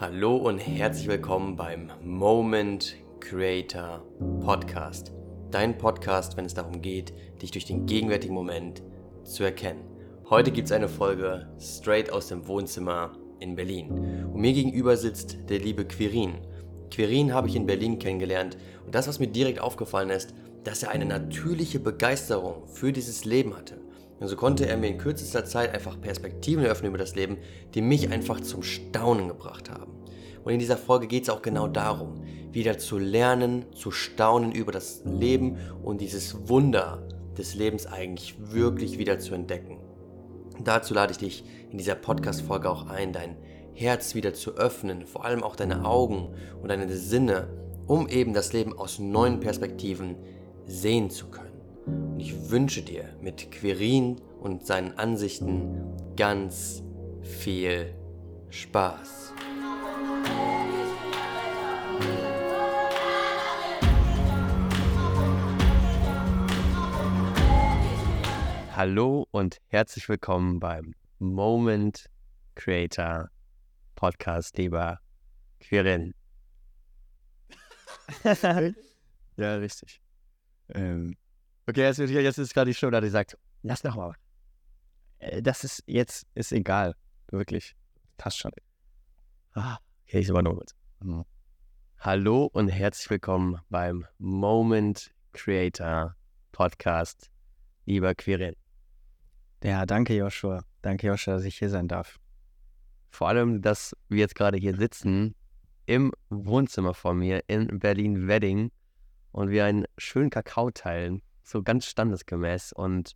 Hallo und herzlich willkommen beim Moment Creator Podcast. Dein Podcast, wenn es darum geht, dich durch den gegenwärtigen Moment zu erkennen. Heute gibt es eine Folge straight aus dem Wohnzimmer in Berlin. Und mir gegenüber sitzt der liebe Quirin. Quirin habe ich in Berlin kennengelernt und das, was mir direkt aufgefallen ist, dass er eine natürliche Begeisterung für dieses Leben hatte. Und so konnte er mir in kürzester Zeit einfach Perspektiven eröffnen über das Leben, die mich einfach zum Staunen gebracht haben. Und in dieser Folge geht es auch genau darum, wieder zu lernen, zu staunen über das Leben und dieses Wunder des Lebens eigentlich wirklich wieder zu entdecken. dazu lade ich dich in dieser Podcast-Folge auch ein, dein Herz wieder zu öffnen, vor allem auch deine Augen und deine Sinne, um eben das Leben aus neuen Perspektiven sehen zu können. Und ich wünsche dir mit Quirin und seinen Ansichten ganz viel Spaß. Hallo und herzlich willkommen beim Moment Creator Podcast, lieber Quirin. ja, richtig. Ähm, okay, jetzt, jetzt ist gerade die Show, da die sagt, lass noch mal. Äh, das ist jetzt, ist egal. Wirklich. Passt schon. Ah, okay, ich übernehme es. Mhm. Hallo und herzlich willkommen beim Moment Creator Podcast, lieber Quirin. Ja, danke Joshua. Danke Joshua, dass ich hier sein darf. Vor allem, dass wir jetzt gerade hier sitzen im Wohnzimmer von mir in Berlin-Wedding und wir einen schönen Kakao teilen, so ganz standesgemäß und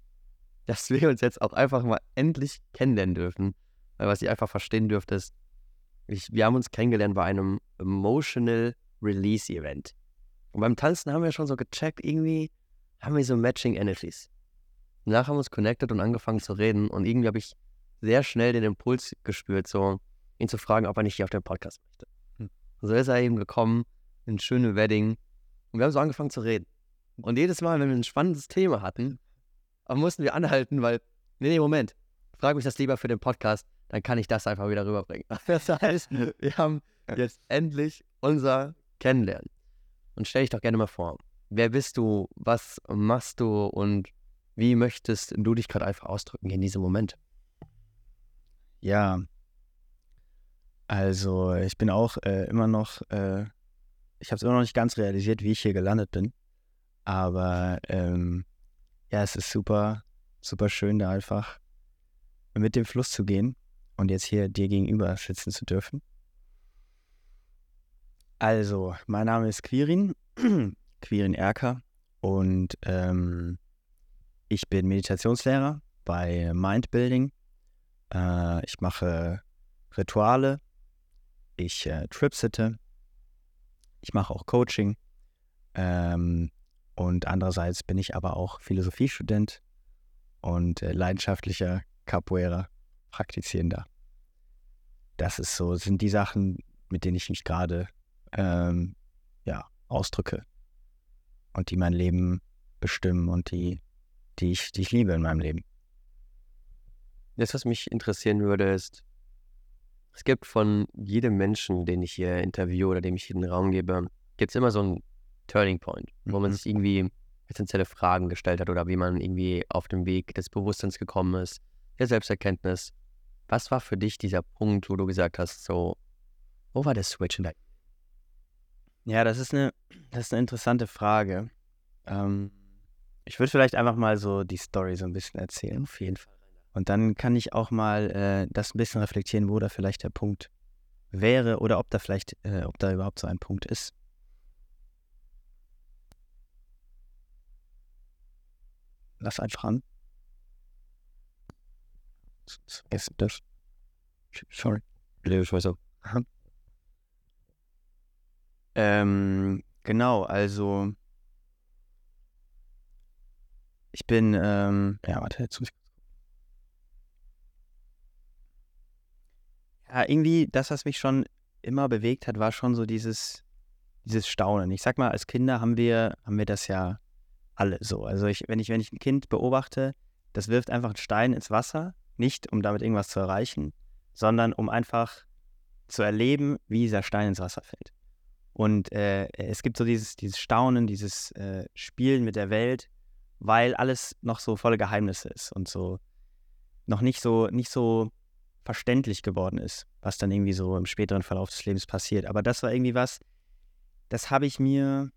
dass wir uns jetzt auch einfach mal endlich kennenlernen dürfen, weil was ich einfach verstehen dürfte ist, ich, wir haben uns kennengelernt bei einem Emotional Release Event. Und beim Tanzen haben wir schon so gecheckt, irgendwie haben wir so Matching Energies. Danach haben wir uns connected und angefangen zu reden und irgendwie habe ich sehr schnell den Impuls gespürt, so ihn zu fragen, ob er nicht hier auf dem Podcast möchte. Hm. So ist er eben gekommen, ein schönes Wedding und wir haben so angefangen zu reden. Und jedes Mal, wenn wir ein spannendes Thema hatten, mussten wir anhalten, weil, nee, nee, Moment, frag mich das lieber für den Podcast, dann kann ich das einfach wieder rüberbringen. Das heißt, wir haben jetzt endlich unser Kennenlernen. Und stell dich doch gerne mal vor, wer bist du, was machst du und wie möchtest du dich gerade einfach ausdrücken in diesem Moment? Ja, also ich bin auch äh, immer noch, äh, ich habe es immer noch nicht ganz realisiert, wie ich hier gelandet bin. Aber ähm, ja, es ist super, super schön, da einfach mit dem Fluss zu gehen und jetzt hier dir gegenüber sitzen zu dürfen. Also, mein Name ist Quirin, Quirin Erker und ähm, ich bin Meditationslehrer bei Mindbuilding. Äh, ich mache Rituale. Ich äh, tripsitte. Ich mache auch Coaching. Ähm, und andererseits bin ich aber auch Philosophiestudent und äh, leidenschaftlicher Capoeira-Praktizierender. Das ist so, sind die Sachen, mit denen ich mich gerade ähm, ja, ausdrücke und die mein Leben bestimmen und die die ich, die ich liebe in meinem Leben. Das, was mich interessieren würde, ist, es gibt von jedem Menschen, den ich hier interviewe oder dem ich hier den Raum gebe, gibt es immer so einen Turning Point, wo mhm. man sich irgendwie essentielle Fragen gestellt hat oder wie man irgendwie auf dem Weg des Bewusstseins gekommen ist, der Selbsterkenntnis. Was war für dich dieser Punkt, wo du gesagt hast, so, wo war der Switch in Ja, das ist eine, das ist eine interessante Frage. Ähm, ich würde vielleicht einfach mal so die Story so ein bisschen erzählen. Auf jeden Fall. Und dann kann ich auch mal äh, das ein bisschen reflektieren, wo da vielleicht der Punkt wäre oder ob da vielleicht, äh, ob da überhaupt so ein Punkt ist. Lass einfach an. Vergessen das. Sorry. Weiß auch. Ähm, genau, also ich bin, ähm, ja, warte, jetzt muss ich. Ja, irgendwie, das, was mich schon immer bewegt hat, war schon so dieses, dieses Staunen. Ich sag mal, als Kinder haben wir, haben wir das ja alle so. Also ich, wenn ich, wenn ich ein Kind beobachte, das wirft einfach einen Stein ins Wasser, nicht um damit irgendwas zu erreichen, sondern um einfach zu erleben, wie dieser Stein ins Wasser fällt. Und äh, es gibt so dieses, dieses Staunen, dieses äh, Spielen mit der Welt, weil alles noch so volle Geheimnisse ist und so noch nicht so, nicht so verständlich geworden ist, was dann irgendwie so im späteren Verlauf des Lebens passiert. Aber das war irgendwie was, das habe ich mir,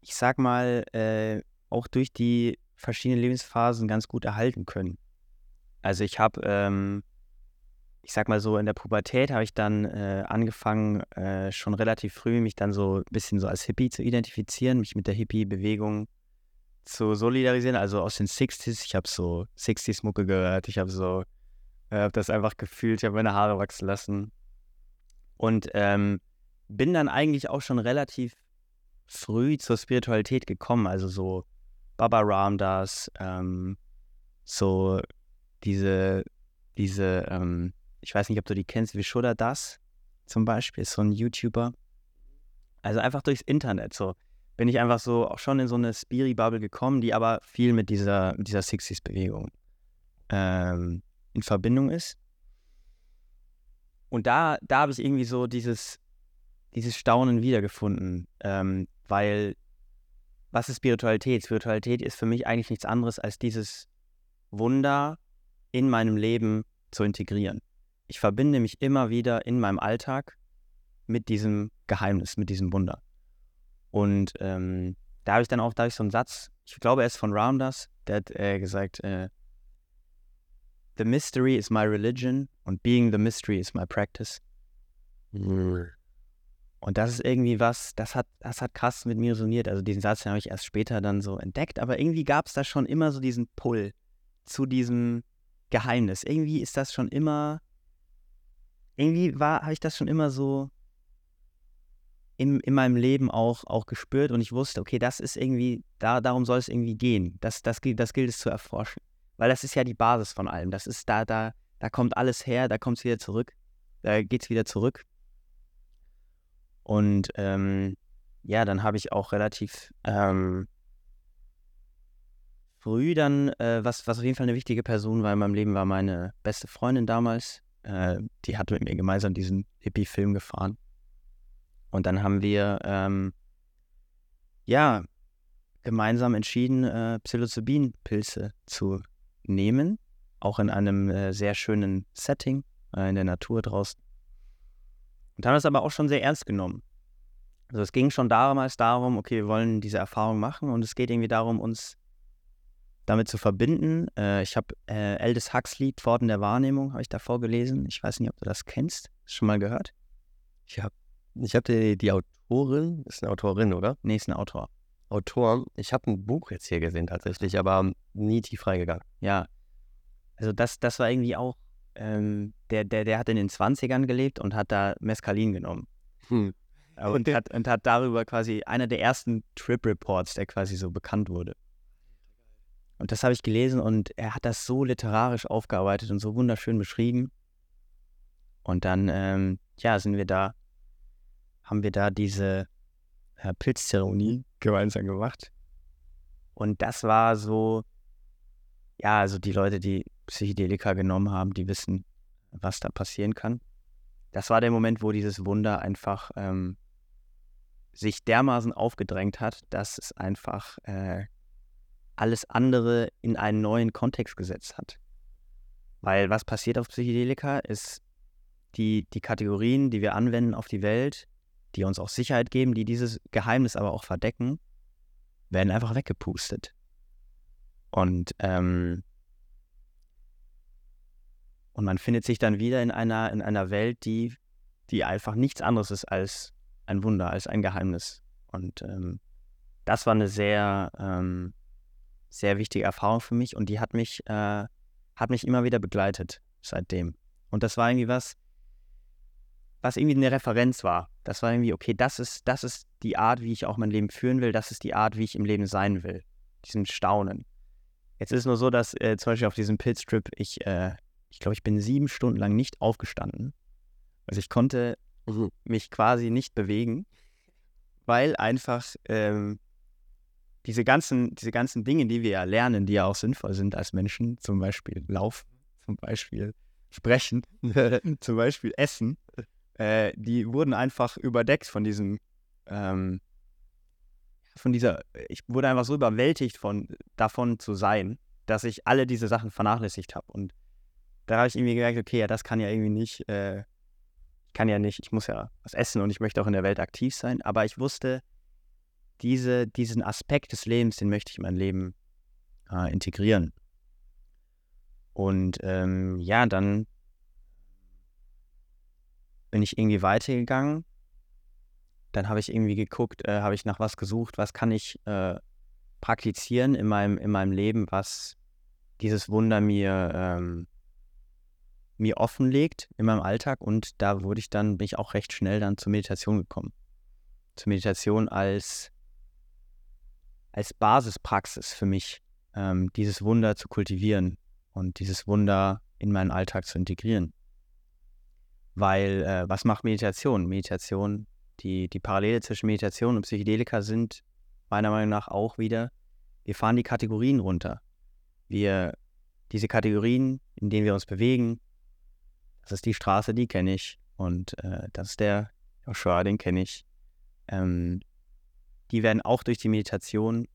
ich sag mal, äh, auch durch die verschiedenen Lebensphasen ganz gut erhalten können. Also ich habe, ähm, ich sag mal so, in der Pubertät habe ich dann äh, angefangen, äh, schon relativ früh mich dann so ein bisschen so als Hippie zu identifizieren, mich mit der Hippie-Bewegung zu solidarisieren, also aus den 60s. Ich habe so 60s-Mucke gehört, ich habe so, äh, habe das einfach gefühlt, ich habe meine Haare wachsen lassen. Und ähm, bin dann eigentlich auch schon relativ früh zur Spiritualität gekommen, also so Baba Ramdas, ähm, so diese, diese, ähm, ich weiß nicht, ob du die kennst, Vishuddha Das zum Beispiel, ist so ein YouTuber. Also einfach durchs Internet so bin ich einfach so auch schon in so eine Spiri-Bubble gekommen, die aber viel mit dieser, dieser 60s-Bewegung ähm, in Verbindung ist. Und da, da habe ich irgendwie so dieses, dieses Staunen wiedergefunden, ähm, weil was ist Spiritualität? Spiritualität ist für mich eigentlich nichts anderes als dieses Wunder in meinem Leben zu integrieren. Ich verbinde mich immer wieder in meinem Alltag mit diesem Geheimnis, mit diesem Wunder. Und ähm, da habe ich dann auch, da habe ich so einen Satz, ich glaube, er ist von Ramdas, der hat äh, gesagt, äh, The mystery is my religion und being the mystery is my practice. Mhm. Und das ist irgendwie was, das hat, das hat krass mit mir resoniert. Also diesen Satz habe ich erst später dann so entdeckt, aber irgendwie gab es da schon immer so diesen Pull zu diesem Geheimnis. Irgendwie ist das schon immer, irgendwie war, habe ich das schon immer so in, in meinem Leben auch, auch gespürt und ich wusste, okay, das ist irgendwie, da, darum soll es irgendwie gehen. Das, das, das gilt es zu erforschen. Weil das ist ja die Basis von allem. Das ist da, da, da kommt alles her, da kommt es wieder zurück, da geht es wieder zurück. Und ähm, ja, dann habe ich auch relativ ähm, früh dann, äh, was, was auf jeden Fall eine wichtige Person war in meinem Leben, war meine beste Freundin damals. Äh, die hat mit mir gemeinsam diesen Hippie-Film gefahren. Und dann haben wir ähm, ja gemeinsam entschieden, äh, Psilocybin-Pilze zu nehmen, auch in einem äh, sehr schönen Setting äh, in der Natur draußen. Und haben das aber auch schon sehr ernst genommen. Also es ging schon damals darum, okay, wir wollen diese Erfahrung machen und es geht irgendwie darum, uns damit zu verbinden. Äh, ich habe äh, Aldous Huxley, Pforten der Wahrnehmung, habe ich davor gelesen. Ich weiß nicht, ob du das kennst. Schon mal gehört? Ich habe ich habe die, die Autorin, ist eine Autorin, oder? Nee, ist ein Autor. Autor. Ich habe ein Buch jetzt hier gesehen tatsächlich, aber nie tief reingegangen. Ja. Also das, das war irgendwie auch, ähm, der, der, der hat in den 20ern gelebt und hat da Mescalin genommen. Hm. Und, hat, und hat darüber quasi einer der ersten Trip-Reports, der quasi so bekannt wurde. Und das habe ich gelesen und er hat das so literarisch aufgearbeitet und so wunderschön beschrieben. Und dann, ähm, ja, sind wir da haben wir da diese äh, Pilzzeremonie gemeinsam gemacht. Und das war so, ja, also die Leute, die Psychedelika genommen haben, die wissen, was da passieren kann. Das war der Moment, wo dieses Wunder einfach ähm, sich dermaßen aufgedrängt hat, dass es einfach äh, alles andere in einen neuen Kontext gesetzt hat. Weil was passiert auf Psychedelika ist, die, die Kategorien, die wir anwenden auf die Welt, die uns auch Sicherheit geben, die dieses Geheimnis aber auch verdecken, werden einfach weggepustet. Und, ähm, und man findet sich dann wieder in einer, in einer Welt, die, die einfach nichts anderes ist als ein Wunder, als ein Geheimnis. Und ähm, das war eine sehr, ähm, sehr wichtige Erfahrung für mich und die hat mich, äh, hat mich immer wieder begleitet seitdem. Und das war irgendwie was, was irgendwie eine Referenz war. Das war irgendwie, okay, das ist, das ist die Art, wie ich auch mein Leben führen will, das ist die Art, wie ich im Leben sein will. Diesen Staunen. Jetzt ist nur so, dass äh, zum Beispiel auf diesem Pilztrip ich, äh, ich glaube, ich bin sieben Stunden lang nicht aufgestanden. Also ich konnte mhm. mich quasi nicht bewegen, weil einfach ähm, diese, ganzen, diese ganzen Dinge, die wir ja lernen, die ja auch sinnvoll sind als Menschen, zum Beispiel Laufen, zum Beispiel Sprechen, zum Beispiel Essen, äh, die wurden einfach überdeckt von diesem, ähm, von dieser, ich wurde einfach so überwältigt von, davon zu sein, dass ich alle diese Sachen vernachlässigt habe. Und da habe ich irgendwie gemerkt, okay, ja, das kann ja irgendwie nicht, äh, kann ja nicht, ich muss ja was essen und ich möchte auch in der Welt aktiv sein. Aber ich wusste, diese, diesen Aspekt des Lebens, den möchte ich in mein Leben äh, integrieren. Und ähm, ja, dann bin ich irgendwie weitergegangen. Dann habe ich irgendwie geguckt, äh, habe ich nach was gesucht, was kann ich äh, praktizieren in meinem, in meinem Leben, was dieses Wunder mir, ähm, mir offenlegt in meinem Alltag. Und da wurde ich dann, bin ich auch recht schnell dann zur Meditation gekommen. Zur Meditation als, als Basispraxis für mich, ähm, dieses Wunder zu kultivieren und dieses Wunder in meinen Alltag zu integrieren. Weil, äh, was macht Meditation? Meditation, die, die Parallele zwischen Meditation und Psychedelika sind meiner Meinung nach auch wieder, wir fahren die Kategorien runter. Wir, diese Kategorien, in denen wir uns bewegen, das ist die Straße, die kenne ich. Und äh, das ist der Joshua, den kenne ich. Ähm, die werden auch durch die Meditation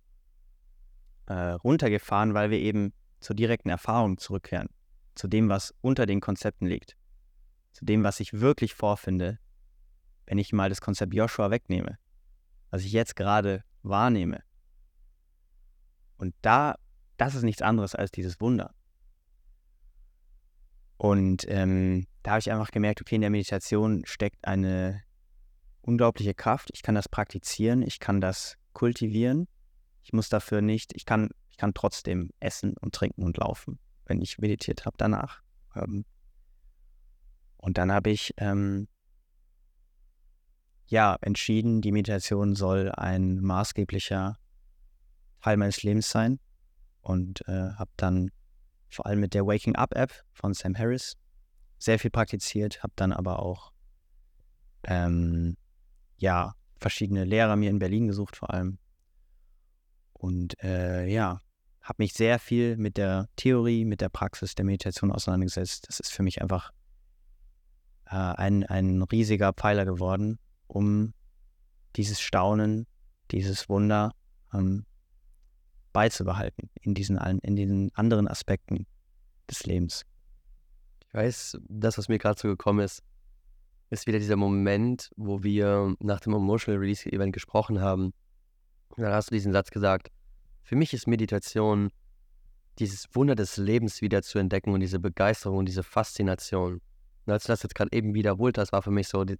äh, runtergefahren, weil wir eben zur direkten Erfahrung zurückkehren. Zu dem, was unter den Konzepten liegt. Zu dem, was ich wirklich vorfinde, wenn ich mal das Konzept Joshua wegnehme. Was ich jetzt gerade wahrnehme. Und da, das ist nichts anderes als dieses Wunder. Und ähm, da habe ich einfach gemerkt, okay, in der Meditation steckt eine unglaubliche Kraft. Ich kann das praktizieren, ich kann das kultivieren. Ich muss dafür nicht, ich kann, ich kann trotzdem essen und trinken und laufen, wenn ich meditiert habe danach. Ähm, und dann habe ich ähm, ja entschieden, die Meditation soll ein maßgeblicher Teil meines Lebens sein und äh, habe dann vor allem mit der Waking Up App von Sam Harris sehr viel praktiziert, habe dann aber auch ähm, ja verschiedene Lehrer mir in Berlin gesucht vor allem und äh, ja habe mich sehr viel mit der Theorie, mit der Praxis der Meditation auseinandergesetzt. Das ist für mich einfach äh, ein, ein riesiger Pfeiler geworden, um dieses Staunen, dieses Wunder ähm, beizubehalten in diesen, in diesen anderen Aspekten des Lebens. Ich weiß, das, was mir gerade so gekommen ist, ist wieder dieser Moment, wo wir nach dem Emotional Release Event gesprochen haben. Und dann hast du diesen Satz gesagt, für mich ist Meditation dieses Wunder des Lebens wieder zu entdecken und diese Begeisterung und diese Faszination. Und als du das jetzt gerade eben wiederholt hast, war für mich so die,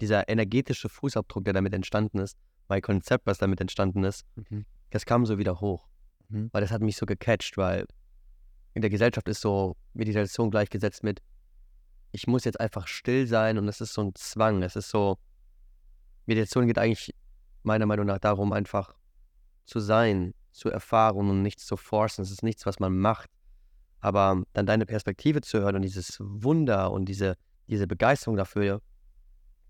dieser energetische Fußabdruck, der damit entstanden ist, mein Konzept, was damit entstanden ist, mhm. Das kam so wieder hoch. Mhm. Weil das hat mich so gecatcht, weil in der Gesellschaft ist so Meditation gleichgesetzt mit, ich muss jetzt einfach still sein und es ist so ein Zwang. Es ist so, Meditation geht eigentlich meiner Meinung nach darum, einfach zu sein, zu erfahren und nichts zu forcen. Es ist nichts, was man macht. Aber dann deine Perspektive zu hören und dieses Wunder und diese, diese Begeisterung dafür,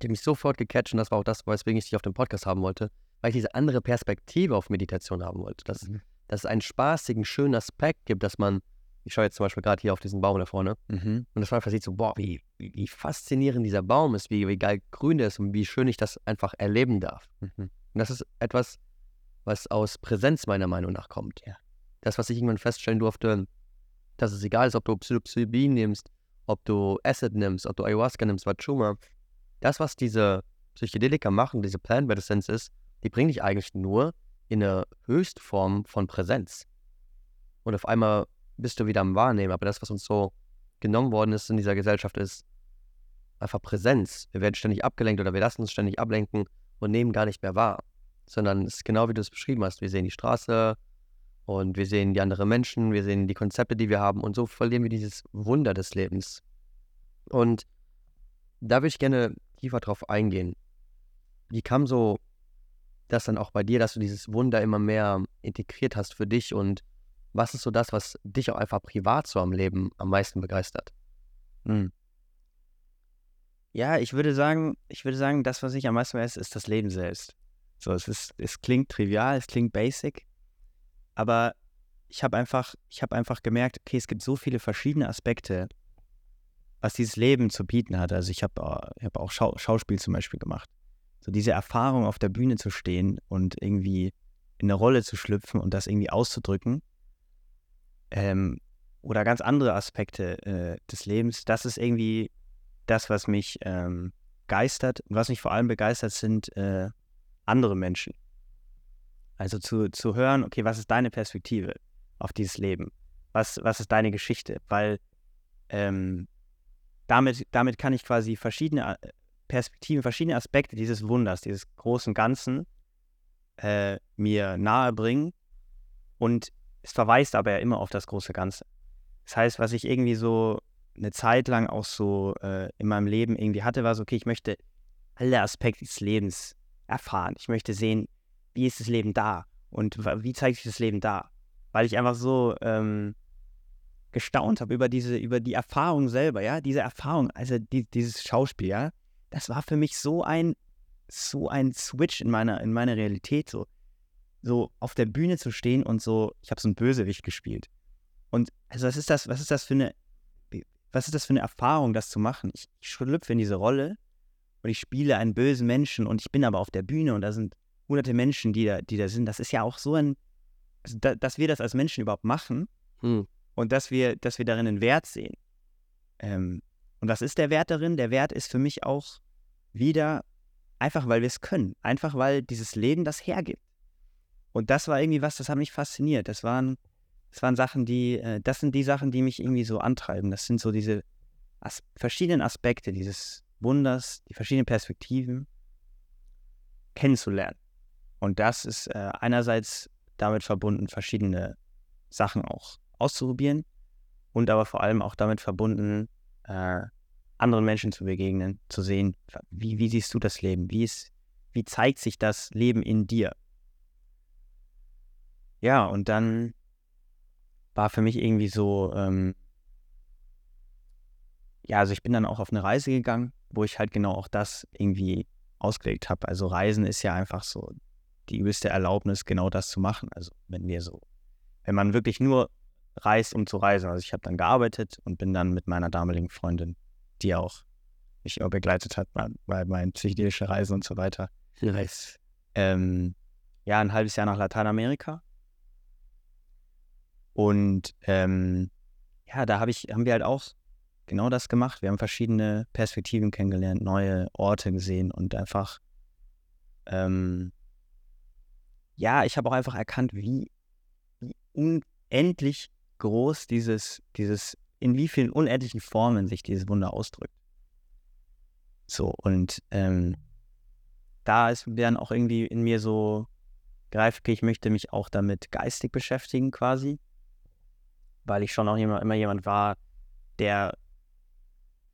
die hat mich sofort gecatcht und das war auch das, weswegen ich dich auf dem Podcast haben wollte, weil ich diese andere Perspektive auf Meditation haben wollte. Dass, mhm. dass es einen spaßigen, schönen Aspekt gibt, dass man, ich schaue jetzt zum Beispiel gerade hier auf diesen Baum da vorne mhm. und das man einfach sieht so, boah, wie, wie, faszinierend dieser Baum ist, wie, wie geil grün der ist und wie schön ich das einfach erleben darf. Mhm. Und das ist etwas, was aus Präsenz meiner Meinung nach kommt. Ja. Das, was ich irgendwann feststellen durfte, dass es egal ist, ob du Psilocybin nimmst, ob du Acid nimmst, ob du Ayahuasca nimmst, Wachuma, das, was diese Psychedelika machen, diese Plant Medicines ist, die bringen dich eigentlich nur in eine Höchstform von Präsenz. Und auf einmal bist du wieder am Wahrnehmen. Aber das, was uns so genommen worden ist in dieser Gesellschaft, ist einfach Präsenz. Wir werden ständig abgelenkt oder wir lassen uns ständig ablenken und nehmen gar nicht mehr wahr. Sondern es ist genau wie du es beschrieben hast. Wir sehen die Straße und wir sehen die anderen Menschen, wir sehen die Konzepte, die wir haben und so verlieren wir dieses Wunder des Lebens. Und da würde ich gerne tiefer drauf eingehen. Wie kam so das dann auch bei dir, dass du dieses Wunder immer mehr integriert hast für dich und was ist so das, was dich auch einfach privat so am Leben am meisten begeistert? Hm. Ja, ich würde sagen, ich würde sagen, das, was ich am meisten weiß, ist das Leben selbst. So, es ist, es klingt trivial, es klingt basic, aber ich habe einfach, ich habe einfach gemerkt, okay, es gibt so viele verschiedene Aspekte was dieses Leben zu bieten hat. Also ich habe ich hab auch Schau Schauspiel zum Beispiel gemacht. So diese Erfahrung auf der Bühne zu stehen und irgendwie in eine Rolle zu schlüpfen und das irgendwie auszudrücken. Ähm, oder ganz andere Aspekte äh, des Lebens, das ist irgendwie das, was mich ähm, geistert. Und was mich vor allem begeistert, sind äh, andere Menschen. Also zu, zu hören, okay, was ist deine Perspektive auf dieses Leben? Was, was ist deine Geschichte? Weil ähm, damit, damit kann ich quasi verschiedene äh, Perspektiven, verschiedene Aspekte dieses Wunders, dieses großen Ganzen äh, mir nahe bringen. Und es verweist aber ja immer auf das große Ganze. Das heißt, was ich irgendwie so eine Zeit lang auch so äh, in meinem Leben irgendwie hatte, war so, okay, ich möchte alle Aspekte des Lebens erfahren. Ich möchte sehen, wie ist das Leben da und wie zeigt sich das Leben da. Weil ich einfach so ähm, gestaunt habe über diese, über die Erfahrung selber, ja, diese Erfahrung, also die, dieses Schauspiel, ja, das war für mich so ein, so ein Switch in meiner, in meiner Realität, so, so auf der Bühne zu stehen und so, ich habe so einen Bösewicht gespielt. Und also was ist das, was ist das für eine, was ist das für eine Erfahrung, das zu machen? Ich, ich schlüpfe in diese Rolle und ich spiele einen bösen Menschen und ich bin aber auf der Bühne und da sind hunderte Menschen, die da, die da sind. Das ist ja auch so ein, also da, dass wir das als Menschen überhaupt machen, hm und dass wir, dass wir darin einen Wert sehen. Ähm, und was ist der Wert darin? Der Wert ist für mich auch wieder einfach, weil wir es können. Einfach, weil dieses Leben das hergibt. Und das war irgendwie was, das hat mich fasziniert. Das waren, das waren Sachen, die, äh, das sind die Sachen, die mich irgendwie so antreiben. Das sind so diese as verschiedenen Aspekte dieses Wunders, die verschiedenen Perspektiven kennenzulernen. Und das ist äh, einerseits damit verbunden, verschiedene Sachen auch auszuprobieren und aber vor allem auch damit verbunden, äh, anderen Menschen zu begegnen, zu sehen, wie, wie siehst du das Leben? Wie, ist, wie zeigt sich das Leben in dir? Ja, und dann war für mich irgendwie so, ähm, ja, also ich bin dann auch auf eine Reise gegangen, wo ich halt genau auch das irgendwie ausgelegt habe. Also Reisen ist ja einfach so die übelste Erlaubnis, genau das zu machen. Also wenn wir so, wenn man wirklich nur reist, um zu reisen. Also ich habe dann gearbeitet und bin dann mit meiner damaligen Freundin, die auch mich auch begleitet hat bei, bei meinen psychedelischen Reisen und so weiter. Nice. Ähm, ja, ein halbes Jahr nach Lateinamerika. Und ähm, ja, da hab ich, haben wir halt auch genau das gemacht. Wir haben verschiedene Perspektiven kennengelernt, neue Orte gesehen und einfach, ähm, ja, ich habe auch einfach erkannt, wie, wie unendlich groß dieses, dieses, in wie vielen unendlichen Formen sich dieses Wunder ausdrückt. So, und ähm, da ist dann auch irgendwie in mir so greift, okay, ich möchte mich auch damit geistig beschäftigen quasi, weil ich schon auch immer, immer jemand war, der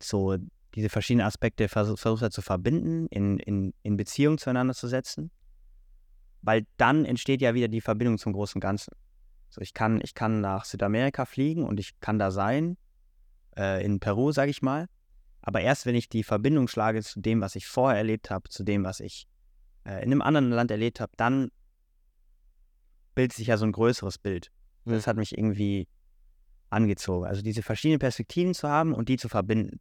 so diese verschiedenen Aspekte vers versucht hat zu verbinden, in, in, in Beziehung zueinander zu setzen, weil dann entsteht ja wieder die Verbindung zum großen Ganzen. So, ich kann, ich kann nach Südamerika fliegen und ich kann da sein, äh, in Peru, sage ich mal. Aber erst wenn ich die Verbindung schlage zu dem, was ich vorher erlebt habe, zu dem, was ich äh, in einem anderen Land erlebt habe, dann bildet sich ja so ein größeres Bild. Und das hat mich irgendwie angezogen. Also diese verschiedenen Perspektiven zu haben und die zu verbinden.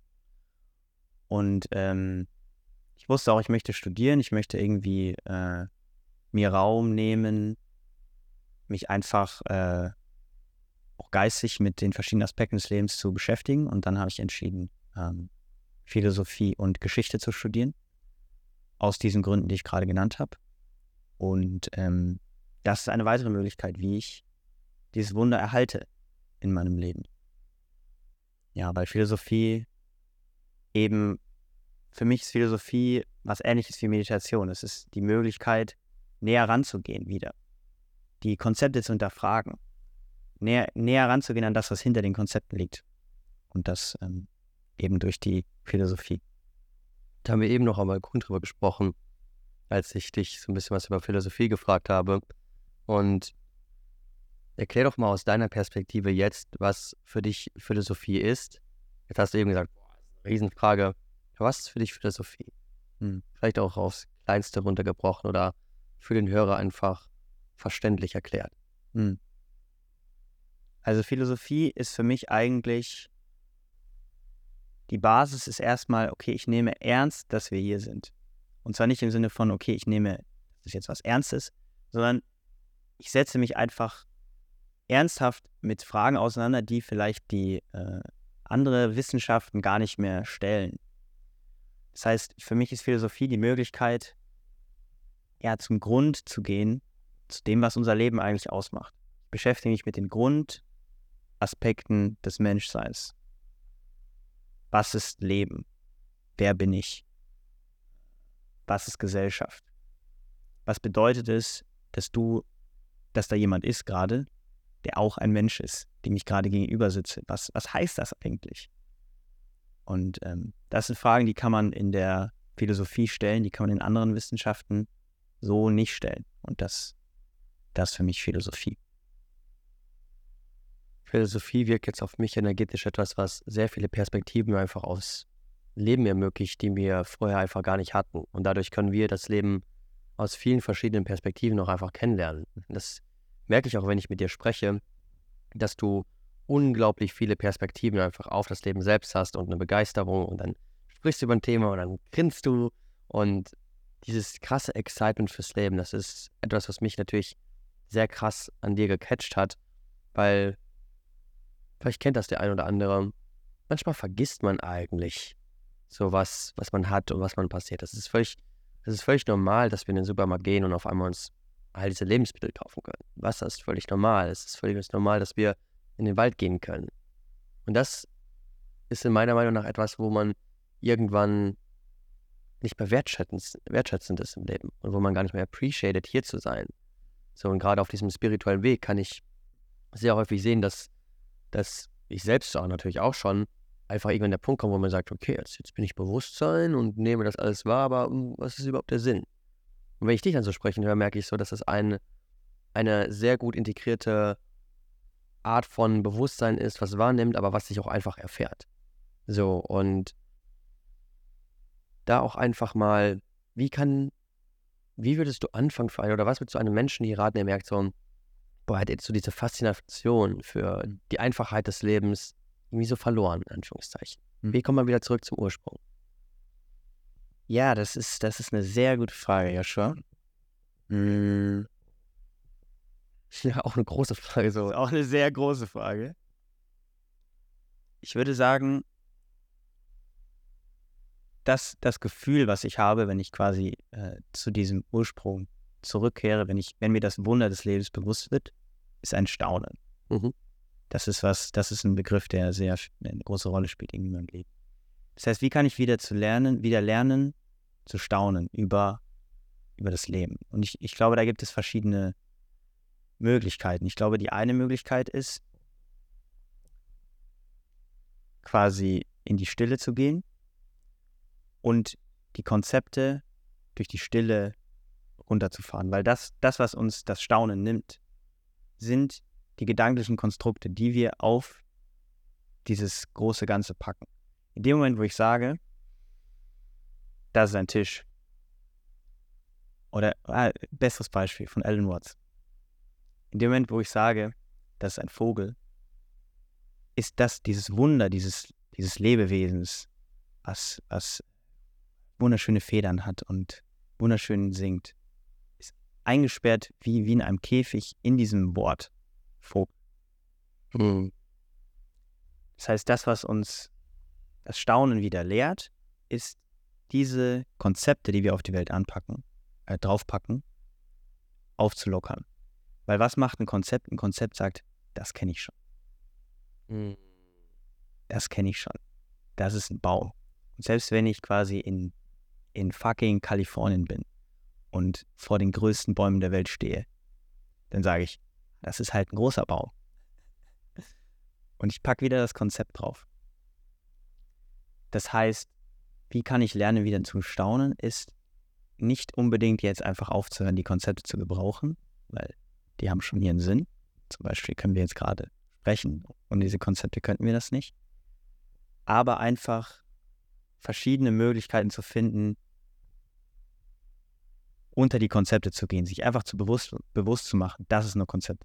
Und ähm, ich wusste auch, ich möchte studieren, ich möchte irgendwie äh, mir Raum nehmen, mich einfach äh, auch geistig mit den verschiedenen Aspekten des Lebens zu beschäftigen. Und dann habe ich entschieden, ähm, Philosophie und Geschichte zu studieren. Aus diesen Gründen, die ich gerade genannt habe. Und ähm, das ist eine weitere Möglichkeit, wie ich dieses Wunder erhalte in meinem Leben. Ja, weil Philosophie eben, für mich ist Philosophie was ähnliches wie Meditation. Es ist die Möglichkeit, näher ranzugehen wieder die Konzepte zu hinterfragen, näher, näher ranzugehen an das, was hinter den Konzepten liegt. Und das ähm, eben durch die Philosophie. Da haben wir eben noch einmal Grund drüber gesprochen, als ich dich so ein bisschen was über Philosophie gefragt habe. Und erklär doch mal aus deiner Perspektive jetzt, was für dich Philosophie ist. Jetzt hast du eben gesagt, boah, das ist eine Riesenfrage. Was ist für dich Philosophie? Hm. Vielleicht auch aufs Kleinste runtergebrochen oder für den Hörer einfach verständlich erklärt. Hm. Also Philosophie ist für mich eigentlich die Basis ist erstmal, okay, ich nehme ernst, dass wir hier sind. Und zwar nicht im Sinne von, okay, ich nehme, das ist jetzt was Ernstes, sondern ich setze mich einfach ernsthaft mit Fragen auseinander, die vielleicht die äh, andere Wissenschaften gar nicht mehr stellen. Das heißt, für mich ist Philosophie die Möglichkeit, ja, zum Grund zu gehen, zu dem, was unser Leben eigentlich ausmacht. Ich beschäftige mich mit den Grundaspekten des Menschseins. Was ist Leben? Wer bin ich? Was ist Gesellschaft? Was bedeutet es, dass du, dass da jemand ist gerade, der auch ein Mensch ist, dem ich gerade gegenüber sitze? Was, was heißt das eigentlich? Und ähm, das sind Fragen, die kann man in der Philosophie stellen, die kann man in anderen Wissenschaften so nicht stellen. Und das, das ist für mich Philosophie. Philosophie wirkt jetzt auf mich energetisch etwas, was sehr viele Perspektiven einfach aufs Leben ermöglicht, die wir vorher einfach gar nicht hatten. Und dadurch können wir das Leben aus vielen verschiedenen Perspektiven auch einfach kennenlernen. Das merke ich auch, wenn ich mit dir spreche, dass du unglaublich viele Perspektiven einfach auf das Leben selbst hast und eine Begeisterung und dann sprichst du über ein Thema und dann grinst du und dieses krasse Excitement fürs Leben, das ist etwas, was mich natürlich sehr krass an dir gecatcht hat, weil vielleicht kennt das der ein oder andere. Manchmal vergisst man eigentlich so was, was man hat und was man passiert. Das ist völlig, das ist völlig normal, dass wir in den Supermarkt gehen und auf einmal uns all diese Lebensmittel kaufen können. Wasser ist völlig normal. Es ist völlig normal, dass wir in den Wald gehen können. Und das ist in meiner Meinung nach etwas, wo man irgendwann nicht mehr wertschätzend, wertschätzend ist im Leben und wo man gar nicht mehr appreciated, hier zu sein. So, und gerade auf diesem spirituellen Weg kann ich sehr häufig sehen, dass, dass ich selbst auch natürlich auch schon einfach irgendwann der Punkt kommt, wo man sagt, okay, jetzt, jetzt bin ich Bewusstsein und nehme das alles wahr, aber hm, was ist überhaupt der Sinn? Und wenn ich dich dann so sprechen höre, merke ich so, dass es ein, eine sehr gut integrierte Art von Bewusstsein ist, was wahrnimmt, aber was sich auch einfach erfährt. So, und da auch einfach mal, wie kann, wie würdest du anfangen für einen, oder was würdest du einem Menschen hier raten, der merkt so, boah, hat jetzt so diese Faszination für die Einfachheit des Lebens irgendwie so verloren, in Anführungszeichen. Hm. Wie kommt man wieder zurück zum Ursprung? Ja, das ist, das ist eine sehr gute Frage, Joshua. Hm. Ja, auch eine große Frage. So. Auch eine sehr große Frage. Ich würde sagen, dass das Gefühl, was ich habe, wenn ich quasi äh, zu diesem Ursprung zurückkehre, wenn ich, wenn mir das Wunder des Lebens bewusst wird, ist ein Staunen. Mhm. Das ist was, das ist ein Begriff, der sehr eine große Rolle spielt in meinem Leben. Das heißt, wie kann ich wieder zu lernen, wieder lernen, zu staunen über, über das Leben? Und ich, ich glaube, da gibt es verschiedene Möglichkeiten. Ich glaube, die eine Möglichkeit ist, quasi in die Stille zu gehen und die Konzepte durch die Stille runterzufahren. Weil das, das, was uns das Staunen nimmt, sind die gedanklichen Konstrukte, die wir auf dieses große Ganze packen. In dem Moment, wo ich sage, das ist ein Tisch. Oder ah, besseres Beispiel von Alan Watts. In dem Moment, wo ich sage, das ist ein Vogel, ist das dieses Wunder dieses, dieses Lebewesens, was, was wunderschöne Federn hat und wunderschön singt, ist eingesperrt wie, wie in einem Käfig in diesem Wort Vogel. Mhm. Das heißt, das, was uns das Staunen wieder lehrt, ist diese Konzepte, die wir auf die Welt anpacken, äh, draufpacken, aufzulockern. Weil was macht ein Konzept? Ein Konzept sagt, das kenne ich schon. Mhm. Das kenne ich schon. Das ist ein Baum. Und selbst wenn ich quasi in, in fucking Kalifornien bin und vor den größten Bäumen der Welt stehe, dann sage ich, das ist halt ein großer Baum. Und ich packe wieder das Konzept drauf. Das heißt, wie kann ich lernen, wieder zu staunen, ist nicht unbedingt jetzt einfach aufzuhören, die Konzepte zu gebrauchen, weil die haben schon ihren Sinn. Zum Beispiel können wir jetzt gerade sprechen und diese Konzepte könnten wir das nicht. Aber einfach verschiedene Möglichkeiten zu finden, unter die Konzepte zu gehen, sich einfach zu bewusst, bewusst zu machen, das ist nur Konzept.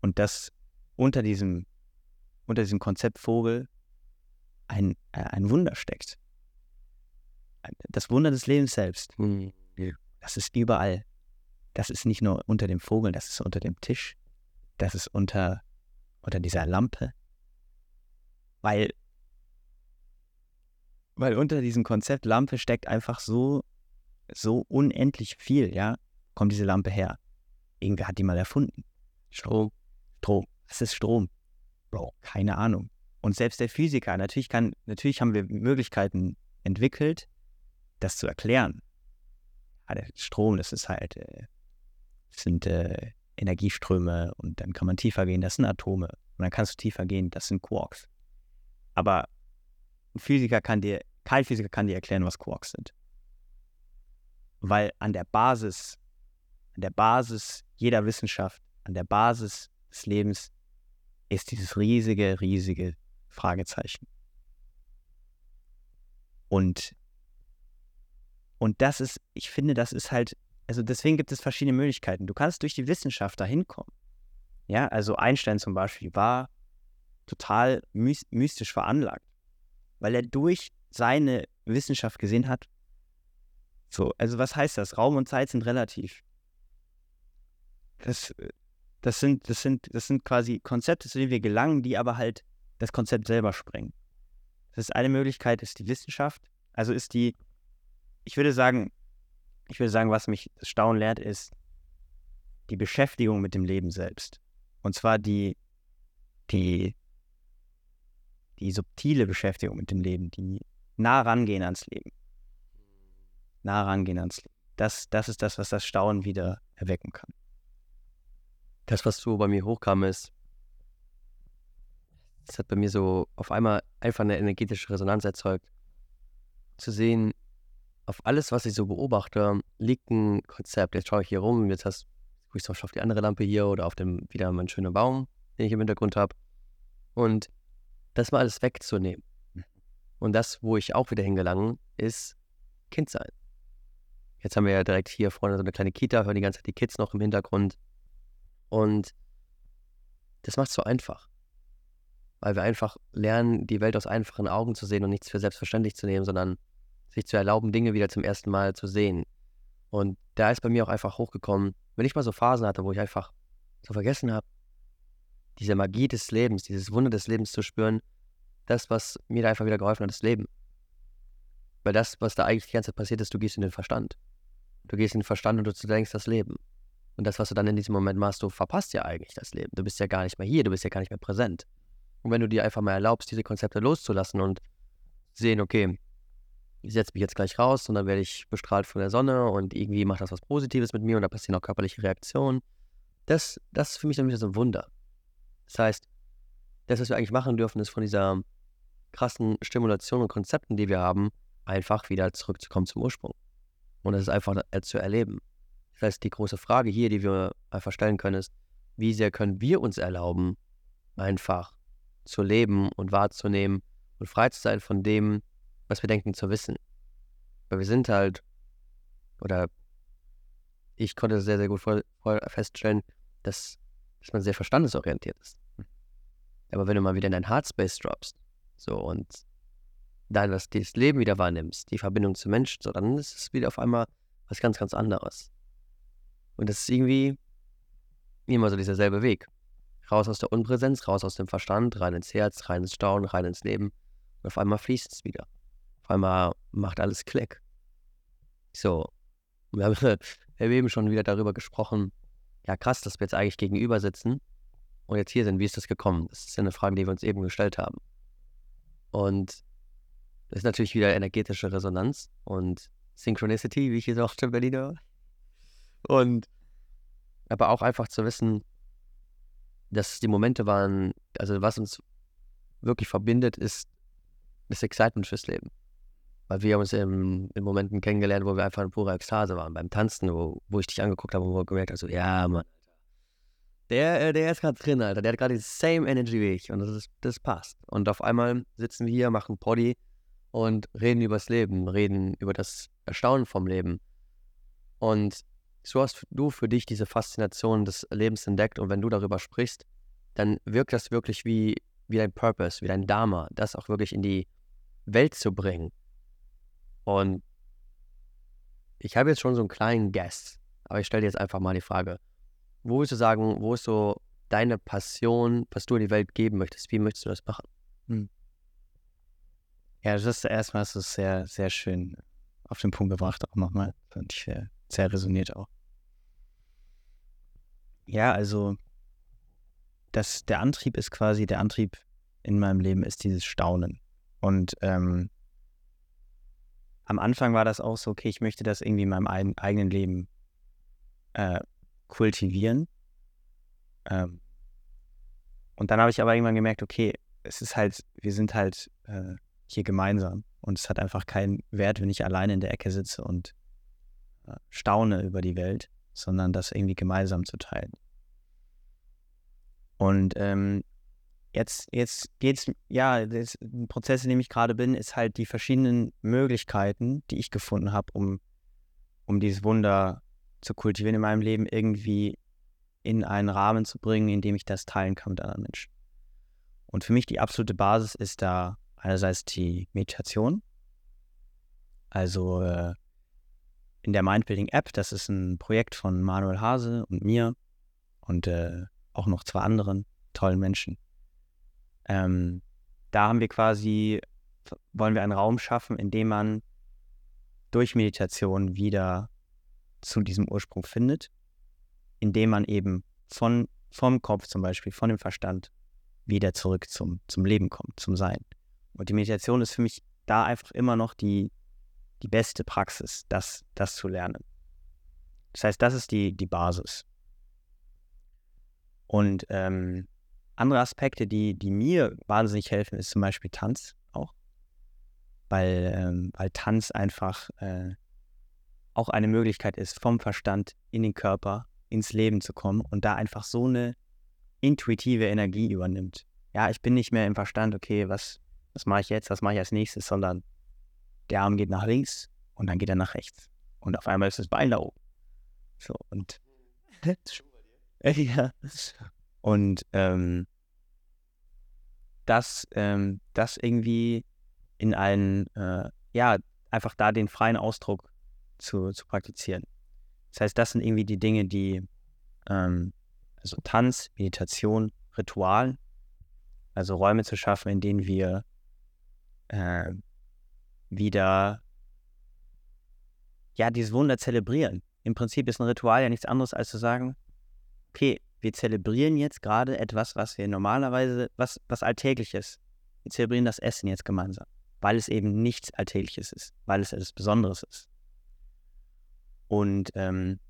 Und das unter diesem, unter diesem Konzept Vogel ein, äh, ein Wunder steckt. Das Wunder des Lebens selbst. Mhm. Das ist überall. Das ist nicht nur unter dem Vogel, das ist unter dem Tisch. Das ist unter, unter dieser Lampe. Weil, weil unter diesem Konzept Lampe steckt einfach so, so unendlich viel, ja. Kommt diese Lampe her. Irgendwer hat die mal erfunden. Strom. Strom. Was ist Strom? Bro, keine Ahnung. Und selbst der Physiker, natürlich kann, natürlich haben wir Möglichkeiten entwickelt, das zu erklären. Ja, der Strom, das ist halt, äh, das sind äh, Energieströme und dann kann man tiefer gehen, das sind Atome. Und dann kannst du tiefer gehen, das sind Quarks. Aber ein Physiker kann dir, kein Physiker kann dir erklären, was Quarks sind. Weil an der Basis, an der Basis jeder Wissenschaft, an der Basis des Lebens ist dieses riesige, riesige Fragezeichen. Und, und das ist, ich finde, das ist halt, also deswegen gibt es verschiedene Möglichkeiten. Du kannst durch die Wissenschaft dahin kommen. Ja, also Einstein zum Beispiel war total mystisch veranlagt, weil er durch seine Wissenschaft gesehen hat, so, also was heißt das? Raum und Zeit sind relativ. Das, das sind, das sind, das sind quasi Konzepte, zu denen wir gelangen, die aber halt das Konzept selber sprengen. Das ist eine Möglichkeit, ist die Wissenschaft. Also ist die, ich würde sagen, ich würde sagen, was mich das Staunen lehrt, ist die Beschäftigung mit dem Leben selbst. Und zwar die, die, die subtile Beschäftigung mit dem Leben, die nah rangehen ans Leben. Nah rangehen ans Leben. Das, das ist das, was das Staunen wieder erwecken kann. Das, was so bei mir hochkam, ist, das hat bei mir so auf einmal einfach eine energetische Resonanz erzeugt. Zu sehen, auf alles, was ich so beobachte, liegt ein Konzept. Jetzt schaue ich hier rum, jetzt hast, ich zum Beispiel auf die andere Lampe hier oder auf dem wieder meinen schönen Baum, den ich im Hintergrund habe. Und das mal alles wegzunehmen. Und das, wo ich auch wieder hingelange, ist Kind sein. Jetzt haben wir ja direkt hier vorne so eine kleine Kita, hören die ganze Zeit die Kids noch im Hintergrund. Und das macht es so einfach weil wir einfach lernen, die Welt aus einfachen Augen zu sehen und nichts für selbstverständlich zu nehmen, sondern sich zu erlauben, Dinge wieder zum ersten Mal zu sehen. Und da ist bei mir auch einfach hochgekommen, wenn ich mal so Phasen hatte, wo ich einfach so vergessen habe, diese Magie des Lebens, dieses Wunder des Lebens zu spüren, das, was mir da einfach wieder geholfen hat, das Leben. Weil das, was da eigentlich die ganze Zeit passiert ist, du gehst in den Verstand. Du gehst in den Verstand und du denkst das Leben. Und das, was du dann in diesem Moment machst, du verpasst ja eigentlich das Leben. Du bist ja gar nicht mehr hier, du bist ja gar nicht mehr präsent. Und wenn du dir einfach mal erlaubst, diese Konzepte loszulassen und sehen, okay, ich setze mich jetzt gleich raus und dann werde ich bestrahlt von der Sonne und irgendwie macht das was Positives mit mir und da passieren auch körperliche Reaktionen. Das, das ist für mich dann wieder so ein Wunder. Das heißt, das, was wir eigentlich machen dürfen, ist von dieser krassen Stimulation und Konzepten, die wir haben, einfach wieder zurückzukommen zum Ursprung. Und das ist einfach zu erleben. Das heißt, die große Frage hier, die wir einfach stellen können, ist, wie sehr können wir uns erlauben, einfach zu leben und wahrzunehmen und frei zu sein von dem, was wir denken zu wissen. Weil wir sind halt, oder ich konnte sehr, sehr gut feststellen, dass, dass man sehr verstandesorientiert ist. Aber wenn du mal wieder in dein Heartspace droppst, so und dann das, Leben wieder wahrnimmst, die Verbindung zu Menschen, so, dann ist es wieder auf einmal was ganz, ganz anderes. Und das ist irgendwie immer so dieser selbe Weg. Raus aus der Unpräsenz, raus aus dem Verstand, rein ins Herz, rein ins Staunen, rein ins Leben. Und auf einmal fließt es wieder. Auf einmal macht alles Klick. So. Wir haben, wir haben eben schon wieder darüber gesprochen. Ja, krass, dass wir jetzt eigentlich gegenüber sitzen und jetzt hier sind. Wie ist das gekommen? Das ist ja eine Frage, die wir uns eben gestellt haben. Und ist natürlich wieder energetische Resonanz und Synchronicity, wie ich hier auch in Berlin höre. Und aber auch einfach zu wissen, dass die Momente waren, also was uns wirklich verbindet, ist das Excitement fürs Leben. Weil wir uns in, in Momenten kennengelernt, wo wir einfach in purer Ekstase waren. Beim Tanzen, wo, wo ich dich angeguckt habe und wo gemerkt habe, so, ja, Mann, der, äh, der ist gerade drin, Alter. Der hat gerade die same Energy wie ich. Und das, ist, das passt. Und auf einmal sitzen wir hier, machen Poddy und reden über das Leben, reden über das Erstaunen vom Leben. Und so hast du für dich diese Faszination des Lebens entdeckt und wenn du darüber sprichst, dann wirkt das wirklich wie, wie dein Purpose, wie dein Dharma, das auch wirklich in die Welt zu bringen. Und ich habe jetzt schon so einen kleinen Guess, aber ich stelle dir jetzt einfach mal die Frage, wo würdest du sagen, wo ist so deine Passion, was du in die Welt geben möchtest? Wie möchtest du das machen? Hm. Ja, das ist erstmal das sehr, sehr schön auf den Punkt gebracht, auch nochmal. Fand ich sehr, sehr resoniert auch. Ja, also das, der Antrieb ist quasi, der Antrieb in meinem Leben ist dieses Staunen. Und ähm, am Anfang war das auch so, okay, ich möchte das irgendwie in meinem ein, eigenen Leben äh, kultivieren. Ähm, und dann habe ich aber irgendwann gemerkt, okay, es ist halt, wir sind halt äh, hier gemeinsam. Und es hat einfach keinen Wert, wenn ich alleine in der Ecke sitze und äh, staune über die Welt, sondern das irgendwie gemeinsam zu teilen. Und ähm, jetzt, jetzt es, ja, das Prozess, in dem ich gerade bin, ist halt die verschiedenen Möglichkeiten, die ich gefunden habe, um, um dieses Wunder zu kultivieren in meinem Leben, irgendwie in einen Rahmen zu bringen, in dem ich das teilen kann mit anderen Menschen. Und für mich die absolute Basis ist da einerseits die Meditation. Also äh, in der Mindbuilding App, das ist ein Projekt von Manuel Hase und mir und äh, auch noch zwei anderen tollen Menschen. Ähm, da haben wir quasi, wollen wir einen Raum schaffen, in dem man durch Meditation wieder zu diesem Ursprung findet, indem man eben von, vom Kopf zum Beispiel, von dem Verstand wieder zurück zum, zum Leben kommt, zum Sein. Und die Meditation ist für mich da einfach immer noch die, die beste Praxis, das, das zu lernen. Das heißt, das ist die, die Basis. Und ähm, andere Aspekte, die, die mir wahnsinnig helfen, ist zum Beispiel Tanz auch. Weil, ähm, weil Tanz einfach äh, auch eine Möglichkeit ist, vom Verstand in den Körper, ins Leben zu kommen und da einfach so eine intuitive Energie übernimmt. Ja, ich bin nicht mehr im Verstand, okay, was, was mache ich jetzt, was mache ich als nächstes, sondern der Arm geht nach links und dann geht er nach rechts. Und auf einmal ist das Bein da oben. So, und. ja. Und ähm, das, ähm, das irgendwie in einen, äh, ja, einfach da den freien Ausdruck zu, zu praktizieren. Das heißt, das sind irgendwie die Dinge, die, ähm, also Tanz, Meditation, Ritual, also Räume zu schaffen, in denen wir äh, wieder, ja, dieses Wunder zelebrieren. Im Prinzip ist ein Ritual ja nichts anderes, als zu sagen, okay, wir zelebrieren jetzt gerade etwas, was wir normalerweise, was, was Alltägliches. Wir zelebrieren das Essen jetzt gemeinsam, weil es eben nichts Alltägliches ist, weil es etwas Besonderes ist. Und ähm,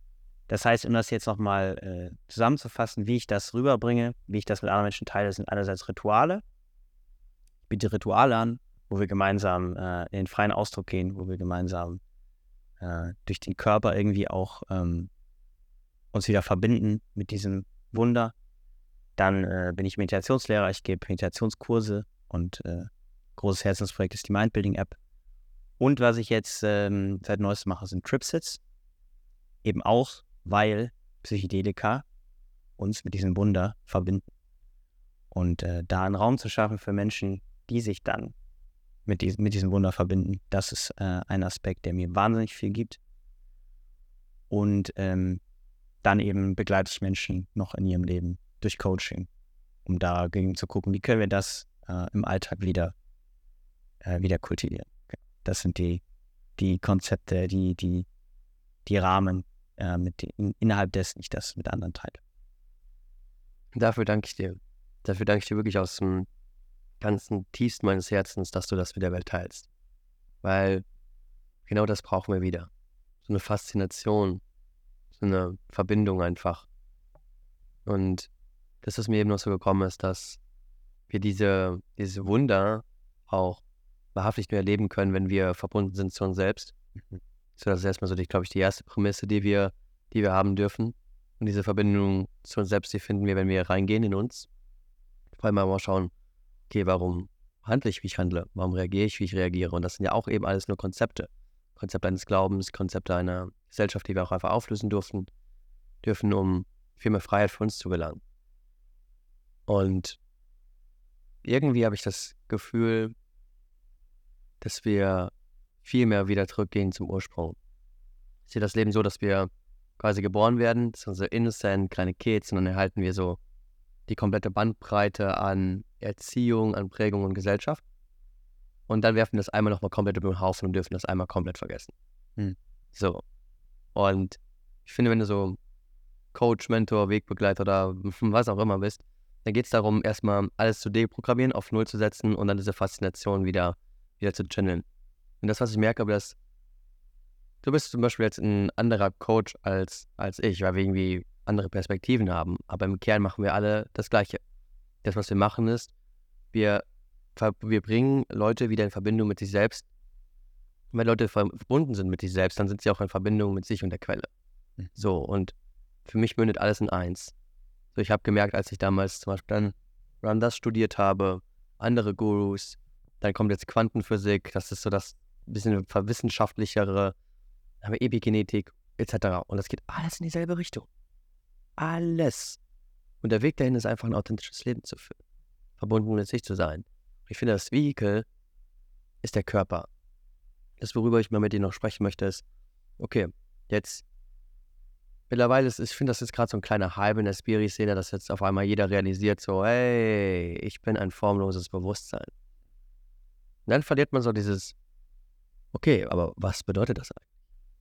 das heißt, um das jetzt nochmal äh, zusammenzufassen, wie ich das rüberbringe, wie ich das mit anderen Menschen teile, sind einerseits Rituale. Ich biete Rituale an, wo wir gemeinsam äh, in den freien Ausdruck gehen, wo wir gemeinsam äh, durch den Körper irgendwie auch ähm, uns wieder verbinden mit diesem Wunder. Dann äh, bin ich Meditationslehrer, ich gebe Meditationskurse und äh, großes Herzensprojekt ist die Mindbuilding App. Und was ich jetzt ähm, seit neuestem mache, sind Tripsits. Eben auch, weil Psychedelika uns mit diesem Wunder verbinden. Und äh, da einen Raum zu schaffen für Menschen, die sich dann mit, diesem, mit diesem Wunder verbinden, das ist äh, ein Aspekt, der mir wahnsinnig viel gibt. Und ähm, dann eben begleite ich Menschen noch in ihrem Leben durch Coaching, um dagegen zu gucken, wie können wir das äh, im Alltag wieder, äh, wieder kultivieren. Das sind die, die Konzepte, die, die, die Rahmen, äh, mit den, innerhalb dessen ich das mit anderen teile. Dafür danke ich dir. Dafür danke ich dir wirklich aus dem ganzen tiefsten meines Herzens, dass du das mit der Welt teilst. Weil genau das brauchen wir wieder. So eine Faszination, so eine Verbindung einfach. Und das, was mir eben noch so gekommen ist, dass wir diese, diese Wunder auch wahrhaftig nur erleben können, wenn wir verbunden sind zu uns selbst. Mhm. So, das ist erstmal so, glaube ich, die erste Prämisse, die wir, die wir haben dürfen. Und diese Verbindung zu uns selbst, die finden wir, wenn wir reingehen in uns. Vor allem mal schauen, okay, warum handle ich, wie ich handle? Warum reagiere ich, wie ich reagiere? Und das sind ja auch eben alles nur Konzepte. Konzepte eines Glaubens, Konzepte einer Gesellschaft, die wir auch einfach auflösen durften, dürfen, um viel mehr Freiheit für uns zu gelangen. Und irgendwie habe ich das Gefühl, dass wir viel mehr wieder zurückgehen zum Ursprung. Ich sehe das Leben so, dass wir quasi geboren werden, das sind so innocent, kleine Kids, und dann erhalten wir so die komplette Bandbreite an Erziehung, an Prägung und Gesellschaft. Und dann werfen wir das einmal nochmal komplett über den Haufen und dürfen das einmal komplett vergessen. Hm. So. Und ich finde, wenn du so Coach, Mentor, Wegbegleiter oder was auch immer bist, dann geht es darum, erstmal alles zu deprogrammieren, auf Null zu setzen und dann diese Faszination wieder, wieder zu channeln. Und das, was ich merke, dass du bist zum Beispiel jetzt ein anderer Coach als, als ich, weil wir irgendwie andere Perspektiven haben. Aber im Kern machen wir alle das Gleiche. Das, was wir machen, ist, wir, wir bringen Leute wieder in Verbindung mit sich selbst. Wenn Leute verbunden sind mit sich selbst, dann sind sie auch in Verbindung mit sich und der Quelle. Mhm. So, und für mich mündet alles in eins. So, ich habe gemerkt, als ich damals zum Beispiel dann Ramdas studiert habe, andere Gurus, dann kommt jetzt Quantenphysik, das ist so das bisschen verwissenschaftlichere, haben wir Epigenetik etc. Und das geht alles in dieselbe Richtung. Alles. Und der Weg dahin ist einfach ein authentisches Leben zu führen, verbunden mit sich zu sein. Ich finde, das Vehikel ist der Körper. Das, worüber ich mal mit dir noch sprechen möchte, ist, okay, jetzt mittlerweile ist, ich finde, das ist gerade so ein kleiner Hype in der Spiri-Szene, dass jetzt auf einmal jeder realisiert, so, hey, ich bin ein formloses Bewusstsein. Und dann verliert man so dieses, okay, aber was bedeutet das eigentlich?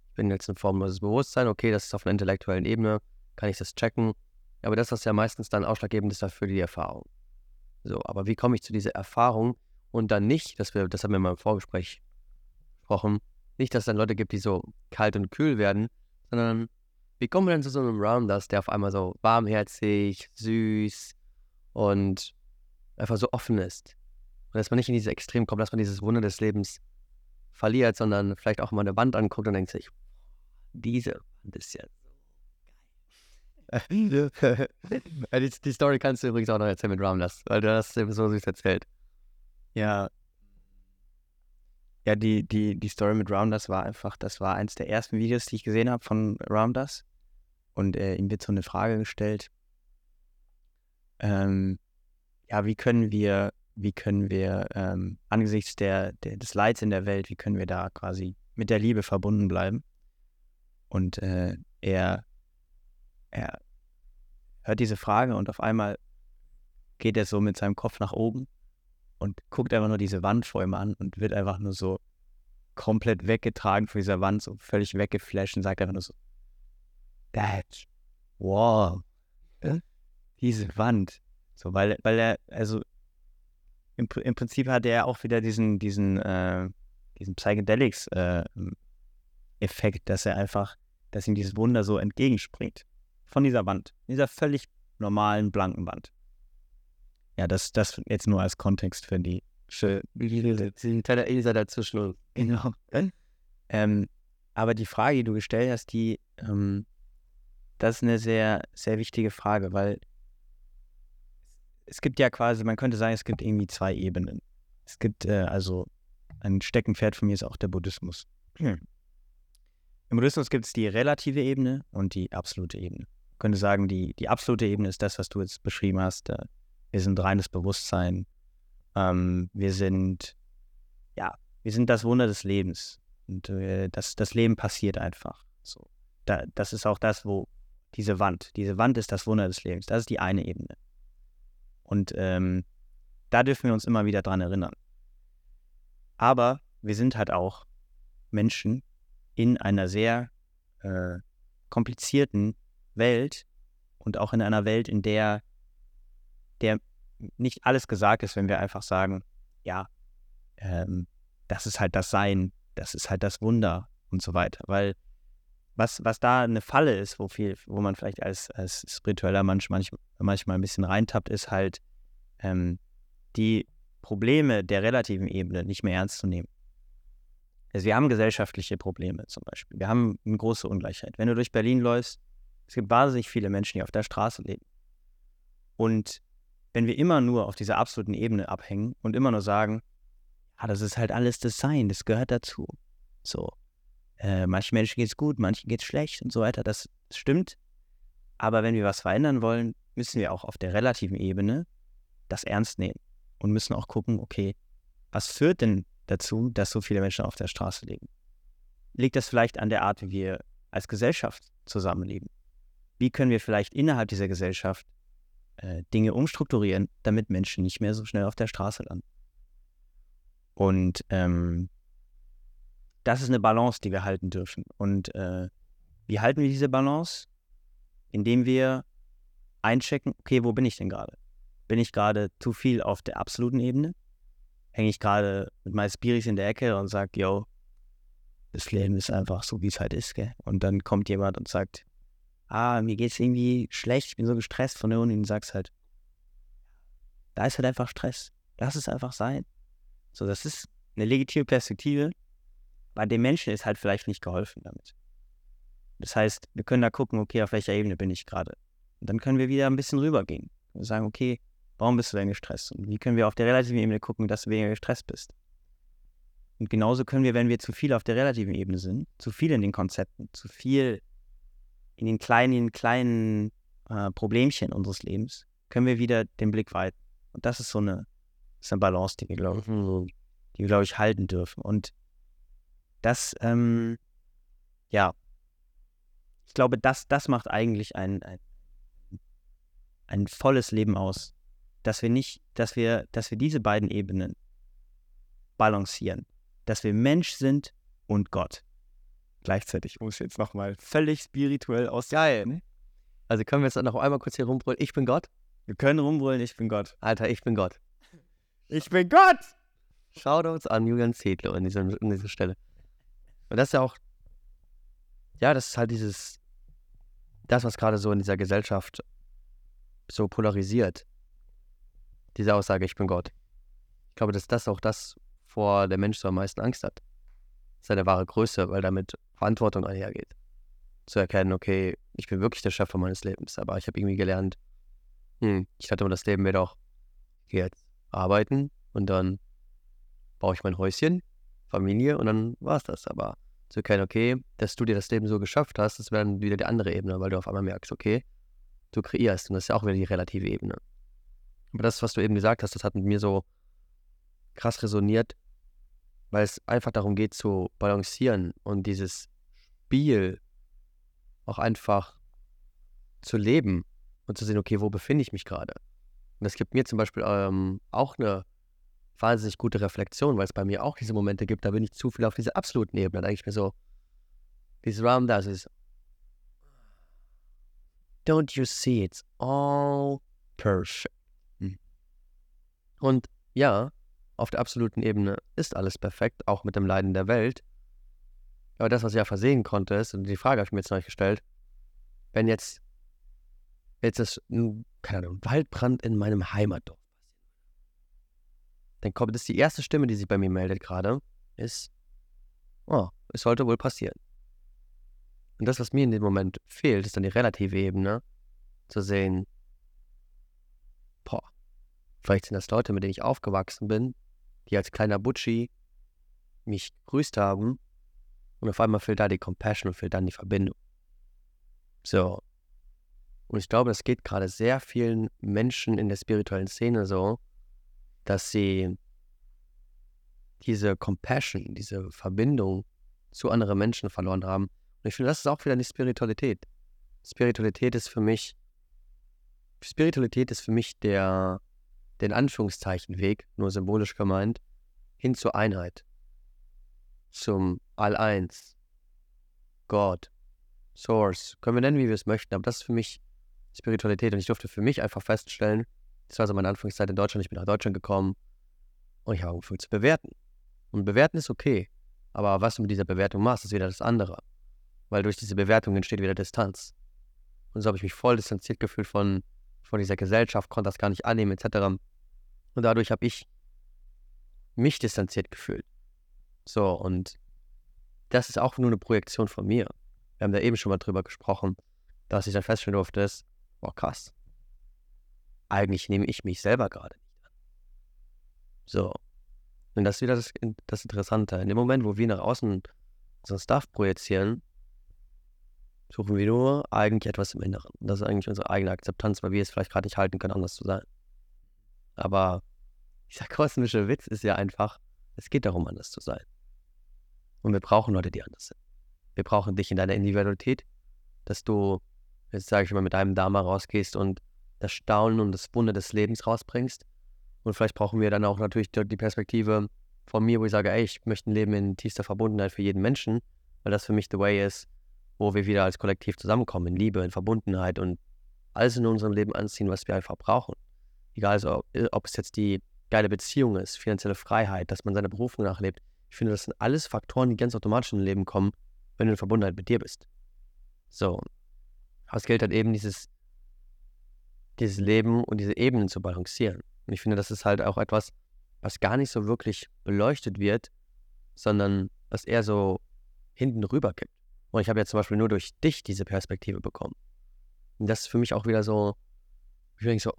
Ich bin jetzt ein formloses Bewusstsein, okay, das ist auf einer intellektuellen Ebene, kann ich das checken. Aber das ist ja meistens dann ausschlaggebend ist dafür die Erfahrung. So, aber wie komme ich zu dieser Erfahrung und dann nicht, dass wir, das haben wir mal im Vorgespräch gesprochen, nicht, dass es dann Leute gibt, die so kalt und kühl werden, sondern wie kommen wir denn zu so einem Rounders, der auf einmal so warmherzig, süß und einfach so offen ist? Und dass man nicht in diese Extrem kommt, dass man dieses Wunder des Lebens verliert, sondern vielleicht auch mal eine Wand anguckt und denkt sich, diese Wand ist geil. die, die, Story kannst du übrigens auch noch erzählen mit Rounders, weil du hast es so süß erzählt. Ja. Ja, die, die, die Story mit Rounders war einfach, das war eins der ersten Videos, die ich gesehen habe von Rounders. Und äh, ihm wird so eine Frage gestellt. Ähm, ja, wie können wir, wie können wir ähm, angesichts der, der, des Leids in der Welt, wie können wir da quasi mit der Liebe verbunden bleiben? Und äh, er, er hört diese Frage und auf einmal geht er so mit seinem Kopf nach oben und guckt einfach nur diese Wand vor ihm an und wird einfach nur so komplett weggetragen von dieser Wand, so völlig weggeflasht und sagt einfach nur so, That's, wow, diese Wand. So, weil, weil er, also im, im Prinzip hat er auch wieder diesen, diesen, äh, diesen Psychedelics-Effekt, äh, dass er einfach, dass ihm dieses Wunder so entgegenspringt. Von dieser Wand, dieser völlig normalen, blanken Wand. Ja, das, das jetzt nur als Kontext für die. Für die kleine Elsa dazwischen. Genau. Ähm, aber die Frage, die du gestellt hast, die, ähm, das ist eine sehr, sehr wichtige Frage, weil es gibt ja quasi, man könnte sagen, es gibt irgendwie zwei Ebenen. Es gibt äh, also ein Steckenpferd von mir ist auch der Buddhismus. Hm. Im Buddhismus gibt es die relative Ebene und die absolute Ebene. Könnte sagen, die, die absolute Ebene ist das, was du jetzt beschrieben hast. Äh, wir sind reines Bewusstsein. Ähm, wir sind, ja, wir sind das Wunder des Lebens. Und äh, das, das Leben passiert einfach. So. Da, das ist auch das, wo diese Wand, diese Wand ist das Wunder des Lebens. Das ist die eine Ebene. Und ähm, da dürfen wir uns immer wieder dran erinnern. Aber wir sind halt auch Menschen in einer sehr äh, komplizierten Welt und auch in einer Welt, in der, der nicht alles gesagt ist, wenn wir einfach sagen, ja, ähm, das ist halt das Sein, das ist halt das Wunder und so weiter. Weil was, was da eine Falle ist, wo viel, wo man vielleicht als, als spiritueller Mensch manchmal, manchmal ein bisschen reintappt, ist halt ähm, die Probleme der relativen Ebene nicht mehr ernst zu nehmen. Also wir haben gesellschaftliche Probleme zum Beispiel. Wir haben eine große Ungleichheit. Wenn du durch Berlin läufst, es gibt wahnsinnig viele Menschen, die auf der Straße leben. Und wenn wir immer nur auf dieser absoluten Ebene abhängen und immer nur sagen, ja, das ist halt alles das Sein, das gehört dazu. So, äh, manchen Menschen geht es gut, manchen geht es schlecht und so weiter. Das stimmt. Aber wenn wir was verändern wollen, müssen wir auch auf der relativen Ebene das ernst nehmen und müssen auch gucken, okay, was führt denn dazu, dass so viele Menschen auf der Straße leben? Liegt das vielleicht an der Art, wie wir als Gesellschaft zusammenleben? Wie können wir vielleicht innerhalb dieser Gesellschaft äh, Dinge umstrukturieren, damit Menschen nicht mehr so schnell auf der Straße landen? Und ähm, das ist eine Balance, die wir halten dürfen. Und äh, wie halten wir diese Balance? Indem wir einchecken, okay, wo bin ich denn gerade? Bin ich gerade zu viel auf der absoluten Ebene? Hänge ich gerade mit meinen Spiris in der Ecke und sage, yo, das Leben ist einfach so, wie es halt ist, gell? Und dann kommt jemand und sagt, ah, mir geht's irgendwie schlecht, ich bin so gestresst von der Uni und sagst halt, da ist halt einfach Stress. Lass es einfach sein. So, das ist eine legitime Perspektive. Bei dem Menschen ist halt vielleicht nicht geholfen damit. Das heißt, wir können da gucken, okay, auf welcher Ebene bin ich gerade. Und dann können wir wieder ein bisschen rübergehen. Und sagen, okay, warum bist du denn gestresst? Und wie können wir auf der relativen Ebene gucken, dass du weniger gestresst bist? Und genauso können wir, wenn wir zu viel auf der relativen Ebene sind, zu viel in den Konzepten, zu viel in den kleinen, kleinen äh, Problemchen unseres Lebens, können wir wieder den Blick weiten. Und das ist so eine, ist eine Balance, die wir, glaube ich, mhm. die wir, glaube ich, halten dürfen. Und das, ähm, ja, ich glaube, das, das macht eigentlich ein, ein, ein volles Leben aus. Dass wir nicht, dass wir, dass wir diese beiden Ebenen balancieren. Dass wir Mensch sind und Gott. Gleichzeitig, um es jetzt nochmal völlig spirituell auszusehen. Also können wir jetzt noch einmal kurz hier rumbrüllen, ich bin Gott? Wir können rumbrüllen, ich bin Gott. Alter, ich bin Gott. Ich bin Gott! Schaut uns an Julian Zedler an dieser, an dieser Stelle. Und das ist ja auch, ja, das ist halt dieses, das, was gerade so in dieser Gesellschaft so polarisiert. Diese Aussage, ich bin Gott. Ich glaube, dass das auch das, vor der Mensch so am meisten Angst hat. Seine wahre Größe, weil damit Verantwortung einhergeht. Zu erkennen, okay, ich bin wirklich der Schöpfer meines Lebens, aber ich habe irgendwie gelernt, hm, ich hatte immer das Leben mir doch, gehe jetzt arbeiten und dann baue ich mein Häuschen, Familie und dann war es das. Aber zu erkennen, okay, dass du dir das Leben so geschafft hast, das wäre dann wieder die andere Ebene, weil du auf einmal merkst, okay, du kreierst und das ist ja auch wieder die relative Ebene. Aber das, was du eben gesagt hast, das hat mit mir so krass resoniert, weil es einfach darum geht zu balancieren und dieses Spiel auch einfach zu leben und zu sehen, okay, wo befinde ich mich gerade? Und das gibt mir zum Beispiel ähm, auch eine wahnsinnig gute Reflexion, weil es bei mir auch diese Momente gibt, da bin ich zu viel auf dieser absoluten Ebene. Da denke ich mir so, dieses Ram das ist Don't you see it's all perfect? Hm. Und ja, auf der absoluten Ebene ist alles perfekt, auch mit dem Leiden der Welt. Aber das, was ich ja versehen konnte, ist, und die Frage habe ich mir jetzt noch nicht gestellt, wenn jetzt, jetzt ist, keine Ahnung, Waldbrand in meinem Heimatdorf dann kommt es die erste Stimme, die sich bei mir meldet gerade, ist, oh, es sollte wohl passieren. Und das, was mir in dem Moment fehlt, ist dann die relative Ebene, zu sehen, boah, vielleicht sind das Leute, mit denen ich aufgewachsen bin, die als kleiner Butschi mich grüßt haben und auf einmal fehlt da die Compassion und fehlt dann die Verbindung. So. Und ich glaube, das geht gerade sehr vielen Menschen in der spirituellen Szene so, dass sie diese Compassion, diese Verbindung zu anderen Menschen verloren haben. Und ich finde, das ist auch wieder eine Spiritualität. Spiritualität ist für mich, Spiritualität ist für mich der, den Anführungszeichen Weg, nur symbolisch gemeint, hin zur Einheit, zum All-Eins, Gott, Source, können wir nennen, wie wir es möchten, aber das ist für mich Spiritualität und ich durfte für mich einfach feststellen, das war so meine Anfangszeit in Deutschland. Ich bin nach Deutschland gekommen und ich habe angefangen zu bewerten. Und bewerten ist okay. Aber was du mit dieser Bewertung machst, ist wieder das andere. Weil durch diese Bewertung entsteht wieder Distanz. Und so habe ich mich voll distanziert gefühlt von, von dieser Gesellschaft, konnte das gar nicht annehmen, etc. Und dadurch habe ich mich distanziert gefühlt. So, und das ist auch nur eine Projektion von mir. Wir haben da eben schon mal drüber gesprochen, dass ich dann feststellen durfte, ist, boah, krass eigentlich nehme ich mich selber gerade nicht an. So. Und das ist wieder das, das Interessante. In dem Moment, wo wir nach außen unseren Stuff projizieren, suchen wir nur eigentlich etwas im Inneren. Das ist eigentlich unsere eigene Akzeptanz, weil wir es vielleicht gerade nicht halten können, anders zu sein. Aber dieser kosmische Witz ist ja einfach, Es geht darum, anders zu sein. Und wir brauchen Leute, die anders sind. Wir brauchen dich in deiner Individualität, dass du, jetzt sage ich mal, mit deinem Dharma rausgehst und das Staunen und das Wunder des Lebens rausbringst. Und vielleicht brauchen wir dann auch natürlich die Perspektive von mir, wo ich sage, ey, ich möchte ein Leben in tiefster Verbundenheit für jeden Menschen, weil das für mich the way ist, wo wir wieder als Kollektiv zusammenkommen, in Liebe, in Verbundenheit und alles in unserem Leben anziehen, was wir einfach brauchen. Egal, also, ob es jetzt die geile Beziehung ist, finanzielle Freiheit, dass man seiner Berufung nachlebt. Ich finde, das sind alles Faktoren, die ganz automatisch in dein Leben kommen, wenn du in Verbundenheit mit dir bist. So. Aber es gilt halt eben, dieses, dieses Leben und diese Ebenen zu balancieren. Und ich finde, das ist halt auch etwas, was gar nicht so wirklich beleuchtet wird, sondern was eher so hinten rüber kippt. Und ich habe ja zum Beispiel nur durch dich diese Perspektive bekommen. Und das ist für mich auch wieder so, ich denke so,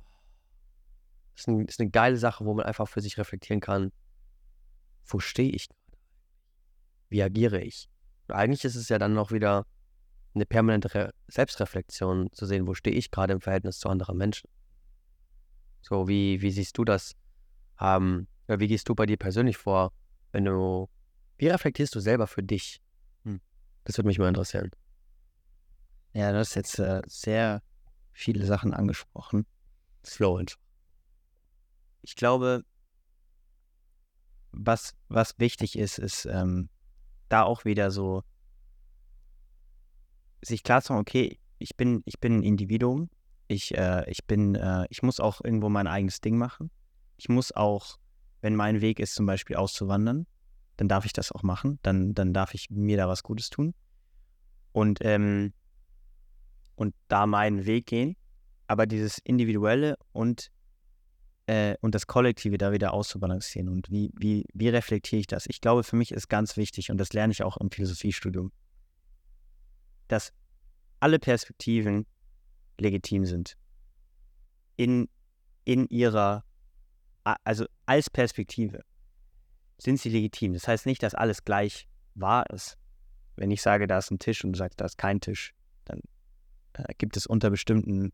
ist, ein, ist eine geile Sache, wo man einfach für sich reflektieren kann, wo stehe ich gerade? Wie agiere ich? Und eigentlich ist es ja dann noch wieder eine permanente Re Selbstreflexion zu sehen, wo stehe ich gerade im Verhältnis zu anderen Menschen. So, wie, wie siehst du das? Ähm, wie gehst du bei dir persönlich vor, wenn du, wie reflektierst du selber für dich? Das würde mich mal interessieren. Ja, du hast jetzt äh, sehr viele Sachen angesprochen. Slow and. Ich glaube, was, was wichtig ist, ist ähm, da auch wieder so sich klar zu machen, okay, ich bin, ich bin ein Individuum, ich, äh, ich bin, äh, ich muss auch irgendwo mein eigenes Ding machen. Ich muss auch, wenn mein Weg ist, zum Beispiel auszuwandern, dann darf ich das auch machen, dann, dann darf ich mir da was Gutes tun. Und, ähm, und da meinen Weg gehen. Aber dieses Individuelle und, äh, und das Kollektive da wieder auszubalancieren. Und wie, wie, wie reflektiere ich das? Ich glaube, für mich ist ganz wichtig, und das lerne ich auch im Philosophiestudium, dass alle Perspektiven legitim sind. In, in ihrer, also als Perspektive sind sie legitim. Das heißt nicht, dass alles gleich wahr ist. Wenn ich sage, da ist ein Tisch und du sagst, da ist kein Tisch, dann äh, gibt es unter bestimmten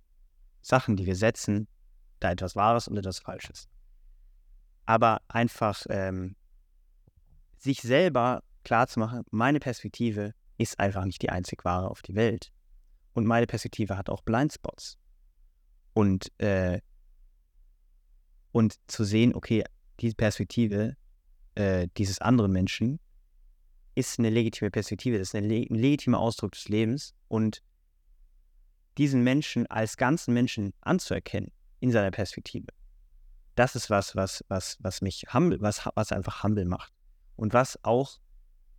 Sachen, die wir setzen, da etwas Wahres und etwas Falsches. Aber einfach ähm, sich selber klarzumachen, meine Perspektive ist einfach nicht die einzig wahre auf die Welt. Und meine Perspektive hat auch Blindspots. Und, äh, und zu sehen, okay, diese Perspektive äh, dieses anderen Menschen ist eine legitime Perspektive, das ist ein legitimer Ausdruck des Lebens. Und diesen Menschen als ganzen Menschen anzuerkennen in seiner Perspektive, das ist was, was, was, was mich humble, was, was einfach humble macht. Und was auch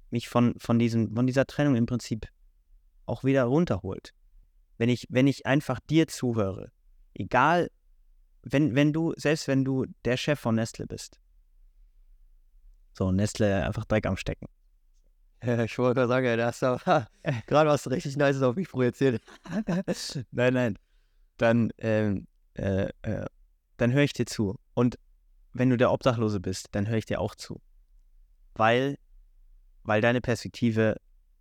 mich von, von, diesem, von dieser Trennung im Prinzip auch wieder runterholt. Wenn ich, wenn ich einfach dir zuhöre, egal, wenn, wenn du, selbst wenn du der Chef von Nestle bist, so Nestle einfach Dreck am Stecken. Ich wollte gerade sagen, da hast du gerade was richtig Nices auf mich projiziert. nein, nein. Dann, ähm, äh, äh, dann höre ich dir zu. Und wenn du der Obdachlose bist, dann höre ich dir auch zu. Weil, weil deine Perspektive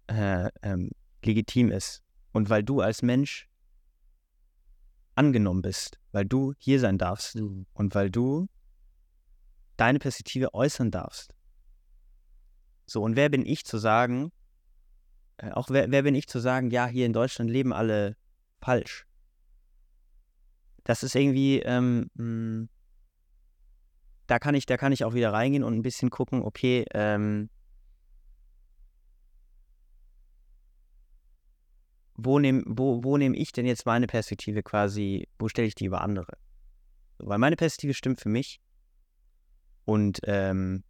äh, ähm, legitim ist und weil du als Mensch angenommen bist, weil du hier sein darfst mhm. und weil du deine Perspektive äußern darfst. So, und wer bin ich zu sagen, äh, auch wer, wer bin ich zu sagen, ja, hier in Deutschland leben alle falsch? Das ist irgendwie, ähm, hm, da kann ich, da kann ich auch wieder reingehen und ein bisschen gucken, okay, ähm, wo nehme wo, wo nehm ich denn jetzt meine Perspektive quasi, wo stelle ich die über andere? Weil meine Perspektive stimmt für mich und ähm,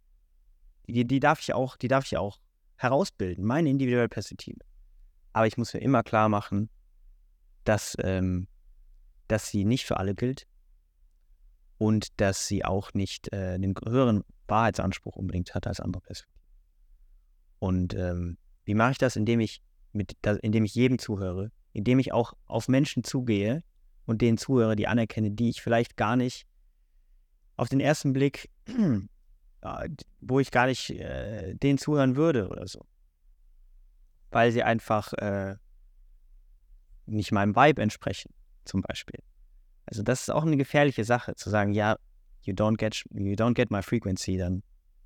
die, die, darf ich auch, die darf ich auch herausbilden, meine individuelle Perspektive. Aber ich muss mir immer klar machen, dass, ähm, dass sie nicht für alle gilt und dass sie auch nicht äh, den höheren Wahrheitsanspruch unbedingt hat als andere Perspektiven. Und ähm, wie mache ich das? Indem ich, mit, indem ich jedem zuhöre, indem ich auch auf Menschen zugehe und denen zuhöre, die anerkenne, die ich vielleicht gar nicht auf den ersten Blick wo ich gar nicht äh, denen zuhören würde oder so. Weil sie einfach äh, nicht meinem Vibe entsprechen, zum Beispiel. Also das ist auch eine gefährliche Sache, zu sagen, ja, you don't get, you don't get my frequency, dann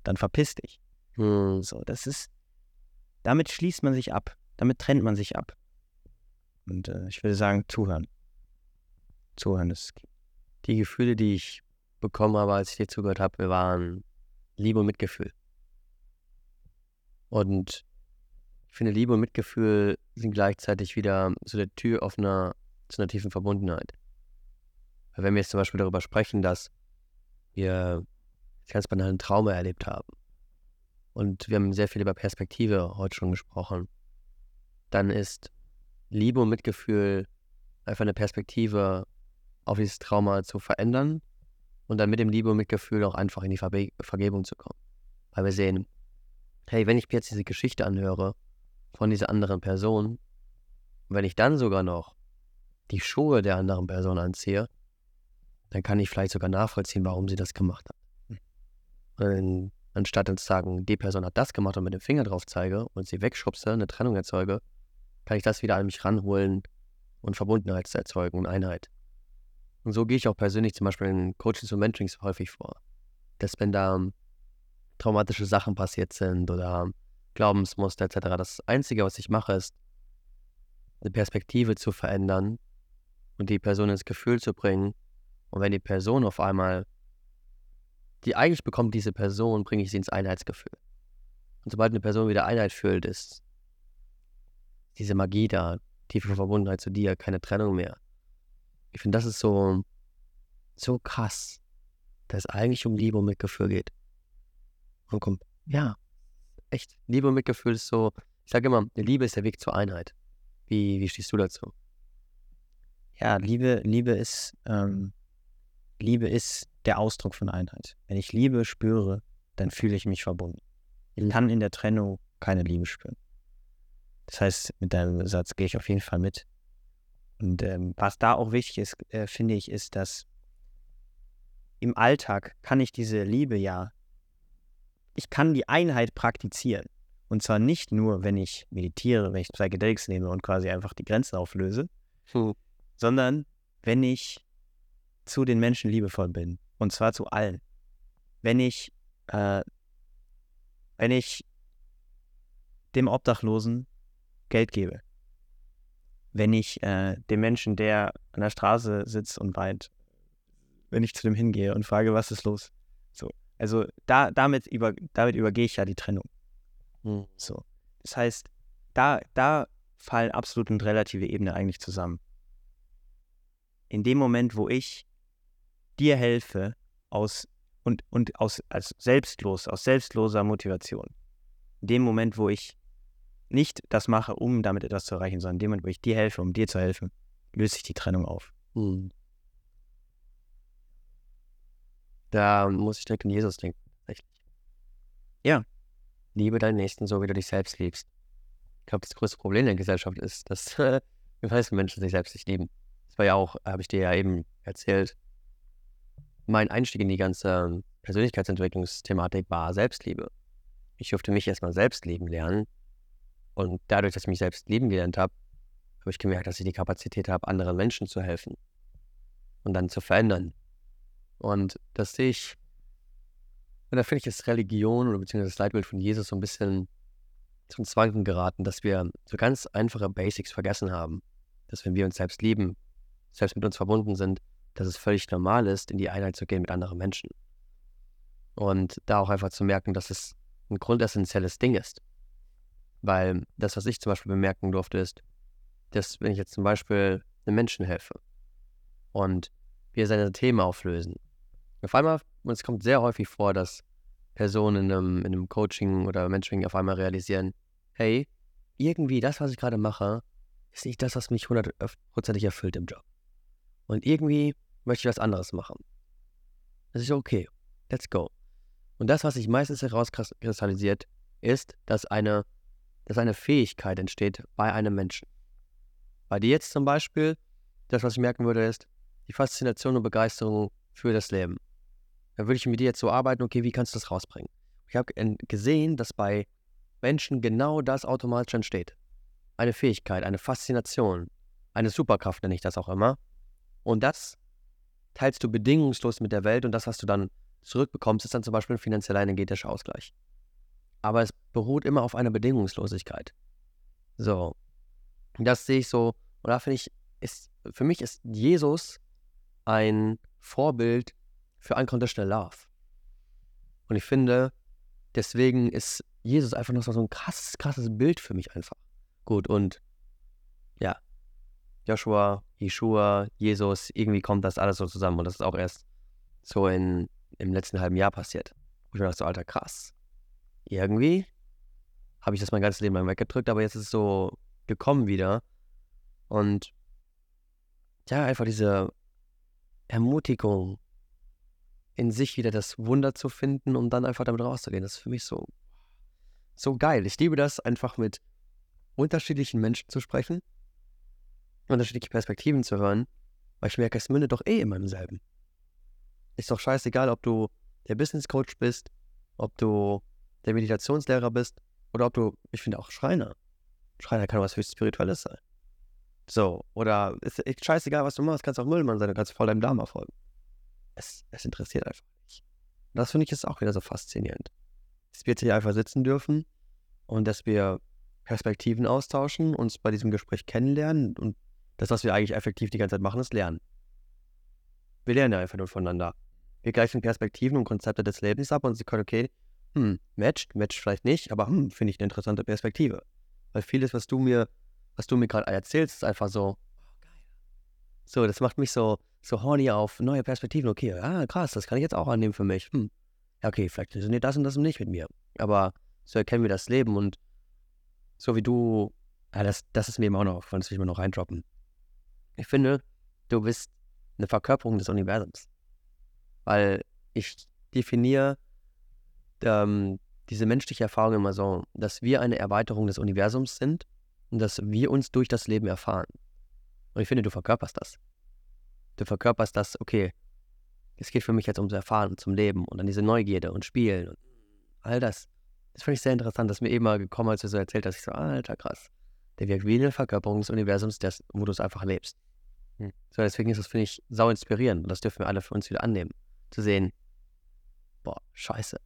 dann verpiss dich. Hm. So, das ist, damit schließt man sich ab, damit trennt man sich ab. Und äh, ich würde sagen, zuhören. Zuhören ist. Die Gefühle, die ich bekommen habe, als ich dir zugehört habe, waren Liebe und Mitgefühl. Und ich finde, Liebe und Mitgefühl sind gleichzeitig wieder so der Tür auf einer, zu einer tiefen Verbundenheit. Weil wenn wir jetzt zum Beispiel darüber sprechen, dass wir ganz banalen Trauma erlebt haben und wir haben sehr viel über Perspektive heute schon gesprochen, dann ist Liebe und Mitgefühl einfach eine Perspektive auf dieses Trauma zu verändern und dann mit dem Liebe und Mitgefühl auch einfach in die Verbe Vergebung zu kommen. Weil wir sehen, hey, wenn ich mir jetzt diese Geschichte anhöre von dieser anderen Person, wenn ich dann sogar noch die Schuhe der anderen Person anziehe, dann kann ich vielleicht sogar nachvollziehen, warum sie das gemacht hat. Und anstatt zu sagen, die Person hat das gemacht und mit dem Finger drauf zeige und sie wegschubse, eine Trennung erzeuge, kann ich das wieder an mich ranholen und Verbundenheit zu erzeugen und Einheit. Und so gehe ich auch persönlich zum Beispiel in Coachings und Mentorings häufig vor. Dass wenn da traumatische Sachen passiert sind oder Glaubensmuster etc., das Einzige, was ich mache, ist, eine Perspektive zu verändern und die Person ins Gefühl zu bringen. Und wenn die Person auf einmal, die eigentlich bekommt diese Person, bringe ich sie ins Einheitsgefühl. Und sobald eine Person wieder Einheit fühlt, ist diese Magie da, tiefe Verbundenheit zu dir, keine Trennung mehr. Ich finde, das ist so, so krass, dass es eigentlich um Liebe und Mitgefühl geht. Und kommt, ja, echt, Liebe und Mitgefühl ist so, ich sage immer, Liebe ist der Weg zur Einheit. Wie, wie stehst du dazu? Ja, Liebe, Liebe ist, ähm, Liebe ist der Ausdruck von Einheit. Wenn ich Liebe spüre, dann fühle ich mich verbunden. Ich kann in der Trennung keine Liebe spüren. Das heißt, mit deinem Satz gehe ich auf jeden Fall mit. Und ähm, was da auch wichtig ist, äh, finde ich, ist, dass im Alltag kann ich diese Liebe ja, ich kann die Einheit praktizieren. Und zwar nicht nur, wenn ich meditiere, wenn ich Psychedelics nehme und quasi einfach die Grenzen auflöse, hm. sondern wenn ich zu den Menschen liebevoll bin. Und zwar zu allen. Wenn ich, äh, wenn ich dem Obdachlosen Geld gebe. Wenn ich äh, dem Menschen, der an der Straße sitzt und weint, wenn ich zu dem hingehe und frage, was ist los? So. Also da, damit, über, damit übergehe ich ja die Trennung. Mhm. So. Das heißt, da, da fallen absolut und relative Ebene eigentlich zusammen. In dem Moment, wo ich dir helfe aus und, und aus als selbstlos, aus selbstloser Motivation. In dem Moment, wo ich nicht das mache, um damit etwas zu erreichen, sondern in dem wo ich dir helfe, um dir zu helfen, löst sich die Trennung auf. Mhm. Da muss ich direkt an Jesus denken, tatsächlich. Ja, liebe deinen Nächsten so, wie du dich selbst liebst. Ich glaube, das größte Problem der Gesellschaft ist, dass die meisten Menschen sich selbst nicht lieben. Das war ja auch, habe ich dir ja eben erzählt, mein Einstieg in die ganze Persönlichkeitsentwicklungsthematik war Selbstliebe. Ich durfte mich erstmal selbst lieben lernen und dadurch, dass ich mich selbst lieben gelernt habe, habe ich gemerkt, dass ich die Kapazität habe, anderen Menschen zu helfen und dann zu verändern. Und das sehe ich, und da finde ich, ist Religion oder beziehungsweise das Leitbild von Jesus so ein bisschen zum Zwanken geraten, dass wir so ganz einfache Basics vergessen haben. Dass wenn wir uns selbst lieben, selbst mit uns verbunden sind, dass es völlig normal ist, in die Einheit zu gehen mit anderen Menschen. Und da auch einfach zu merken, dass es ein grundessentielles Ding ist. Weil das, was ich zum Beispiel bemerken durfte, ist, dass wenn ich jetzt zum Beispiel einem Menschen helfe und wir seine Themen auflösen, auf einmal, und es kommt sehr häufig vor, dass Personen in einem, in einem Coaching oder Mentoring auf einmal realisieren, hey, irgendwie das, was ich gerade mache, ist nicht das, was mich hundertprozentig erfüllt im Job. Und irgendwie möchte ich was anderes machen. Das ist okay. Let's go. Und das, was sich meistens herauskristallisiert, ist, dass eine dass eine Fähigkeit entsteht bei einem Menschen. Bei dir jetzt zum Beispiel, das, was ich merken würde, ist die Faszination und Begeisterung für das Leben. Da würde ich mit dir jetzt so arbeiten, okay, wie kannst du das rausbringen? Ich habe gesehen, dass bei Menschen genau das automatisch entsteht. Eine Fähigkeit, eine Faszination, eine Superkraft nenne ich das auch immer. Und das teilst du bedingungslos mit der Welt und das hast du dann zurückbekommst, ist dann zum Beispiel ein finanzieller energetischer Ausgleich. Aber es beruht immer auf einer Bedingungslosigkeit. So. Das sehe ich so, und da finde ich, ist, für mich ist Jesus ein Vorbild für Unconditional Love. Und ich finde, deswegen ist Jesus einfach noch so ein krasses, krasses Bild für mich einfach. Gut, und ja, Joshua, Yeshua, Jesus, irgendwie kommt das alles so zusammen. Und das ist auch erst so in, im letzten halben Jahr passiert. Wo ich dachte, so, Alter, krass. Irgendwie habe ich das mein ganzes Leben lang weggedrückt, aber jetzt ist es so gekommen wieder. Und ja, einfach diese Ermutigung, in sich wieder das Wunder zu finden und dann einfach damit rauszugehen. Das ist für mich so, so geil. Ich liebe das, einfach mit unterschiedlichen Menschen zu sprechen, unterschiedliche Perspektiven zu hören, weil ich merke, es mündet doch eh immer im selben. Ist doch scheißegal, ob du der Business Coach bist, ob du der Meditationslehrer bist oder ob du, ich finde auch Schreiner. Schreiner kann was höchst Spirituelles sein. So, oder ist echt scheißegal, was du machst, kannst auch Müllmann sein, du kannst voll deinem Darm erfolgen. Es, es interessiert einfach nicht. Und das finde ich jetzt auch wieder so faszinierend. Dass wir jetzt hier einfach sitzen dürfen und dass wir Perspektiven austauschen, uns bei diesem Gespräch kennenlernen und das, was wir eigentlich effektiv die ganze Zeit machen, ist lernen. Wir lernen ja einfach nur voneinander. Wir gleichen Perspektiven und Konzepte des Lebens ab und sie können, okay, hm, matcht, matcht vielleicht nicht, aber hm, finde ich eine interessante Perspektive. Weil vieles, was du mir was du mir gerade erzählst, ist einfach so, oh, so, das macht mich so, so horny auf neue Perspektiven. Okay, ja, krass, das kann ich jetzt auch annehmen für mich. Hm. Ja, okay, vielleicht resoniert das und das nicht mit mir. Aber so erkennen wir das Leben und so wie du, ja, das, das ist mir immer auch noch, das will ich mir noch reindroppen. Ich finde, du bist eine Verkörperung des Universums. Weil ich definiere ähm, diese menschliche Erfahrung immer so, dass wir eine Erweiterung des Universums sind und dass wir uns durch das Leben erfahren. Und ich finde, du verkörperst das. Du verkörperst das, okay, es geht für mich jetzt ums Erfahren, zum Leben und dann diese Neugierde und Spielen und all das. Das finde ich sehr interessant, dass mir eben mal gekommen, als du so erzählt hast, ich so, alter, krass. Der wirkt wie eine Verkörperung des Universums, das, wo du es einfach lebst. Hm. So, deswegen ist das, finde ich, sau inspirierend und das dürfen wir alle für uns wieder annehmen. Zu sehen, boah, scheiße.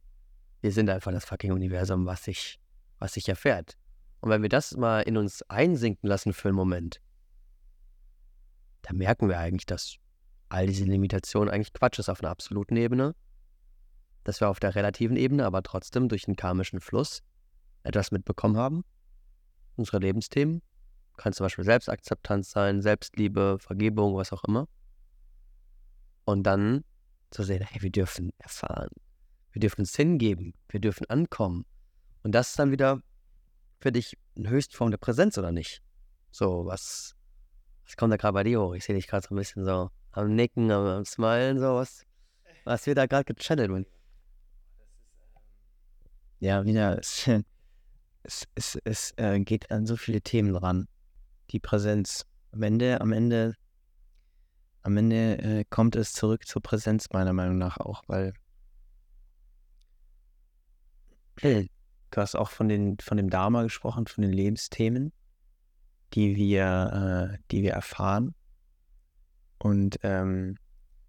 Wir sind einfach das fucking Universum, was sich, was sich erfährt. Und wenn wir das mal in uns einsinken lassen für einen Moment, dann merken wir eigentlich, dass all diese Limitationen eigentlich Quatsch ist auf einer absoluten Ebene, dass wir auf der relativen Ebene aber trotzdem durch den karmischen Fluss etwas mitbekommen haben. Unsere Lebensthemen. Kann zum Beispiel Selbstakzeptanz sein, Selbstliebe, Vergebung, was auch immer. Und dann zu sehen, hey, wir dürfen erfahren. Wir dürfen uns hingeben. Wir dürfen ankommen. Und das ist dann wieder für dich eine Höchstform der Präsenz oder nicht? So, was, was kommt da gerade bei dir hoch? Ich sehe dich gerade so ein bisschen so am Nicken, am, am Smilen, so was. Was wird da gerade gechannelt? Man? Ja, wieder, es, es, es, es äh, geht an so viele Themen ran. Die Präsenz. Am Ende, am Ende, am Ende äh, kommt es zurück zur Präsenz, meiner Meinung nach auch, weil Du hast auch von, den, von dem Dharma gesprochen, von den Lebensthemen, die wir, äh, die wir erfahren. Und ähm,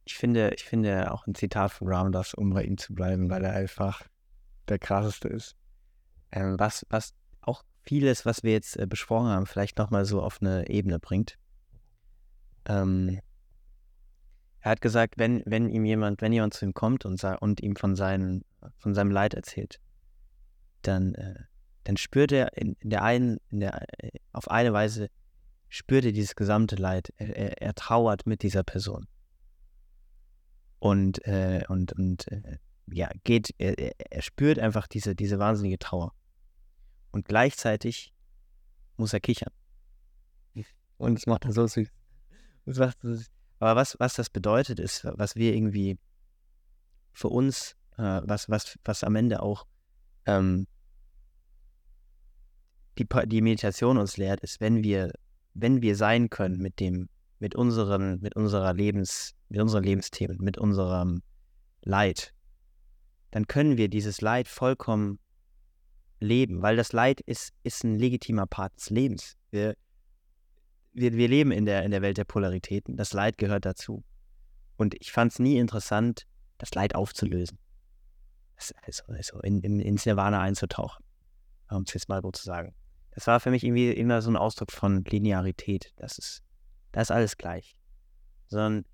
ich finde, ich finde auch ein Zitat von Ramdas, um bei ihm zu bleiben, weil er einfach der krasseste ist. Ähm, was, was auch vieles, was wir jetzt äh, besprochen haben, vielleicht nochmal so auf eine Ebene bringt. Ähm, er hat gesagt, wenn, wenn ihm jemand, wenn jemand zu ihm kommt und, und ihm von, seinen, von seinem Leid erzählt, dann, äh, dann spürt er in, in der einen, in der, äh, auf eine Weise spürt er dieses gesamte Leid. Er, er, er trauert mit dieser Person. Und, äh, und, und äh, ja, geht, er, er spürt einfach diese, diese wahnsinnige Trauer. Und gleichzeitig muss er kichern. Und das macht er so süß. Das macht so süß. Aber was, was das bedeutet, ist, was wir irgendwie für uns, äh, was, was, was am Ende auch ähm, die, die Meditation uns lehrt, ist, wenn wir, wenn wir sein können mit dem, mit unseren, mit unserer Lebens, mit unseren Lebensthemen, mit unserem Leid, dann können wir dieses Leid vollkommen leben, weil das Leid ist, ist ein legitimer Part des Lebens. Wir, wir, wir leben in der, in der Welt der Polaritäten. Das Leid gehört dazu. Und ich fand es nie interessant, das Leid aufzulösen. Also, also in, in, ins Nirvana einzutauchen, um es jetzt mal so zu sagen. Das war für mich irgendwie immer so ein Ausdruck von Linearität. Das ist, das ist alles gleich. Sondern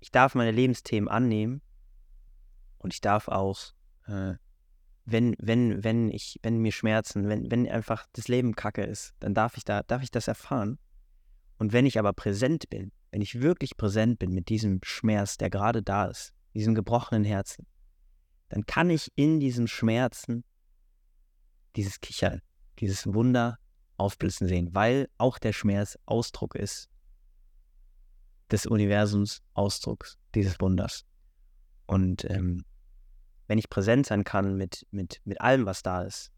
ich darf meine Lebensthemen annehmen und ich darf auch, äh, wenn, wenn, wenn ich, wenn mir Schmerzen, wenn, wenn einfach das Leben kacke ist, dann darf ich da, darf ich das erfahren. Und wenn ich aber präsent bin, wenn ich wirklich präsent bin mit diesem Schmerz, der gerade da ist, diesem gebrochenen Herzen, dann kann ich in diesen Schmerzen dieses Kichern, dieses Wunder aufblitzen sehen, weil auch der Schmerz Ausdruck ist des Universums, Ausdrucks dieses Wunders. Und ähm, wenn ich präsent sein kann mit, mit, mit allem, was da ist,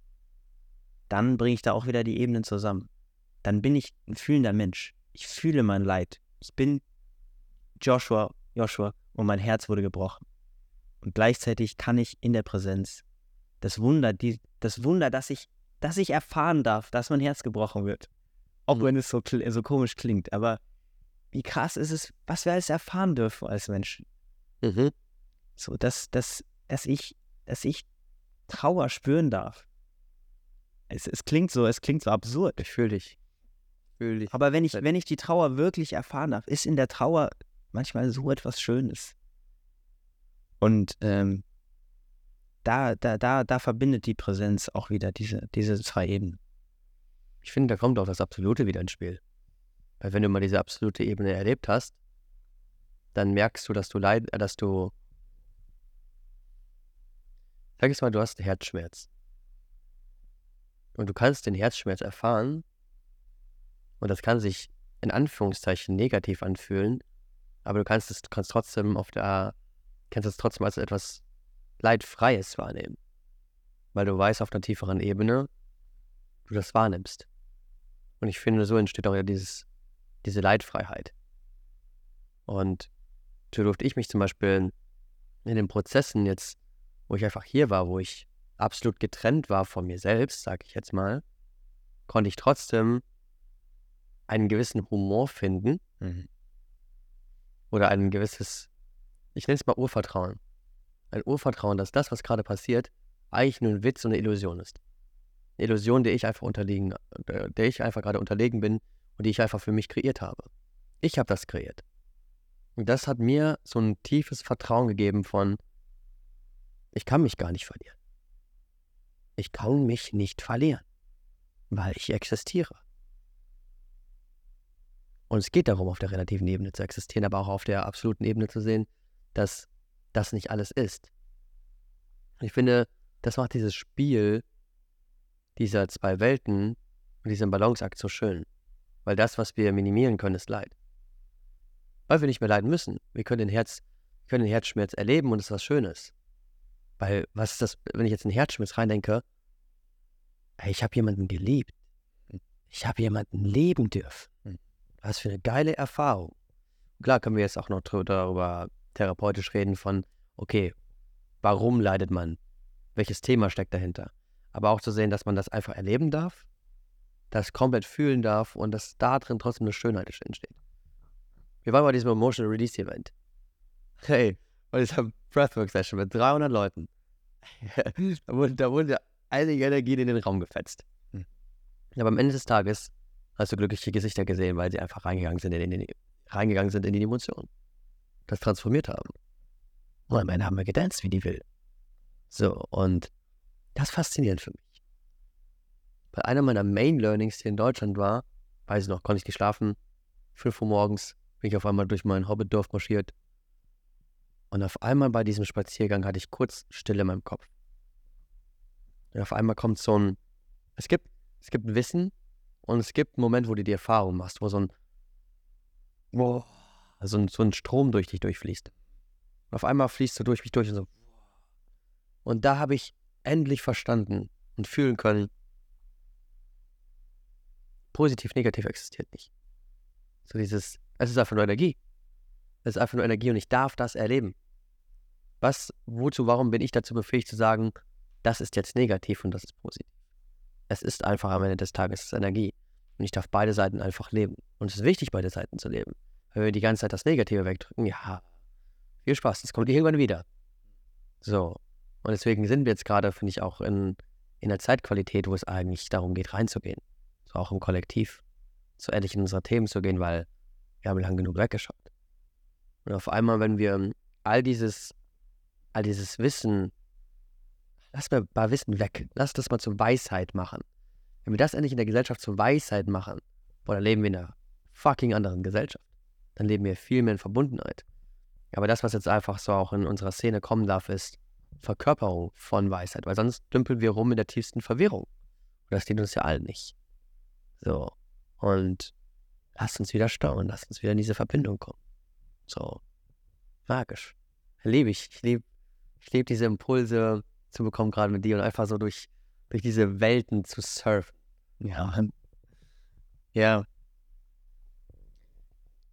dann bringe ich da auch wieder die Ebenen zusammen. Dann bin ich ein fühlender Mensch. Ich fühle mein Leid. Ich bin Joshua, Joshua und mein Herz wurde gebrochen. Und gleichzeitig kann ich in der Präsenz das Wunder, die, das Wunder, dass ich, dass ich erfahren darf, dass mein Herz gebrochen wird. Auch mhm. wenn es so, so komisch klingt. Aber wie krass ist es, was wir alles erfahren dürfen als Menschen. Mhm. So, dass, dass, dass ich, dass ich Trauer spüren darf. Es, es klingt so, es klingt so absurd. Ich fühle dich. Fühl dich. Aber wenn ich, wenn ich die Trauer wirklich erfahren darf, ist in der Trauer manchmal so etwas Schönes. Und ähm, da, da, da, da verbindet die Präsenz auch wieder diese, diese zwei Ebenen. Ich finde, da kommt auch das Absolute wieder ins Spiel. Weil wenn du mal diese absolute Ebene erlebt hast, dann merkst du, dass du leid, äh, dass du Sag jetzt mal, du hast einen Herzschmerz. Und du kannst den Herzschmerz erfahren. Und das kann sich in Anführungszeichen negativ anfühlen. Aber du kannst es kannst trotzdem auf der, kannst es trotzdem als etwas Leidfreies wahrnehmen. Weil du weißt auf einer tieferen Ebene, du das wahrnimmst. Und ich finde, so entsteht auch ja dieses, diese Leidfreiheit. Und so durfte ich mich zum Beispiel in den Prozessen jetzt wo ich einfach hier war, wo ich absolut getrennt war von mir selbst, sage ich jetzt mal, konnte ich trotzdem einen gewissen Humor finden mhm. oder ein gewisses, ich nenne es mal Urvertrauen. Ein Urvertrauen, dass das, was gerade passiert, eigentlich nur ein Witz und eine Illusion ist. Eine Illusion, der ich einfach unterliegen, der ich einfach gerade unterlegen bin und die ich einfach für mich kreiert habe. Ich habe das kreiert. Und das hat mir so ein tiefes Vertrauen gegeben von, ich kann mich gar nicht verlieren. Ich kann mich nicht verlieren, weil ich existiere. Und es geht darum, auf der relativen Ebene zu existieren, aber auch auf der absoluten Ebene zu sehen, dass das nicht alles ist. Ich finde, das macht dieses Spiel dieser zwei Welten und diesen Balanceakt so schön. Weil das, was wir minimieren können, ist Leid. Weil wir nicht mehr leiden müssen. Wir können den, Herz, können den Herzschmerz erleben und es ist was Schönes. Weil, was ist das, wenn ich jetzt in Herzschmerz reindenke? Hey, ich habe jemanden geliebt. Ich habe jemanden leben dürfen. Hm. Was für eine geile Erfahrung. Klar können wir jetzt auch noch darüber therapeutisch reden von, okay, warum leidet man? Welches Thema steckt dahinter? Aber auch zu sehen, dass man das einfach erleben darf, das komplett fühlen darf und dass da drin trotzdem eine Schönheit entsteht. Wir waren bei diesem Emotional Release Event. Hey, bei dieser Breathwork-Session mit 300 Leuten. da, wurde, da wurde einige Energie in den Raum gefetzt. Hm. Aber am Ende des Tages hast du glückliche Gesichter gesehen, weil sie einfach reingegangen sind in, die, reingegangen sind in die Emotionen. Das transformiert haben. Und am Ende haben wir gedanced, wie die will. So, und das ist faszinierend für mich. Weil einer meiner Main Learnings hier in Deutschland war, weiß ich noch, konnte ich nicht schlafen. 5 Uhr morgens bin ich auf einmal durch mein Hobbitdorf marschiert, und auf einmal bei diesem Spaziergang hatte ich kurz Stille in meinem Kopf. Und auf einmal kommt so ein, es gibt, es gibt Wissen und es gibt einen Moment, wo du die Erfahrung machst, wo so ein, wow, so ein, so ein Strom durch dich durchfließt. Und auf einmal fließt du durch mich durch und so. Und da habe ich endlich verstanden und fühlen können, positiv, negativ existiert nicht. So dieses, es ist einfach nur Energie. Es ist einfach nur Energie und ich darf das erleben. Was, wozu, warum bin ich dazu befähigt zu sagen, das ist jetzt negativ und das ist positiv? Es ist einfach am Ende des Tages Energie. Und ich darf beide Seiten einfach leben. Und es ist wichtig, beide Seiten zu leben. Wenn wir die ganze Zeit das Negative wegdrücken, ja, viel Spaß, das kommt irgendwann wieder. So. Und deswegen sind wir jetzt gerade, finde ich, auch in, in der Zeitqualität, wo es eigentlich darum geht, reinzugehen. So auch im Kollektiv. So ehrlich in unsere Themen zu gehen, weil wir haben lang genug weggeschaut. Und auf einmal, wenn wir all dieses, all dieses Wissen, lass mal mal Wissen weg, lass das mal zur Weisheit machen. Wenn wir das endlich in der Gesellschaft zur Weisheit machen, boah, dann leben wir in einer fucking anderen Gesellschaft. Dann leben wir viel mehr in Verbundenheit. Aber das, was jetzt einfach so auch in unserer Szene kommen darf, ist Verkörperung von Weisheit, weil sonst dümpeln wir rum in der tiefsten Verwirrung. Und das dient uns ja allen nicht. So. Und lasst uns wieder staunen, lasst uns wieder in diese Verbindung kommen. So. Magisch. Liebe ich. Ich liebe ich lieb diese Impulse zu bekommen, gerade mit dir und einfach so durch, durch diese Welten zu surfen. Ja. Ja.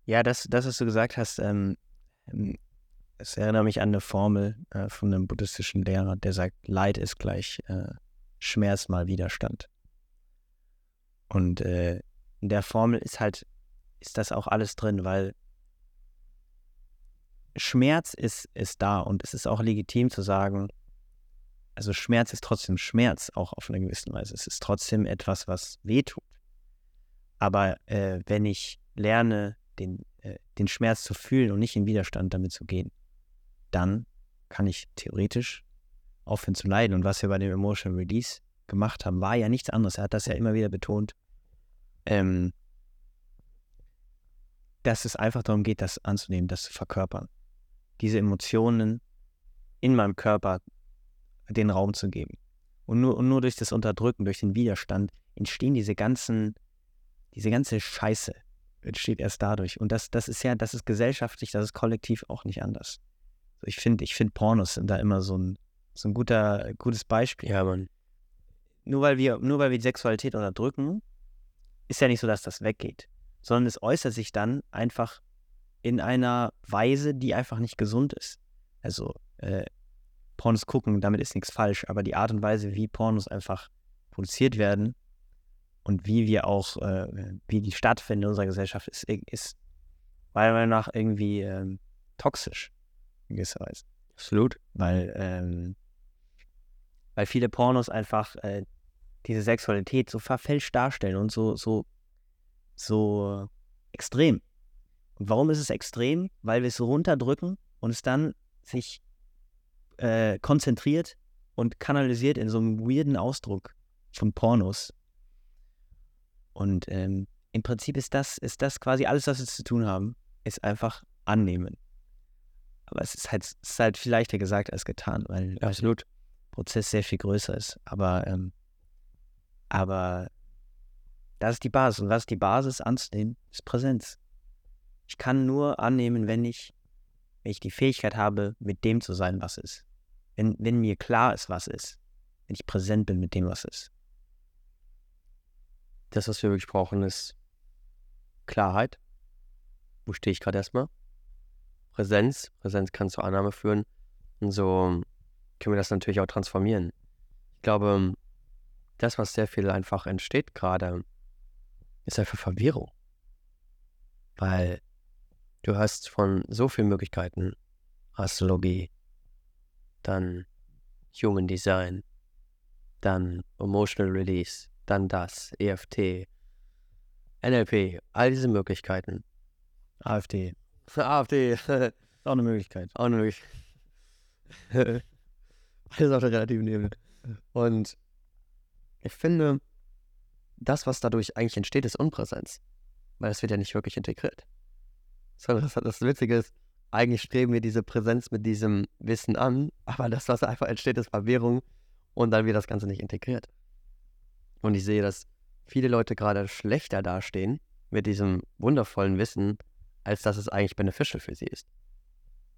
Ja, das, das, was du gesagt hast, ähm, ähm, es erinnert mich an eine Formel äh, von einem buddhistischen Lehrer, der sagt, Leid ist gleich äh, Schmerz mal Widerstand. Und äh, in der Formel ist halt, ist das auch alles drin, weil Schmerz ist, ist da und es ist auch legitim zu sagen, also Schmerz ist trotzdem Schmerz, auch auf eine gewisse Weise. Es ist trotzdem etwas, was wehtut. Aber äh, wenn ich lerne, den, äh, den Schmerz zu fühlen und nicht in Widerstand damit zu gehen, dann kann ich theoretisch aufhören zu leiden. Und was wir bei dem Emotional Release gemacht haben, war ja nichts anderes. Er hat das ja immer wieder betont, ähm, dass es einfach darum geht, das anzunehmen, das zu verkörpern. Diese Emotionen in meinem Körper den Raum zu geben. Und nur, und nur durch das Unterdrücken, durch den Widerstand entstehen diese ganzen, diese ganze Scheiße, entsteht erst dadurch. Und das, das ist ja, das ist gesellschaftlich, das ist kollektiv auch nicht anders. Ich finde, ich finde Pornos sind da immer so ein, so ein guter, gutes Beispiel. Ja, Mann. Nur weil wir, nur weil wir die Sexualität unterdrücken, ist ja nicht so, dass das weggeht. Sondern es äußert sich dann einfach in einer Weise, die einfach nicht gesund ist. Also, äh, Pornos gucken, damit ist nichts falsch, aber die Art und Weise, wie Pornos einfach produziert werden, und wie wir auch, äh, wie die stattfinden in unserer Gesellschaft, ist, ist meiner Meinung nach irgendwie ähm, toxisch in gewisser Weise. Absolut. Weil, ähm, weil viele Pornos einfach äh, diese Sexualität so verfälscht darstellen und so, so, so extrem. Und warum ist es extrem? Weil wir es so runterdrücken und es dann sich äh, konzentriert und kanalisiert in so einem weirden Ausdruck von Pornos, und ähm, im Prinzip ist das, ist das quasi alles, was wir zu tun haben, ist einfach annehmen. Aber es ist halt, es ist halt viel leichter gesagt als getan, weil ja, absolut. der Prozess sehr viel größer ist. Aber, ähm, aber das ist die Basis. Und was ist die Basis anzunehmen? Ist Präsenz. Ich kann nur annehmen, wenn ich, wenn ich die Fähigkeit habe, mit dem zu sein, was ist. Wenn, wenn mir klar ist, was ist. Wenn ich präsent bin mit dem, was ist das, was wir wirklich brauchen, ist Klarheit. Wo stehe ich gerade erstmal? Präsenz. Präsenz kann zur Annahme führen. Und so können wir das natürlich auch transformieren. Ich glaube, das, was sehr viel einfach entsteht gerade, ist einfach Verwirrung. Weil du hast von so vielen Möglichkeiten Astrologie, dann Human Design, dann Emotional Release, dann das, EFT, NLP, all diese Möglichkeiten. AfD. AfD. auch eine Möglichkeit. Auch eine Möglichkeit. Alles auf der relativen Ebene. Und ich finde, das, was dadurch eigentlich entsteht, ist Unpräsenz. Weil es wird ja nicht wirklich integriert. Sondern das, das Witzige ist, eigentlich streben wir diese Präsenz mit diesem Wissen an, aber das, was einfach entsteht, ist Verwirrung und dann wird das Ganze nicht integriert. Und ich sehe, dass viele Leute gerade schlechter dastehen mit diesem wundervollen Wissen, als dass es eigentlich beneficial für sie ist.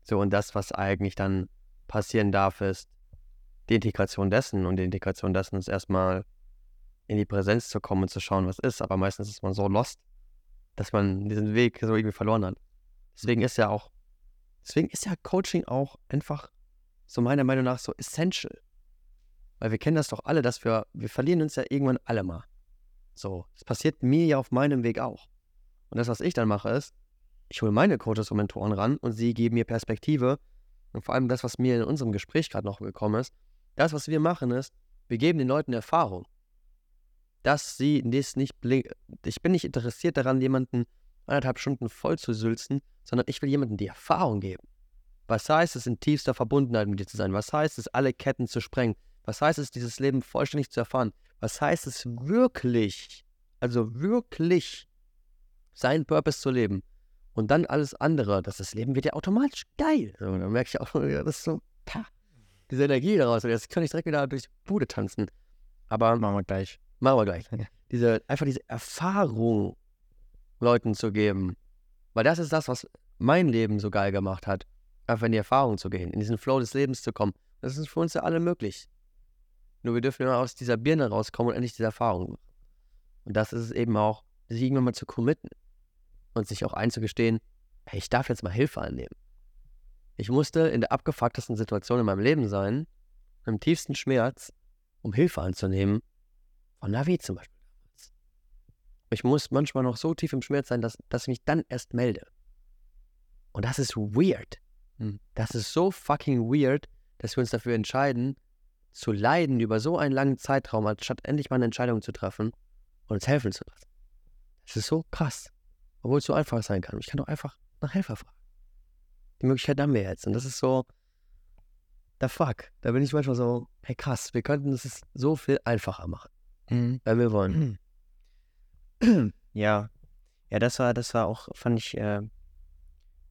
So, und das, was eigentlich dann passieren darf, ist die Integration dessen. Und die Integration dessen ist erstmal in die Präsenz zu kommen und zu schauen, was ist. Aber meistens ist man so lost, dass man diesen Weg so irgendwie verloren hat. Deswegen ist ja auch, deswegen ist ja Coaching auch einfach so meiner Meinung nach so essential. Weil wir kennen das doch alle, dass wir, wir verlieren uns ja irgendwann alle mal. So, das passiert mir ja auf meinem Weg auch. Und das, was ich dann mache, ist, ich hole meine Coaches und Mentoren ran und sie geben mir Perspektive, und vor allem das, was mir in unserem Gespräch gerade noch gekommen ist, das, was wir machen, ist, wir geben den Leuten Erfahrung. Dass sie das nicht Ich bin nicht interessiert daran, jemanden anderthalb Stunden voll zu sülzen, sondern ich will jemandem die Erfahrung geben. Was heißt es, in tiefster Verbundenheit mit dir zu sein? Was heißt es, alle Ketten zu sprengen? Was heißt es, dieses Leben vollständig zu erfahren? Was heißt es wirklich, also wirklich seinen Purpose zu leben? Und dann alles andere, dass das Leben wird ja automatisch geil. So, dann merke ich auch, das ist so, pah, diese Energie daraus. Jetzt kann ich direkt wieder durch die Bude tanzen. Aber machen wir gleich. Machen wir gleich. Diese, einfach diese Erfahrung Leuten zu geben. Weil das ist das, was mein Leben so geil gemacht hat. Einfach in die Erfahrung zu gehen, in diesen Flow des Lebens zu kommen. Das ist für uns ja alle möglich. Nur wir dürfen immer aus dieser Birne rauskommen und endlich diese Erfahrung machen. Und das ist es eben auch, sich irgendwann mal zu committen und sich auch einzugestehen, hey, ich darf jetzt mal Hilfe annehmen. Ich musste in der abgefucktesten Situation in meinem Leben sein, im tiefsten Schmerz, um Hilfe anzunehmen, von Navi zum Beispiel. Ich muss manchmal noch so tief im Schmerz sein, dass, dass ich mich dann erst melde. Und das ist weird. Hm. Das ist so fucking weird, dass wir uns dafür entscheiden, zu leiden über so einen langen Zeitraum, anstatt endlich mal eine Entscheidung zu treffen und uns helfen zu lassen. Das ist so krass. Obwohl es so einfach sein kann. Ich kann doch einfach nach Helfer fragen. Die Möglichkeit haben wir jetzt. Und das ist so, the fuck. Da bin ich manchmal so, hey krass, wir könnten es so viel einfacher machen. Mhm. Wenn wir wollen. Ja. Ja, das war, das war auch, fand ich äh,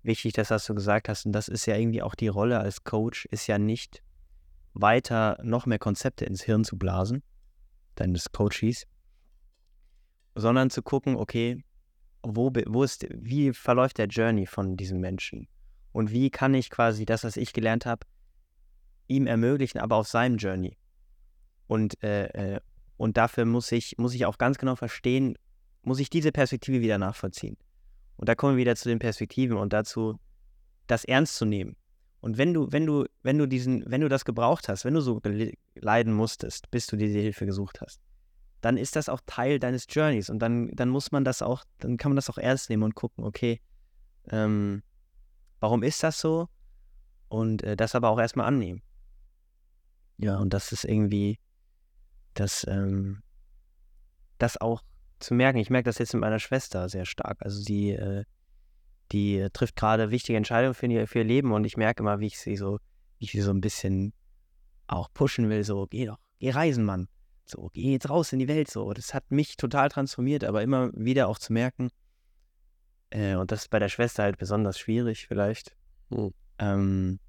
wichtig, dass das du gesagt hast. Und das ist ja irgendwie auch die Rolle als Coach, ist ja nicht weiter noch mehr Konzepte ins Hirn zu blasen, deines Coaches, sondern zu gucken, okay, wo, wo ist, wie verläuft der Journey von diesem Menschen? Und wie kann ich quasi das, was ich gelernt habe, ihm ermöglichen, aber auf seinem Journey? Und, äh, äh, und dafür muss ich, muss ich auch ganz genau verstehen, muss ich diese Perspektive wieder nachvollziehen. Und da kommen wir wieder zu den Perspektiven und dazu, das ernst zu nehmen. Und wenn du, wenn du, wenn du diesen, wenn du das gebraucht hast, wenn du so leiden musstest, bis du diese Hilfe gesucht hast, dann ist das auch Teil deines Journeys und dann, dann muss man das auch, dann kann man das auch ernst nehmen und gucken, okay, ähm, warum ist das so? Und äh, das aber auch erstmal annehmen. Ja, und das ist irgendwie, das, ähm, das auch zu merken. Ich merke das jetzt mit meiner Schwester sehr stark. Also sie, äh, die trifft gerade wichtige Entscheidungen für ihr, für ihr Leben und ich merke immer, wie ich sie so, wie ich sie so ein bisschen auch pushen will, so, geh doch, geh reisen, Mann. So, geh jetzt raus in die Welt. So, das hat mich total transformiert, aber immer wieder auch zu merken, äh, und das ist bei der Schwester halt besonders schwierig, vielleicht, hm. ähm,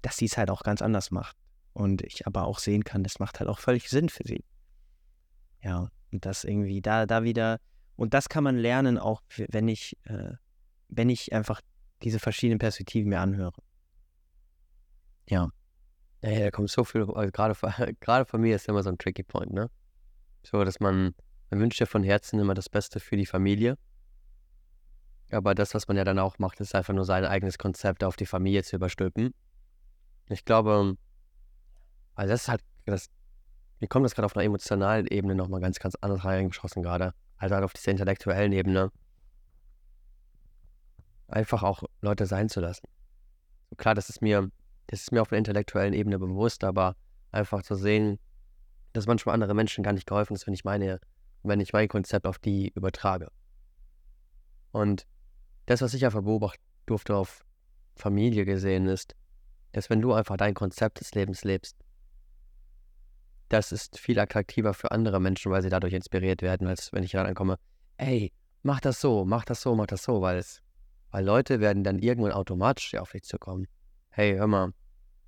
dass sie es halt auch ganz anders macht. Und ich aber auch sehen kann, das macht halt auch völlig Sinn für sie. Ja, und das irgendwie da, da wieder, und das kann man lernen, auch wenn ich, äh, wenn ich einfach diese verschiedenen Perspektiven mir anhöre. Ja. Ja, da kommt so viel, also gerade, gerade mir ist immer so ein tricky point, ne? So, dass man, man wünscht ja von Herzen immer das Beste für die Familie. Aber das, was man ja dann auch macht, ist einfach nur sein eigenes Konzept auf die Familie zu überstülpen. Ich glaube, also das ist halt, das, mir kommt das gerade auf einer emotionalen Ebene nochmal ganz, ganz anders reingeschossen gerade. Also halt auf dieser intellektuellen Ebene. Einfach auch Leute sein zu lassen. Klar, das ist mir, das ist mir auf einer intellektuellen Ebene bewusst, aber einfach zu sehen, dass manchmal andere Menschen gar nicht geholfen ist, wenn ich meine, wenn ich mein Konzept auf die übertrage. Und das, was ich einfach beobachten durfte auf Familie gesehen, ist, dass wenn du einfach dein Konzept des Lebens lebst, das ist viel attraktiver für andere Menschen, weil sie dadurch inspiriert werden, als wenn ich dann ankomme, ey, mach das so, mach das so, mach das so, weil es, weil Leute werden dann irgendwann automatisch auf dich zukommen. Hey, hör mal,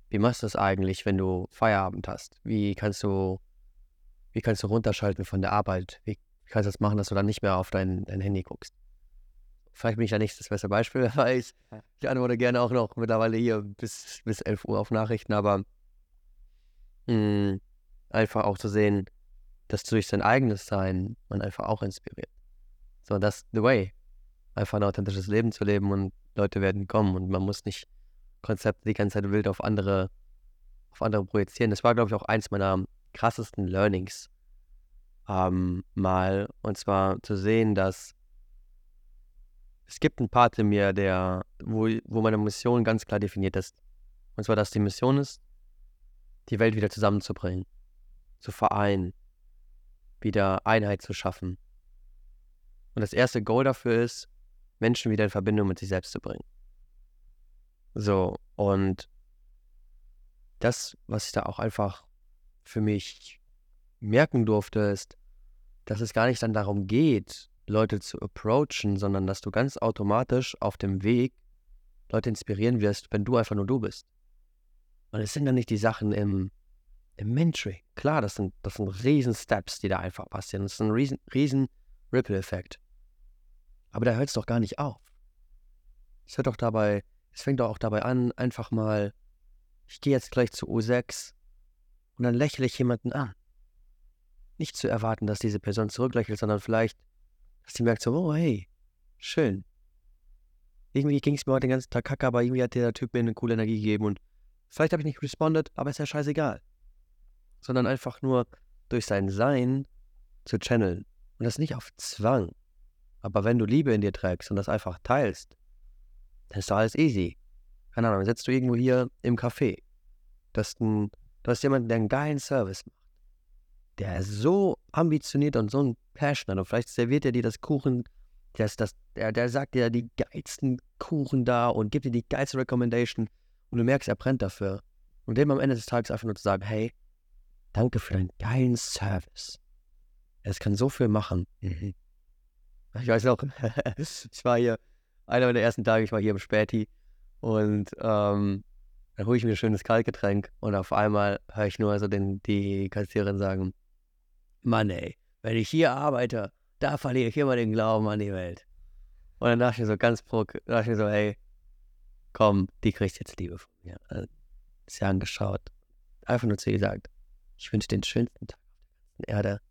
wie machst du das eigentlich, wenn du Feierabend hast? Wie kannst du, wie kannst du runterschalten von der Arbeit? Wie kannst du das machen, dass du dann nicht mehr auf dein, dein Handy guckst? Vielleicht bin ich ja nicht das beste Beispiel, weil ich, ich antworte gerne auch noch mittlerweile hier bis, bis 11 Uhr auf Nachrichten, aber mh, hm, einfach auch zu sehen, dass durch sein eigenes Sein man einfach auch inspiriert. So, das the way. Einfach ein authentisches Leben zu leben und Leute werden kommen und man muss nicht Konzepte die ganze Zeit wild auf andere, auf andere projizieren. Das war, glaube ich, auch eins meiner krassesten Learnings ähm, mal. Und zwar zu sehen, dass es gibt einen Part in mir, der, wo, wo meine Mission ganz klar definiert ist. Und zwar, dass die Mission ist, die Welt wieder zusammenzubringen, zu vereinen, wieder Einheit zu schaffen. Und das erste Goal dafür ist, Menschen wieder in Verbindung mit sich selbst zu bringen. So, und das, was ich da auch einfach für mich merken durfte, ist, dass es gar nicht dann darum geht, Leute zu approachen, sondern dass du ganz automatisch auf dem Weg Leute inspirieren wirst, wenn du einfach nur du bist. Und es sind dann nicht die Sachen im, im Mentoring. Klar, das sind, das sind riesen Steps, die da einfach passieren. Das ist ein riesen, riesen Ripple-Effekt. Aber da hört es doch gar nicht auf. Es hört doch dabei, es fängt doch auch dabei an, einfach mal, ich gehe jetzt gleich zu U6 und dann lächle ich jemanden an. Nicht zu erwarten, dass diese Person zurücklächelt, sondern vielleicht, dass sie merkt so, oh hey, schön. Irgendwie ging es mir heute den ganzen Tag kacke, aber irgendwie hat der Typ mir eine coole Energie gegeben und vielleicht habe ich nicht respondet, aber ist ja scheißegal. Sondern einfach nur durch sein Sein zu channeln. Und das nicht auf Zwang. Aber wenn du Liebe in dir trägst und das einfach teilst, dann ist doch alles easy. Keine Ahnung, sitzt du irgendwo hier im Café. Du hast, ein, du hast jemanden, der einen geilen Service macht. Der ist so ambitioniert und so ein Passion. Und vielleicht serviert er dir das Kuchen, das, das, der, der sagt dir die geilsten Kuchen da und gibt dir die geilste Recommendation. Und du merkst, er brennt dafür. Und dem am Ende des Tages einfach nur zu sagen, hey, danke für deinen geilen Service. Es kann so viel machen. Mhm. Ich weiß noch, ich war hier, einer der ersten Tage, ich war hier im Späti und ähm, dann hole ich mir ein schönes Kaltgetränk und auf einmal höre ich nur so den, die Kassiererin sagen, Mann ey, wenn ich hier arbeite, da verliere ich immer den Glauben an die Welt. Und dann dachte ich mir so ganz bruck, dachte ich mir so, ey, komm, die kriegt jetzt Liebe von mir. Also, sie angeschaut, einfach nur zu ihr gesagt, ich wünsche den schönsten Tag auf der ganzen Erde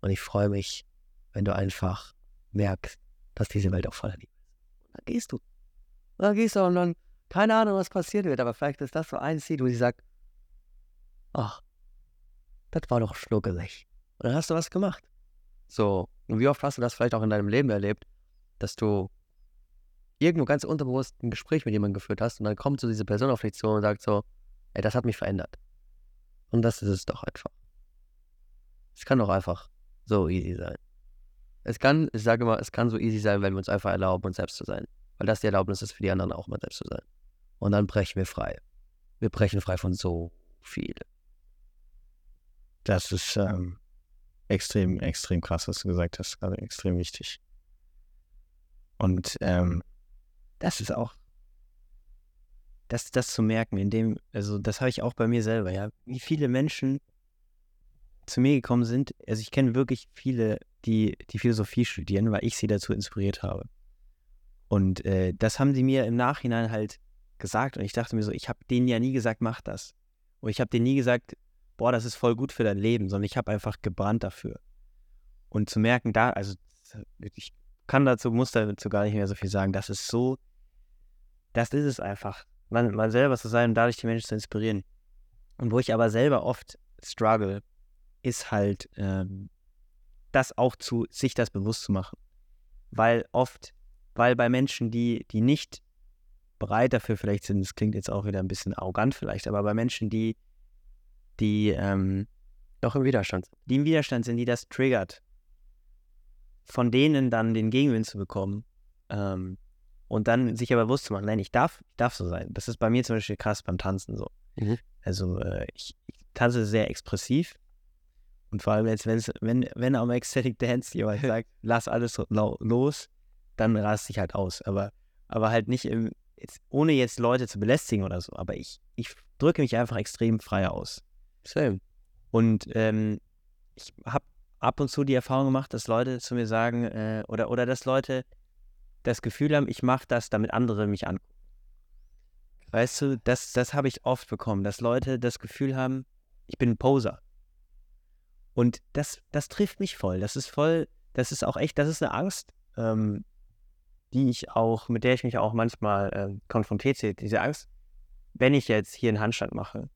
und ich freue mich, wenn du einfach merkst, dass diese Welt auch voller Liebe ist. Und dann gehst du. Und dann gehst du und dann, keine Ahnung, was passiert wird, aber vielleicht ist das so ein Ziel, wo sie sagt, ach, das war doch schnuckelig. Und dann hast du was gemacht. So, und wie oft hast du das vielleicht auch in deinem Leben erlebt, dass du irgendwo ganz unterbewusst ein Gespräch mit jemandem geführt hast und dann kommt so diese Person auf dich zu und sagt so, ey, das hat mich verändert. Und das ist es doch einfach. Es kann doch einfach so easy sein. Es kann, ich sage immer, es kann so easy sein, wenn wir uns einfach erlauben, uns selbst zu sein. Weil das die Erlaubnis ist für die anderen auch mal selbst zu sein. Und dann brechen wir frei. Wir brechen frei von so viel. Das ist ähm, extrem, extrem krass, was du gesagt hast. Also extrem wichtig. Und ähm, das ist auch, das, das zu merken, in dem, also das habe ich auch bei mir selber, ja, wie viele Menschen zu mir gekommen sind. Also ich kenne wirklich viele, die die Philosophie studieren, weil ich sie dazu inspiriert habe. Und äh, das haben sie mir im Nachhinein halt gesagt und ich dachte mir so, ich habe denen ja nie gesagt, mach das. Und ich habe denen nie gesagt, boah, das ist voll gut für dein Leben, sondern ich habe einfach gebrannt dafür. Und zu merken, da, also ich kann dazu, muss dazu gar nicht mehr so viel sagen, das ist so, das ist es einfach, man, man selber zu sein und dadurch die Menschen zu inspirieren. Und wo ich aber selber oft struggle, ist halt, ähm, das auch zu, sich das bewusst zu machen. Weil oft, weil bei Menschen, die, die nicht bereit dafür vielleicht sind, das klingt jetzt auch wieder ein bisschen arrogant vielleicht, aber bei Menschen, die, die ähm, doch im Widerstand sind, die im Widerstand sind, die das triggert, von denen dann den Gegenwind zu bekommen ähm, und dann sich aber bewusst zu machen, nein, ich darf, ich darf so sein. Das ist bei mir zum Beispiel krass beim Tanzen so. Mhm. Also äh, ich, ich tanze sehr expressiv und vor allem jetzt, wenn, wenn am Ecstatic Dance jemand sagt, lass alles los, dann rast ich halt aus. Aber, aber halt nicht im, jetzt, ohne jetzt Leute zu belästigen oder so. Aber ich, ich drücke mich einfach extrem frei aus. Same. Und ähm, ich habe ab und zu die Erfahrung gemacht, dass Leute zu mir sagen, äh, oder, oder dass Leute das Gefühl haben, ich mache das, damit andere mich angucken. Weißt du, das, das habe ich oft bekommen, dass Leute das Gefühl haben, ich bin ein Poser. Und das, das trifft mich voll. Das ist voll, das ist auch echt, das ist eine Angst, ähm, die ich auch, mit der ich mich auch manchmal äh, konfrontiert sehe. Diese Angst, wenn ich jetzt hier einen Handstand mache,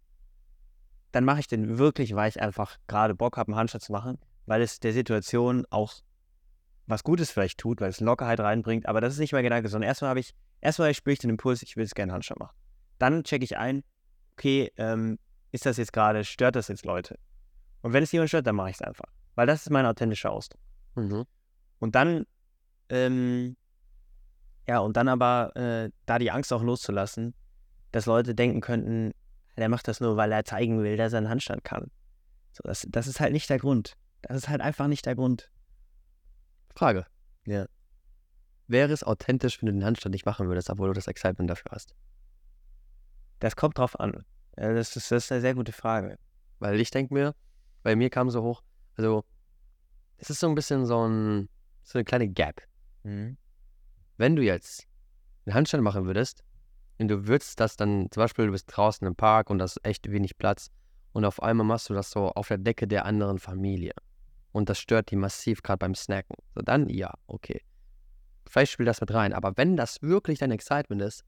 dann mache ich den wirklich, weil ich einfach gerade Bock habe, einen Handstand zu machen, weil es der Situation auch was Gutes vielleicht tut, weil es Lockerheit reinbringt. Aber das ist nicht mein Gedanke, sondern erstmal habe ich, erstmal spüre ich den Impuls, ich will es gerne Handstand machen. dann checke ich ein, okay, ähm, ist das jetzt gerade, stört das jetzt Leute? Und wenn es jemand stört, dann mache ich es einfach. Weil das ist mein authentischer Ausdruck. Mhm. Und dann, ähm, ja, und dann aber äh, da die Angst auch loszulassen, dass Leute denken könnten, der macht das nur, weil er zeigen will, dass er einen Handstand kann. So, das, das ist halt nicht der Grund. Das ist halt einfach nicht der Grund. Frage. Ja. Wäre es authentisch, wenn du den Handstand nicht machen würdest, obwohl du das Excitement dafür hast? Das kommt drauf an. Das, ist, das ist eine sehr gute Frage. Weil ich denke mir, bei mir kam so hoch, also es ist so ein bisschen so, ein, so eine kleine Gap. Mhm. Wenn du jetzt einen Handstand machen würdest und du würdest das dann, zum Beispiel du bist draußen im Park und da ist echt wenig Platz und auf einmal machst du das so auf der Decke der anderen Familie und das stört die massiv gerade beim Snacken, so dann ja, okay. Vielleicht spielt das mit rein, aber wenn das wirklich dein Excitement ist,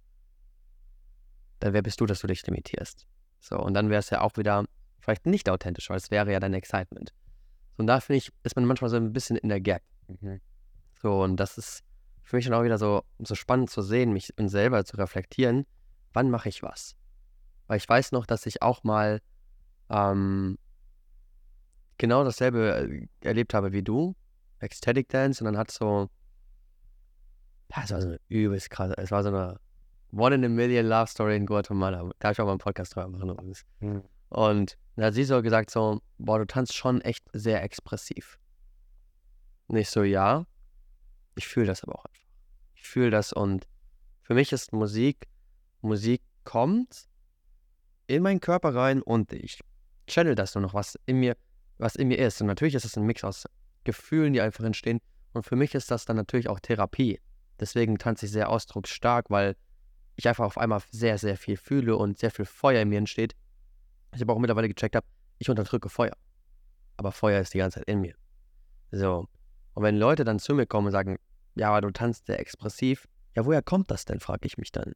dann wer bist du, dass du dich limitierst? So, und dann wäre es ja auch wieder vielleicht nicht authentisch, weil es wäre ja dein Excitement. So, und da finde ich, ist man manchmal so ein bisschen in der Gap. Mhm. So, und das ist für mich dann auch wieder so, so spannend zu sehen, mich und selber zu reflektieren, wann mache ich was? Weil ich weiß noch, dass ich auch mal ähm, genau dasselbe äh, erlebt habe wie du, Ecstatic Dance, und dann hat so, ja, es war so eine übelst krasse, es war so eine One in a Million Love Story in Guatemala. Da habe ich auch mal einen Podcast drüber machen übrigens. Mhm. Und da hat sie so gesagt so, boah, du tanzt schon echt sehr expressiv. Und ich so, ja, ich fühle das aber auch einfach. Ich fühle das und für mich ist Musik, Musik kommt in meinen Körper rein und ich channel das nur noch, was in mir, was in mir ist. Und natürlich ist es ein Mix aus Gefühlen, die einfach entstehen. Und für mich ist das dann natürlich auch Therapie. Deswegen tanze ich sehr ausdrucksstark, weil ich einfach auf einmal sehr, sehr viel fühle und sehr viel Feuer in mir entsteht. Ich aber auch mittlerweile gecheckt habe, ich unterdrücke Feuer. Aber Feuer ist die ganze Zeit in mir. So. Und wenn Leute dann zu mir kommen und sagen, ja, aber du tanzt sehr expressiv, ja, woher kommt das denn, frage ich mich dann.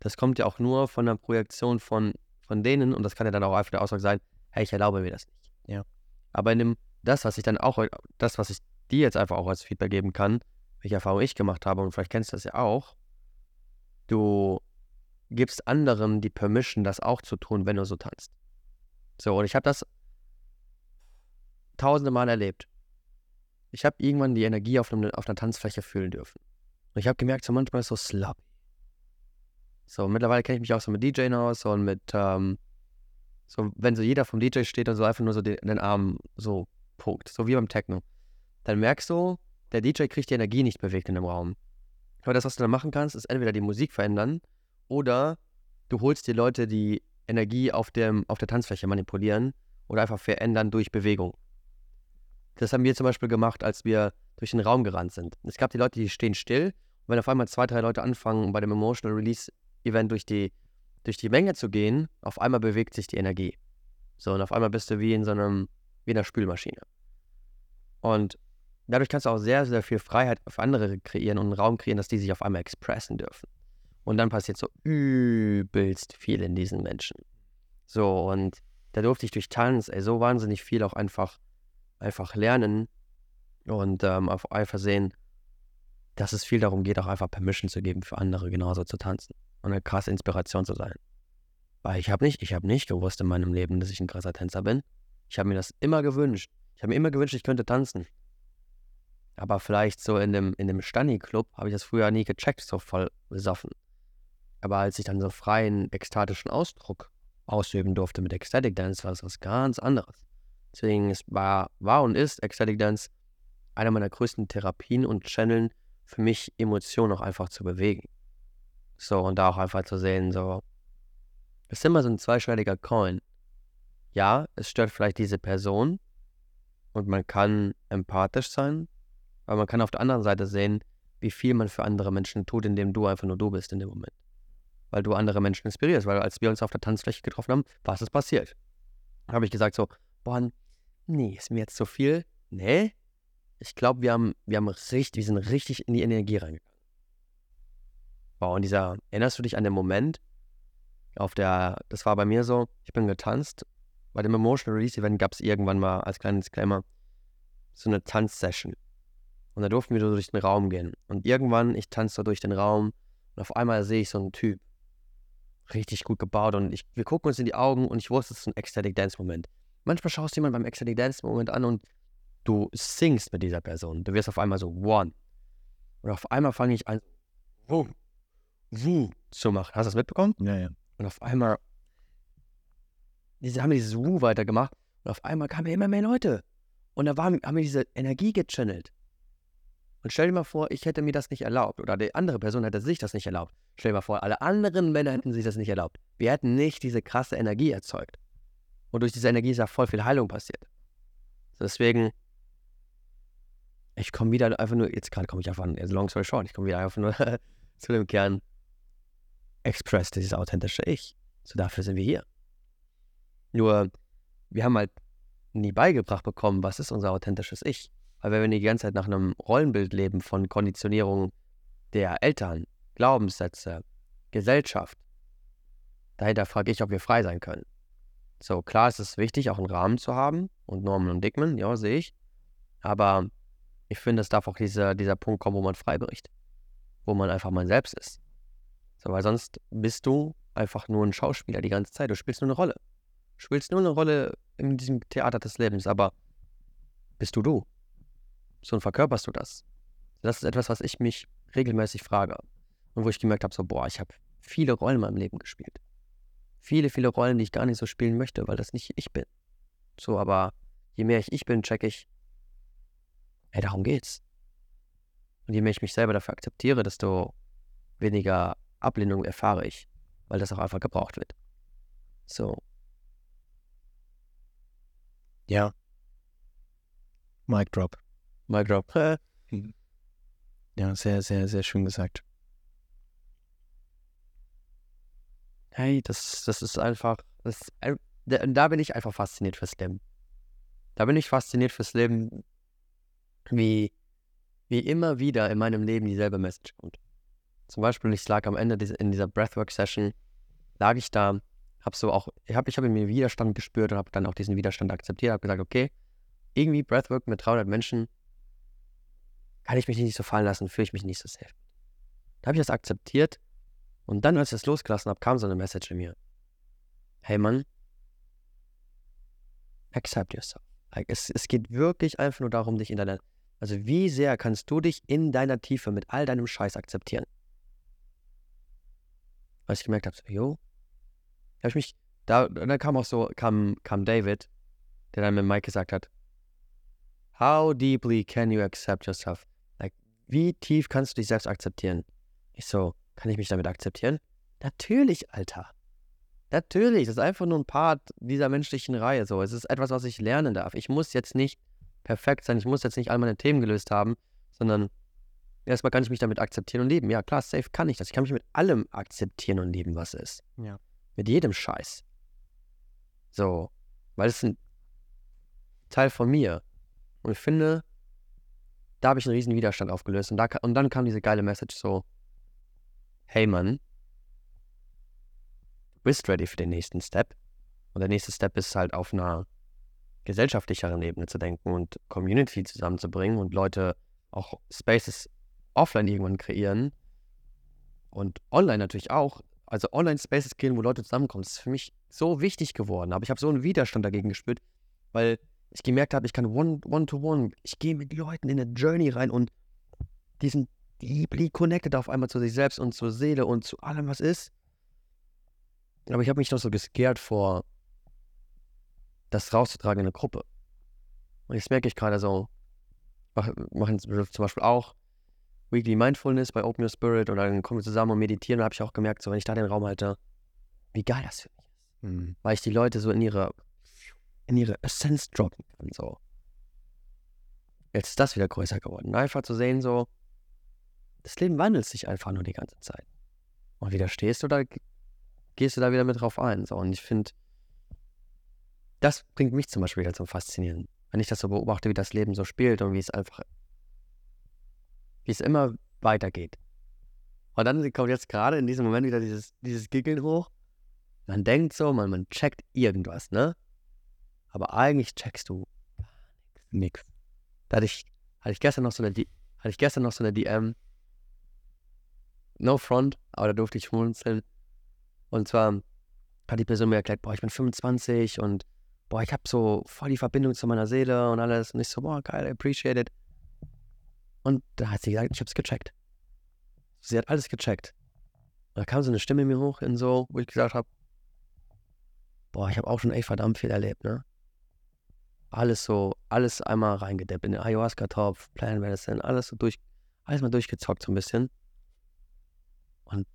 Das kommt ja auch nur von der Projektion von, von denen und das kann ja dann auch einfach der Ausdruck sein, hey, ich erlaube mir das nicht. Ja. Aber in dem, das, was ich dann auch, das, was ich dir jetzt einfach auch als Feedback geben kann, welche Erfahrung ich gemacht habe, und vielleicht kennst du das ja auch, du gibst anderen die Permission, das auch zu tun, wenn du so tanzt. So, und ich habe das tausende Mal erlebt. Ich habe irgendwann die Energie auf, einem, auf einer Tanzfläche fühlen dürfen. Und ich habe gemerkt, so manchmal ist so sloppy. So, mittlerweile kenne ich mich auch so mit DJing aus und mit, ähm, so, wenn so jeder vom DJ steht und so einfach nur so den, den Arm so punkt, so wie beim Techno, dann merkst du, der DJ kriegt die Energie nicht bewegt in dem Raum. Aber das, was du dann machen kannst, ist entweder die Musik verändern oder du holst die Leute, die Energie auf, dem, auf der Tanzfläche manipulieren oder einfach verändern durch Bewegung. Das haben wir zum Beispiel gemacht, als wir durch den Raum gerannt sind. Es gab die Leute, die stehen still und wenn auf einmal zwei, drei Leute anfangen, bei dem Emotional Release Event durch die, durch die Menge zu gehen, auf einmal bewegt sich die Energie. So, und auf einmal bist du wie in so einem, wie in einer Spülmaschine. Und dadurch kannst du auch sehr, sehr viel Freiheit für andere kreieren und einen Raum kreieren, dass die sich auf einmal expressen dürfen. Und dann passiert so übelst viel in diesen Menschen. So, und da durfte ich durch Tanz, ey, so wahnsinnig viel auch einfach, einfach lernen und ähm, einfach sehen, dass es viel darum geht, auch einfach Permission zu geben für andere genauso zu tanzen und eine krasse Inspiration zu sein. Weil ich habe nicht, ich habe nicht gewusst in meinem Leben, dass ich ein krasser Tänzer bin. Ich habe mir das immer gewünscht. Ich habe mir immer gewünscht, ich könnte tanzen. Aber vielleicht so in dem, in dem Stani-Club habe ich das früher nie gecheckt, so voll besoffen. Aber als ich dann so freien, ekstatischen Ausdruck ausüben durfte mit Ecstatic Dance, war es was ganz anderes. Deswegen ist, war, war und ist Ecstatic Dance einer meiner größten Therapien und Channeln für mich, Emotionen auch einfach zu bewegen. So, und da auch einfach zu sehen, so, es ist immer so ein zweischneidiger Coin. Ja, es stört vielleicht diese Person und man kann empathisch sein, aber man kann auf der anderen Seite sehen, wie viel man für andere Menschen tut, indem du einfach nur du bist in dem Moment. Weil du andere Menschen inspirierst. Weil als wir uns auf der Tanzfläche getroffen haben, was ist passiert? Da habe ich gesagt so, boah, nee, ist mir jetzt zu viel. Nee, ich glaube, wir haben, wir haben richtig, wir sind richtig in die Energie reingegangen. Wow, und dieser, erinnerst du dich an den Moment, auf der, das war bei mir so, ich bin getanzt. Bei dem Emotional Release Event gab es irgendwann mal als kleinen Disclaimer so eine Tanzsession. Und da durften wir durch den Raum gehen. Und irgendwann, ich tanze so durch den Raum und auf einmal sehe ich so einen Typ. Richtig gut gebaut und ich, wir gucken uns in die Augen und ich wusste, es ist ein Ecstatic Dance-Moment. Manchmal schaust du jemanden beim Ecstatic Dance-Moment an und du singst mit dieser Person. Du wirst auf einmal so one. Und auf einmal fange ich an, wuh, wuh zu machen. Hast du das mitbekommen? Ja, ja. Und auf einmal diese, haben wir dieses Wuh weitergemacht und auf einmal kamen immer mehr Leute. Und da waren, haben wir diese Energie gechannelt. Und stell dir mal vor, ich hätte mir das nicht erlaubt oder die andere Person hätte sich das nicht erlaubt. Stell dir mal vor, alle anderen Männer hätten sich das nicht erlaubt. Wir hätten nicht diese krasse Energie erzeugt. Und durch diese Energie ist ja voll viel Heilung passiert. Deswegen, ich komme wieder einfach nur, jetzt gerade komme ich einfach, also long story short, ich komme wieder einfach nur zu dem Kern, express dieses authentische Ich. So dafür sind wir hier. Nur, wir haben halt nie beigebracht bekommen, was ist unser authentisches Ich. Weil wenn wir die ganze Zeit nach einem Rollenbild leben von Konditionierung der Eltern, Glaubenssätze, Gesellschaft, dahinter frage ich, ob wir frei sein können. So, klar ist es wichtig, auch einen Rahmen zu haben und Normen und Digmen, ja, sehe ich. Aber ich finde, es darf auch dieser, dieser Punkt kommen, wo man frei bricht. Wo man einfach man selbst ist. So, weil sonst bist du einfach nur ein Schauspieler die ganze Zeit. Du spielst nur eine Rolle spielst nur eine Rolle in diesem Theater des Lebens, aber bist du du? So und verkörperst du das? Das ist etwas, was ich mich regelmäßig frage. Und wo ich gemerkt habe, so, boah, ich habe viele Rollen in meinem Leben gespielt. Viele, viele Rollen, die ich gar nicht so spielen möchte, weil das nicht ich bin. So, aber je mehr ich ich bin, check ich, ey, darum geht's. Und je mehr ich mich selber dafür akzeptiere, desto weniger Ablehnung erfahre ich, weil das auch einfach gebraucht wird. So, Ja. Mic drop. Mic drop. Ja, sehr, sehr, sehr schön gesagt. Hey, das, das ist einfach, das, da bin ich einfach fasziniert fürs Leben. Da bin ich fasziniert fürs Leben, wie, wie immer wieder in meinem Leben dieselbe Message kommt. Zum Beispiel, ich lag am Ende in dieser Breathwork-Session, lag ich da habe so auch, ich habe ich hab in mir Widerstand gespürt und habe dann auch diesen Widerstand akzeptiert, habe gesagt, okay, irgendwie Breathwork mit 300 Menschen kann ich mich nicht so fallen lassen, fühle ich mich nicht so safe. Da habe ich das akzeptiert und dann, als ich das losgelassen habe, kam so eine Message in mir. Hey Mann, accept yourself. Es, es geht wirklich einfach nur darum, dich in deiner, also wie sehr kannst du dich in deiner Tiefe mit all deinem Scheiß akzeptieren? Als ich gemerkt habe, so, yo, habe ich mich, da, dann kam auch so, kam, kam David, der dann mit Mike gesagt hat, How deeply can you accept yourself? Wie tief kannst du dich selbst akzeptieren? Ich so, kann ich mich damit akzeptieren? Natürlich, Alter. Natürlich, das ist einfach nur ein Part dieser menschlichen Reihe. So, es ist etwas, was ich lernen darf. Ich muss jetzt nicht perfekt sein, ich muss jetzt nicht all meine Themen gelöst haben, sondern erstmal kann ich mich damit akzeptieren und leben. Ja, klar, safe kann ich das. Ich kann mich mit allem akzeptieren und leben, was ist. Ja. Mit jedem Scheiß. So, weil es ein Teil von mir. Und ich finde, da habe ich einen riesen Widerstand aufgelöst. Und, da, und dann kam diese geile Message so, hey Mann, du bist ready für den nächsten Step. Und der nächste Step ist halt auf einer gesellschaftlicheren Ebene zu denken und Community zusammenzubringen und Leute auch Spaces offline irgendwann kreieren und online natürlich auch, also Online-Spaces gehen, wo Leute zusammenkommen, das ist für mich so wichtig geworden. Aber ich habe so einen Widerstand dagegen gespürt, weil ich gemerkt habe, ich kann one-to-one, -one, ich gehe mit Leuten in eine Journey rein und die sind deeply connected auf einmal zu sich selbst und zur Seele und zu allem, was ist. Aber ich habe mich noch so gescared vor, das rauszutragen in eine Gruppe. Und jetzt merke ich gerade so, machen zum Beispiel auch Weekly Mindfulness bei Open Your Spirit und dann kommen wir zusammen und meditieren. Da habe ich auch gemerkt, so wenn ich da den Raum halte, wie geil das für mich ist. Mhm. Weil ich die Leute so in ihre, in ihre Essenz droppen kann. So. Jetzt ist das wieder größer geworden. Einfach zu sehen, so, das Leben wandelt sich einfach nur die ganze Zeit. Und wieder stehst du da, gehst du da wieder mit drauf ein. So. Und ich finde, das bringt mich zum Beispiel wieder zum Faszinieren. Wenn ich das so beobachte, wie das Leben so spielt und wie es einfach wie es immer weitergeht. Und dann kommt jetzt gerade in diesem Moment wieder dieses, dieses Giggeln hoch. Man denkt so, man, man checkt irgendwas, ne? Aber eigentlich checkst du nix. Da hatte ich, hatte ich gestern noch so eine, hatte ich gestern noch so eine DM. No front, aber da durfte ich schmunzeln. Und zwar hat die Person mir erklärt, boah, ich bin 25 und boah, ich habe so voll die Verbindung zu meiner Seele und alles. Und ich so, boah, geil, appreciate it. Und da hat sie gesagt, ich hab's gecheckt. Sie hat alles gecheckt. Und da kam so eine Stimme in mir hoch, in so, wo ich gesagt habe, boah, ich habe auch schon echt verdammt viel erlebt, ne? Alles so, alles einmal reingedeppt in den Ayahuasca-Topf, Plant Medicine, alles so durch, alles mal durchgezockt so ein bisschen. Und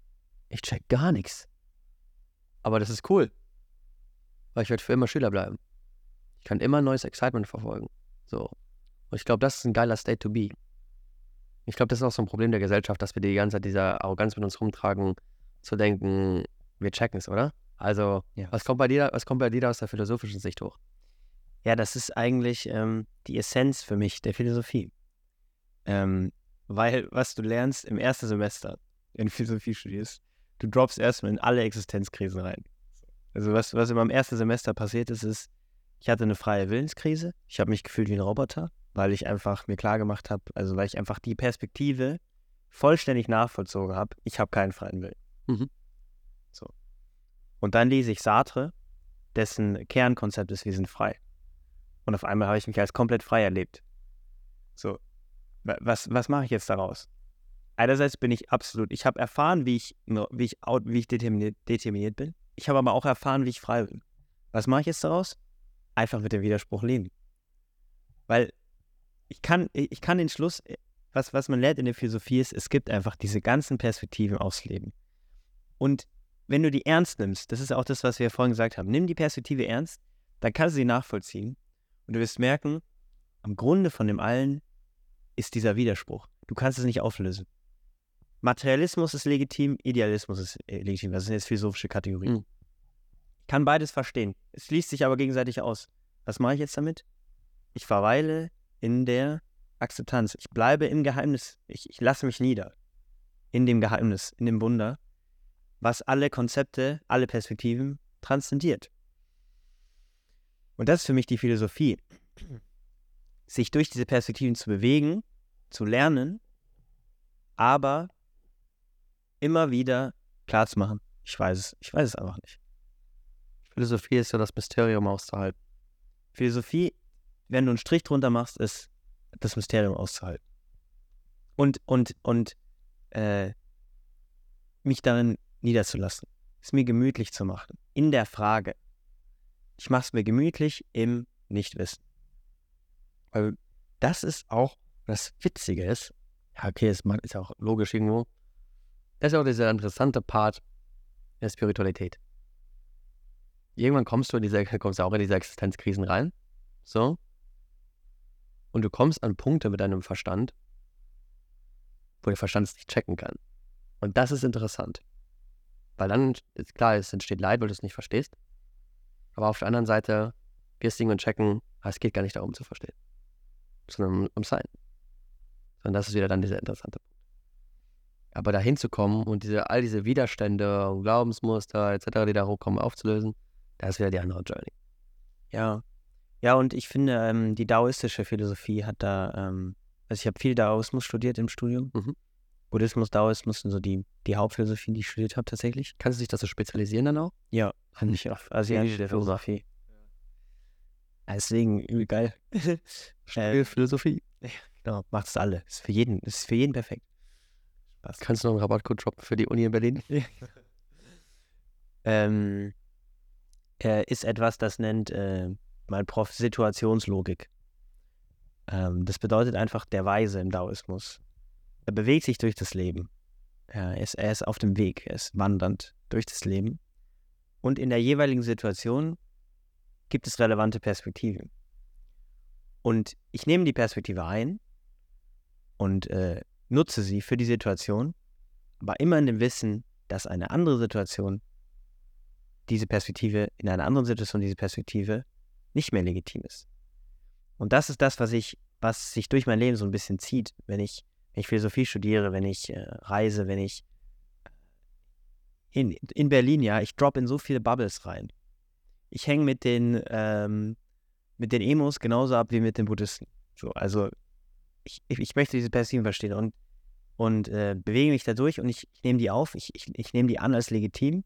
ich check gar nichts. Aber das ist cool. Weil ich werde für immer Schüler bleiben. Ich kann immer neues Excitement verfolgen. So. Und ich glaube, das ist ein geiler State to be. Ich glaube, das ist auch so ein Problem der Gesellschaft, dass wir die ganze Zeit diese Arroganz mit uns rumtragen, zu denken, wir checken es, oder? Also, Ja. was kommt bei dir, was kommt bei dir da aus der philosophischen Sicht hoch? Ja, das ist eigentlich ähm, die Essenz für mich der Philosophie. Ähm, weil was du lernst im ersten Semester, wenn du Philosophie studierst, du droppst erstmal in alle Existenzkrisen rein. Also was, was in meinem ersten Semester passiert ist, ist, ich hatte eine freie Willenskrise. Ich habe mich gefühlt wie ein Roboter, weil ich einfach mir klar gemacht habe, also weil ich einfach die Perspektive vollständig nachvollzogen habe, ich habe keinen freien Willen. Mhm. So. Und dann lese ich Sartre, dessen Kernkonzept ist, wir sind frei. Und auf einmal habe ich mich als komplett frei erlebt. So, wa- was, was mache ich jetzt daraus? Einerseits bin ich absolut, ich habe erfahren, wie ich, wie ich, wie ich determiniert, determiniert bin. Ich habe aber auch erfahren, wie ich frei bin. Was mache ich jetzt daraus? Einfach mit dem Widerspruch leben. Weil ich kann, ich kann den Schluss, was, was man lernt in der Philosophie ist, es gibt einfach diese ganzen Perspektiven aufs Leben. Und wenn du die ernst nimmst, das ist auch das, was wir vorhin gesagt haben, nimm die Perspektive ernst, dann kannst du sie nachvollziehen und du wirst merken, am Grunde von dem allen ist dieser Widerspruch. Du kannst es nicht auflösen. Materialismus ist legitim, Idealismus ist äh, legitim. Das sind jetzt philosophische Kategorien. Mhm. Ich kann beides verstehen. Es schließt sich aber gegenseitig aus. Was mache ich jetzt damit? Ich verweile in der Akzeptanz. Ich bleibe im Geheimnis. Ich, ich lasse mich nieder. In dem Geheimnis, in dem Wunder, was alle Konzepte, alle Perspektiven transzendiert. Und das ist für mich die Philosophie. Sich durch diese Perspektiven zu bewegen, zu lernen, aber immer wieder klarzumachen, ich weiß es, ich weiß es einfach nicht. Philosophie ist ja das Mysterium auszuhalten. Philosophie, wenn du einen Strich drunter machst, ist das Mysterium auszuhalten. Und, und, und äh, mich darin niederzulassen. Es mir gemütlich zu machen. In der Frage. Ich mache es mir gemütlich im Nichtwissen. Weil das ist auch das Witzige ist, ja, okay, ist ja auch logisch irgendwo, das ist auch dieser interessante Part der Spiritualität. Irgendwann kommst du in diese, kommst du auch in diese Existenzkrisen rein, so, und du kommst an Punkte mit deinem Verstand, wo der Verstand es nicht checken kann. Und das ist interessant. Weil dann ist klar, es entsteht Leid, weil du es nicht verstehst. Aber auf der anderen Seite du irgendwann checken, es geht gar nicht darum zu verstehen sondern um, um Sein. Sondern das ist wieder dann dieser interessante Punkt. Aber da hinzukommen und diese, all diese Widerstände und Glaubensmuster etc., die da hochkommen, aufzulösen, das ist wieder die andere Journey. Ja. Ja, und ich finde, ähm, die daoistische Philosophie hat da, ähm, also ich habe viel Daoismus studiert im Studium. Mhm. Buddhismus, Daoismus sind so die, die Hauptphilosophien, die ich studiert habe tatsächlich. Kannst du dich das so spezialisieren dann auch? Ja, Nicht auf asiatische Philosophie. Deswegen übel geil. äh, Philosophie. genau, macht es alle. Ist für jeden, ist für jeden perfekt. Spaß. Kannst du noch einen Rabattcode droppen für die Uni in Berlin? ähm, äh, ist etwas, das nennt äh, mein Prof Situationslogik. Ähm, das bedeutet einfach der Weise im Daoismus. Er bewegt sich durch das Leben. Er ist, er ist auf dem Weg, er ist wandernd durch das Leben. Und in der jeweiligen Situation gibt es relevante Perspektiven. Und ich nehme die Perspektive ein und äh, nutze sie für die Situation, aber immer in dem Wissen, dass eine andere Situation diese Perspektive, in einer anderen Situation diese Perspektive nicht mehr legitim ist. Und das ist das, was ich, was sich durch mein Leben so ein bisschen zieht, wenn ich, wenn ich Philosophie studiere, wenn ich äh, reise, wenn ich in, in Berlin, ja, ich drop in so viele Bubbles rein. Ich hänge mit den, ähm, mit den Emos genauso ab wie mit den Buddhisten. So, also ich, ich, ich möchte diese Perspektiven verstehen und, und äh, bewege mich dadurch und ich, ich nehme die auf, ich, ich, ich nehme die an als legitim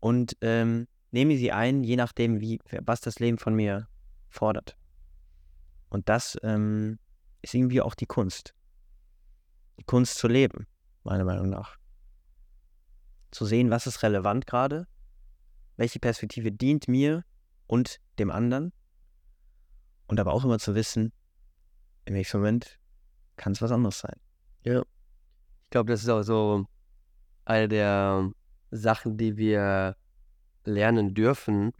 und ähm, nehme sie ein, je nachdem, wie, was das Leben von mir fordert. Und das ähm, ist irgendwie auch die Kunst. Die Kunst zu leben, meiner Meinung nach. Zu sehen, was ist relevant gerade, welche Perspektive dient mir und dem anderen. Und aber auch immer zu wissen, im nächsten Moment kann es was anderes sein. Ja. Ich glaube, das ist auch so eine der Sachen, die wir lernen dürfen.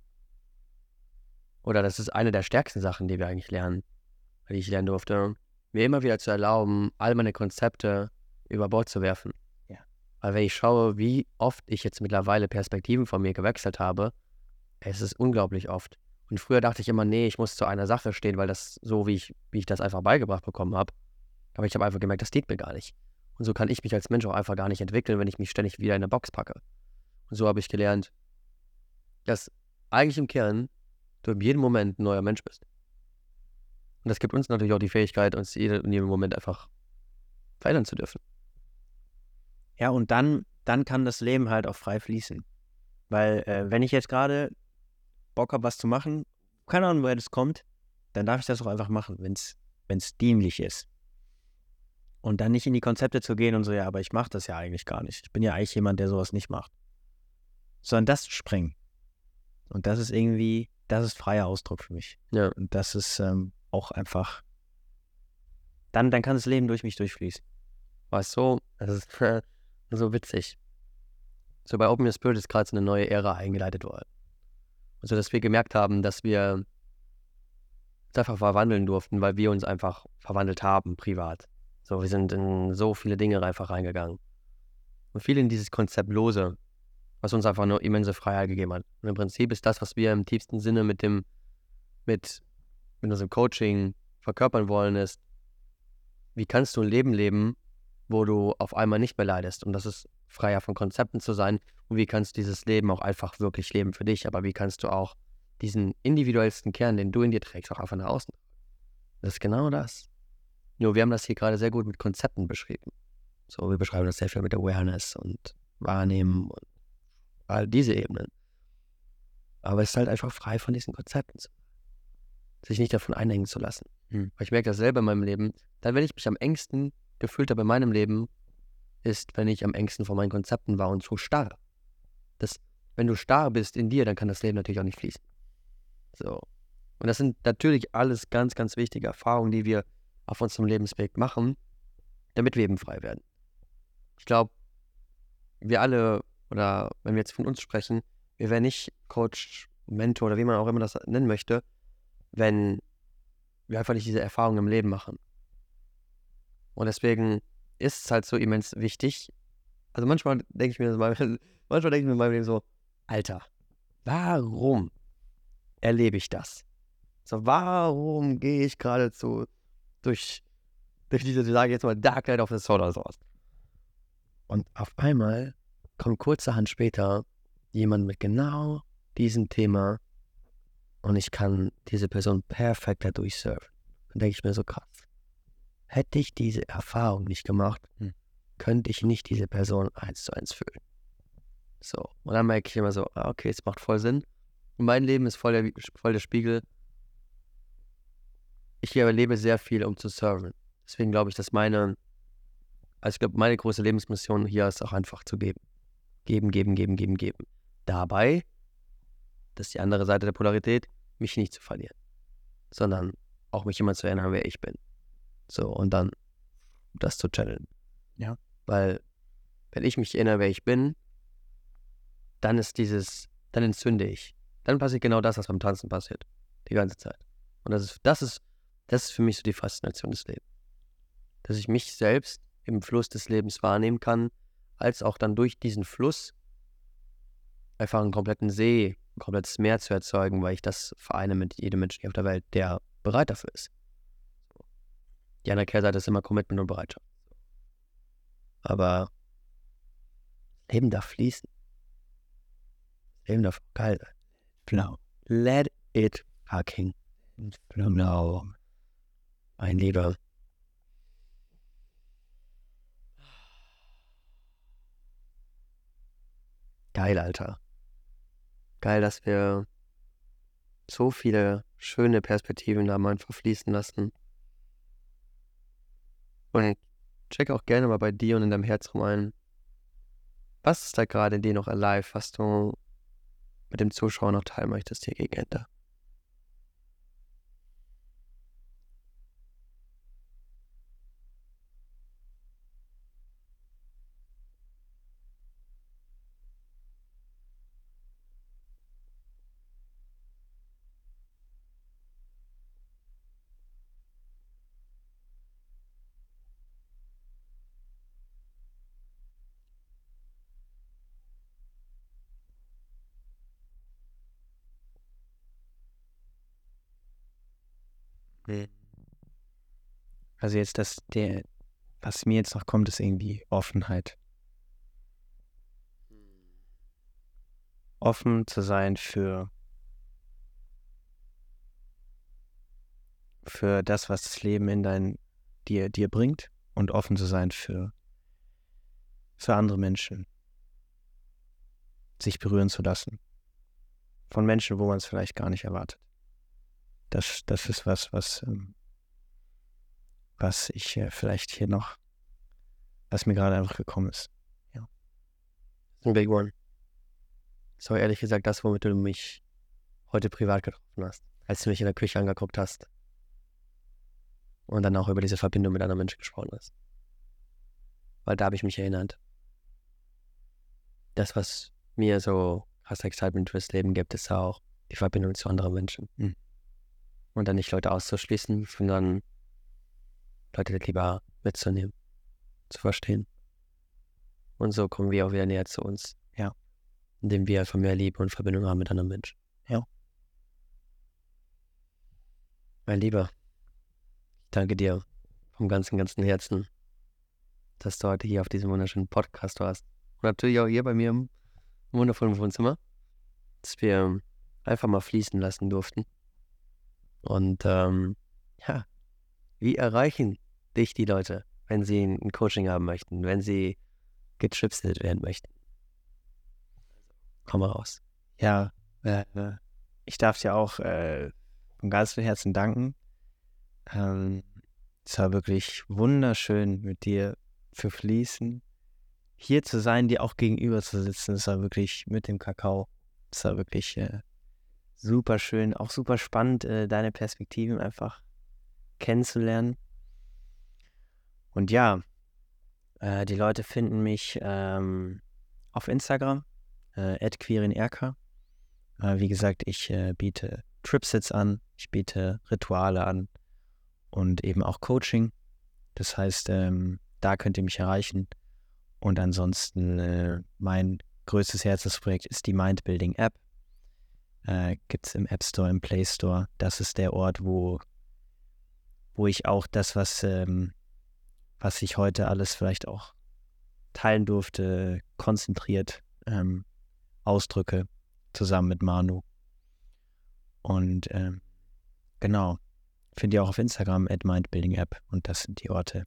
Oder das ist eine der stärksten Sachen, die wir eigentlich lernen, die ich lernen durfte. Mir immer wieder zu erlauben, all meine Konzepte über Bord zu werfen. Weil wenn ich schaue, wie oft ich jetzt mittlerweile Perspektiven von mir gewechselt habe, es ist unglaublich oft. Und früher dachte ich immer, nee, ich muss zu einer Sache stehen, weil das so, wie ich, wie ich das einfach beigebracht bekommen habe. Aber ich habe einfach gemerkt, das dient mir gar nicht. Und so kann ich mich als Mensch auch einfach gar nicht entwickeln, wenn ich mich ständig wieder in eine Box packe. Und so habe ich gelernt, dass eigentlich im Kern du in jedem Moment ein neuer Mensch bist. Und das gibt uns natürlich auch die Fähigkeit, uns in jedem Moment einfach verändern zu dürfen. Ja, und dann, dann kann das Leben halt auch frei fließen. Weil, äh, wenn ich jetzt gerade Bock habe, was zu machen, keine Ahnung, woher das kommt, dann darf ich das auch einfach machen, wenn es dienlich ist. Und dann nicht in die Konzepte zu gehen und so, ja, aber ich mache das ja eigentlich gar nicht. Ich bin ja eigentlich jemand, der sowas nicht macht. Sondern das zu sprengen. Und das ist irgendwie, das ist freier Ausdruck für mich. Ja. Und das ist ähm, auch einfach, dann, dann kann das Leben durch mich durchfließen. Weißt du, das ist so witzig. So bei Open Your Spirit ist gerade so eine neue Ära eingeleitet worden. Also, dass wir gemerkt haben, dass wir uns einfach verwandeln durften, weil wir uns einfach verwandelt haben, privat. So, wir sind in so viele Dinge einfach reingegangen. Und viel in dieses Konzept Lose, was uns einfach nur immense Freiheit gegeben hat. Und im Prinzip ist das, was wir im tiefsten Sinne mit dem, mit, mit unserem Coaching verkörpern wollen, ist, wie kannst du ein Leben leben, wo du auf einmal nicht mehr leidest? Und das ist freier von Konzepten zu sein. Und wie kannst du dieses Leben auch einfach wirklich leben für dich? Aber wie kannst du auch diesen individuellsten Kern, den du in dir trägst, auch einfach nach außen? Das ist genau das. Nur wir haben das hier gerade sehr gut mit Konzepten beschrieben. So, wir beschreiben das sehr viel mit Awareness und Wahrnehmen und all diese Ebenen. Aber es ist halt einfach frei von diesen Konzepten. Sich nicht davon einhängen zu lassen. Hm. Weil ich merke das selber in meinem Leben. Dann, wenn ich mich am engsten gefühlt habe in meinem Leben, ist, wenn ich am engsten von meinen Konzepten war und so starr. Das, wenn du starr bist in dir, dann kann das Leben natürlich auch nicht fließen. So. Und das sind natürlich alles ganz, ganz wichtige Erfahrungen, die wir auf unserem Lebensweg machen, damit wir eben frei werden. Ich glaube, wir alle, oder wenn wir jetzt von uns sprechen, wir wären nicht Coach, Mentor oder wie man auch immer das nennen möchte, wenn wir einfach nicht diese Erfahrungen im Leben machen. Und deswegen ist es halt so immens wichtig. Also manchmal denke ich mir, manchmal denke ich mir in meinem Leben so, Alter, warum erlebe ich das? So, warum gehe ich geradezu durch, durch diese, sage jetzt mal, Dark Night of the Soul oder sowas? Und auf einmal kommt kurzerhand später jemand mit genau diesem Thema und ich kann diese Person perfekt dadurch surfen. Dann denke ich mir so krass. Hätte ich diese Erfahrung nicht gemacht, Hm. könnte ich nicht diese Person eins zu eins fühlen. So. Und dann merke ich immer so, ah, okay, es macht voll Sinn. Und mein Leben ist voll der, voll der Spiegel. Ich erlebe sehr viel, um zu serven. Deswegen glaube ich, dass meine, also ich glaube, meine große Lebensmission hier ist auch einfach zu geben. Geben, geben, geben, geben, geben. Dabei, das ist die andere Seite der Polarität, mich nicht zu verlieren. Sondern auch mich immer zu erinnern, wer ich bin. So, und dann das zu channeln. Ja. Weil, wenn ich mich erinnere, wer ich bin, dann ist dieses, dann entzünde ich. Dann passiert genau das, was beim Tanzen passiert. Die ganze Zeit. Und das ist, das ist, das ist für mich so die Faszination des Lebens. Dass ich mich selbst im Fluss des Lebens wahrnehmen kann, als auch dann durch diesen Fluss einfach einen kompletten See, ein komplettes Meer zu erzeugen, weil ich das vereine mit jedem Menschen hier auf der Welt, der bereit dafür ist. Die andere Kehrseite ist immer Commitment und Bereitschaft. Aber Leben darf fließen. Leben darf geil sein. Flow. Let it fucking flow. Mein Lieber. Geil, Alter. geil, dass wir so viele schöne Perspektiven da mal einfach fließen lassen. Und check auch gerne mal bei dir und in deinem Herzraum ein. Was ist da gerade in dir noch alive, was du mit dem Zuschauer noch teilen möchtest hier gegen Ende? Also jetzt das, der, was mir jetzt noch kommt, ist irgendwie Offenheit. Offen zu sein für, für das, was das Leben in dein, dir, dir bringt und offen zu sein für, für andere Menschen. Sich berühren zu lassen. Von Menschen, wo man es vielleicht gar nicht erwartet. Das, das ist was, was, ähm, was ich äh, vielleicht hier noch, was mir gerade einfach gekommen ist. Ja. Ein Big One. So ehrlich gesagt das, womit du mich heute privat getroffen hast, als du mich in der Küche angeguckt hast. Und dann auch über diese Verbindung mit anderen Menschen gesprochen hast. Weil da habe ich mich erinnert. Das, was mir so krass Excitement fürs Leben gibt, ist auch die Verbindung zu anderen Menschen. Mhm und dann nicht Leute auszuschließen, sondern Leute lieber mitzunehmen, zu verstehen. Und so kommen wir auch wieder näher zu uns. Ja. Indem wir einfach mehr Liebe und Verbindung haben mit anderen Menschen. Ja. Mein Lieber, ich danke dir vom ganzen, ganzen Herzen, dass du heute hier auf diesem wunderschönen Podcast warst. Und natürlich auch hier bei mir im wundervollen Wohnzimmer, dass wir einfach mal fließen lassen durften. Und ähm, ja, wie erreichen dich die Leute, wenn sie ein Coaching haben möchten, wenn sie gechipset werden möchten? Komm mal raus. Ja, äh, ich darf dir auch äh, von ganzem Herzen danken. Ähm, es war wirklich wunderschön, mit dir zu fließen, hier zu sein, dir auch gegenüber zu sitzen. Es war wirklich mit dem Kakao. Es war wirklich äh, super schön, auch super spannend, äh, deine Perspektiven einfach kennenzulernen. Und ja, äh, die Leute finden mich ähm, auf Instagram, äh, queerinrk. Äh, wie gesagt, ich äh, biete Tripsits an, ich biete Rituale an und eben auch Coaching. Das heißt, ähm, da könnt ihr mich erreichen. Und ansonsten, äh, mein größtes Herzensprojekt ist die Mindbuilding App äh, gibt es im App Store, im Play Store. Das ist der Ort, wo, wo ich auch das, was, ähm, was ich heute alles vielleicht auch teilen durfte, konzentriert ähm, ausdrücke, zusammen mit Manu. Und ähm, genau, findet ihr auch auf Instagram at mindbuildingapp und das sind die Orte,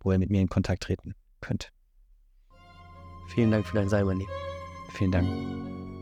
wo ihr mit mir in Kontakt treten könnt. Vielen Dank für dein Sein. Vielen Dank.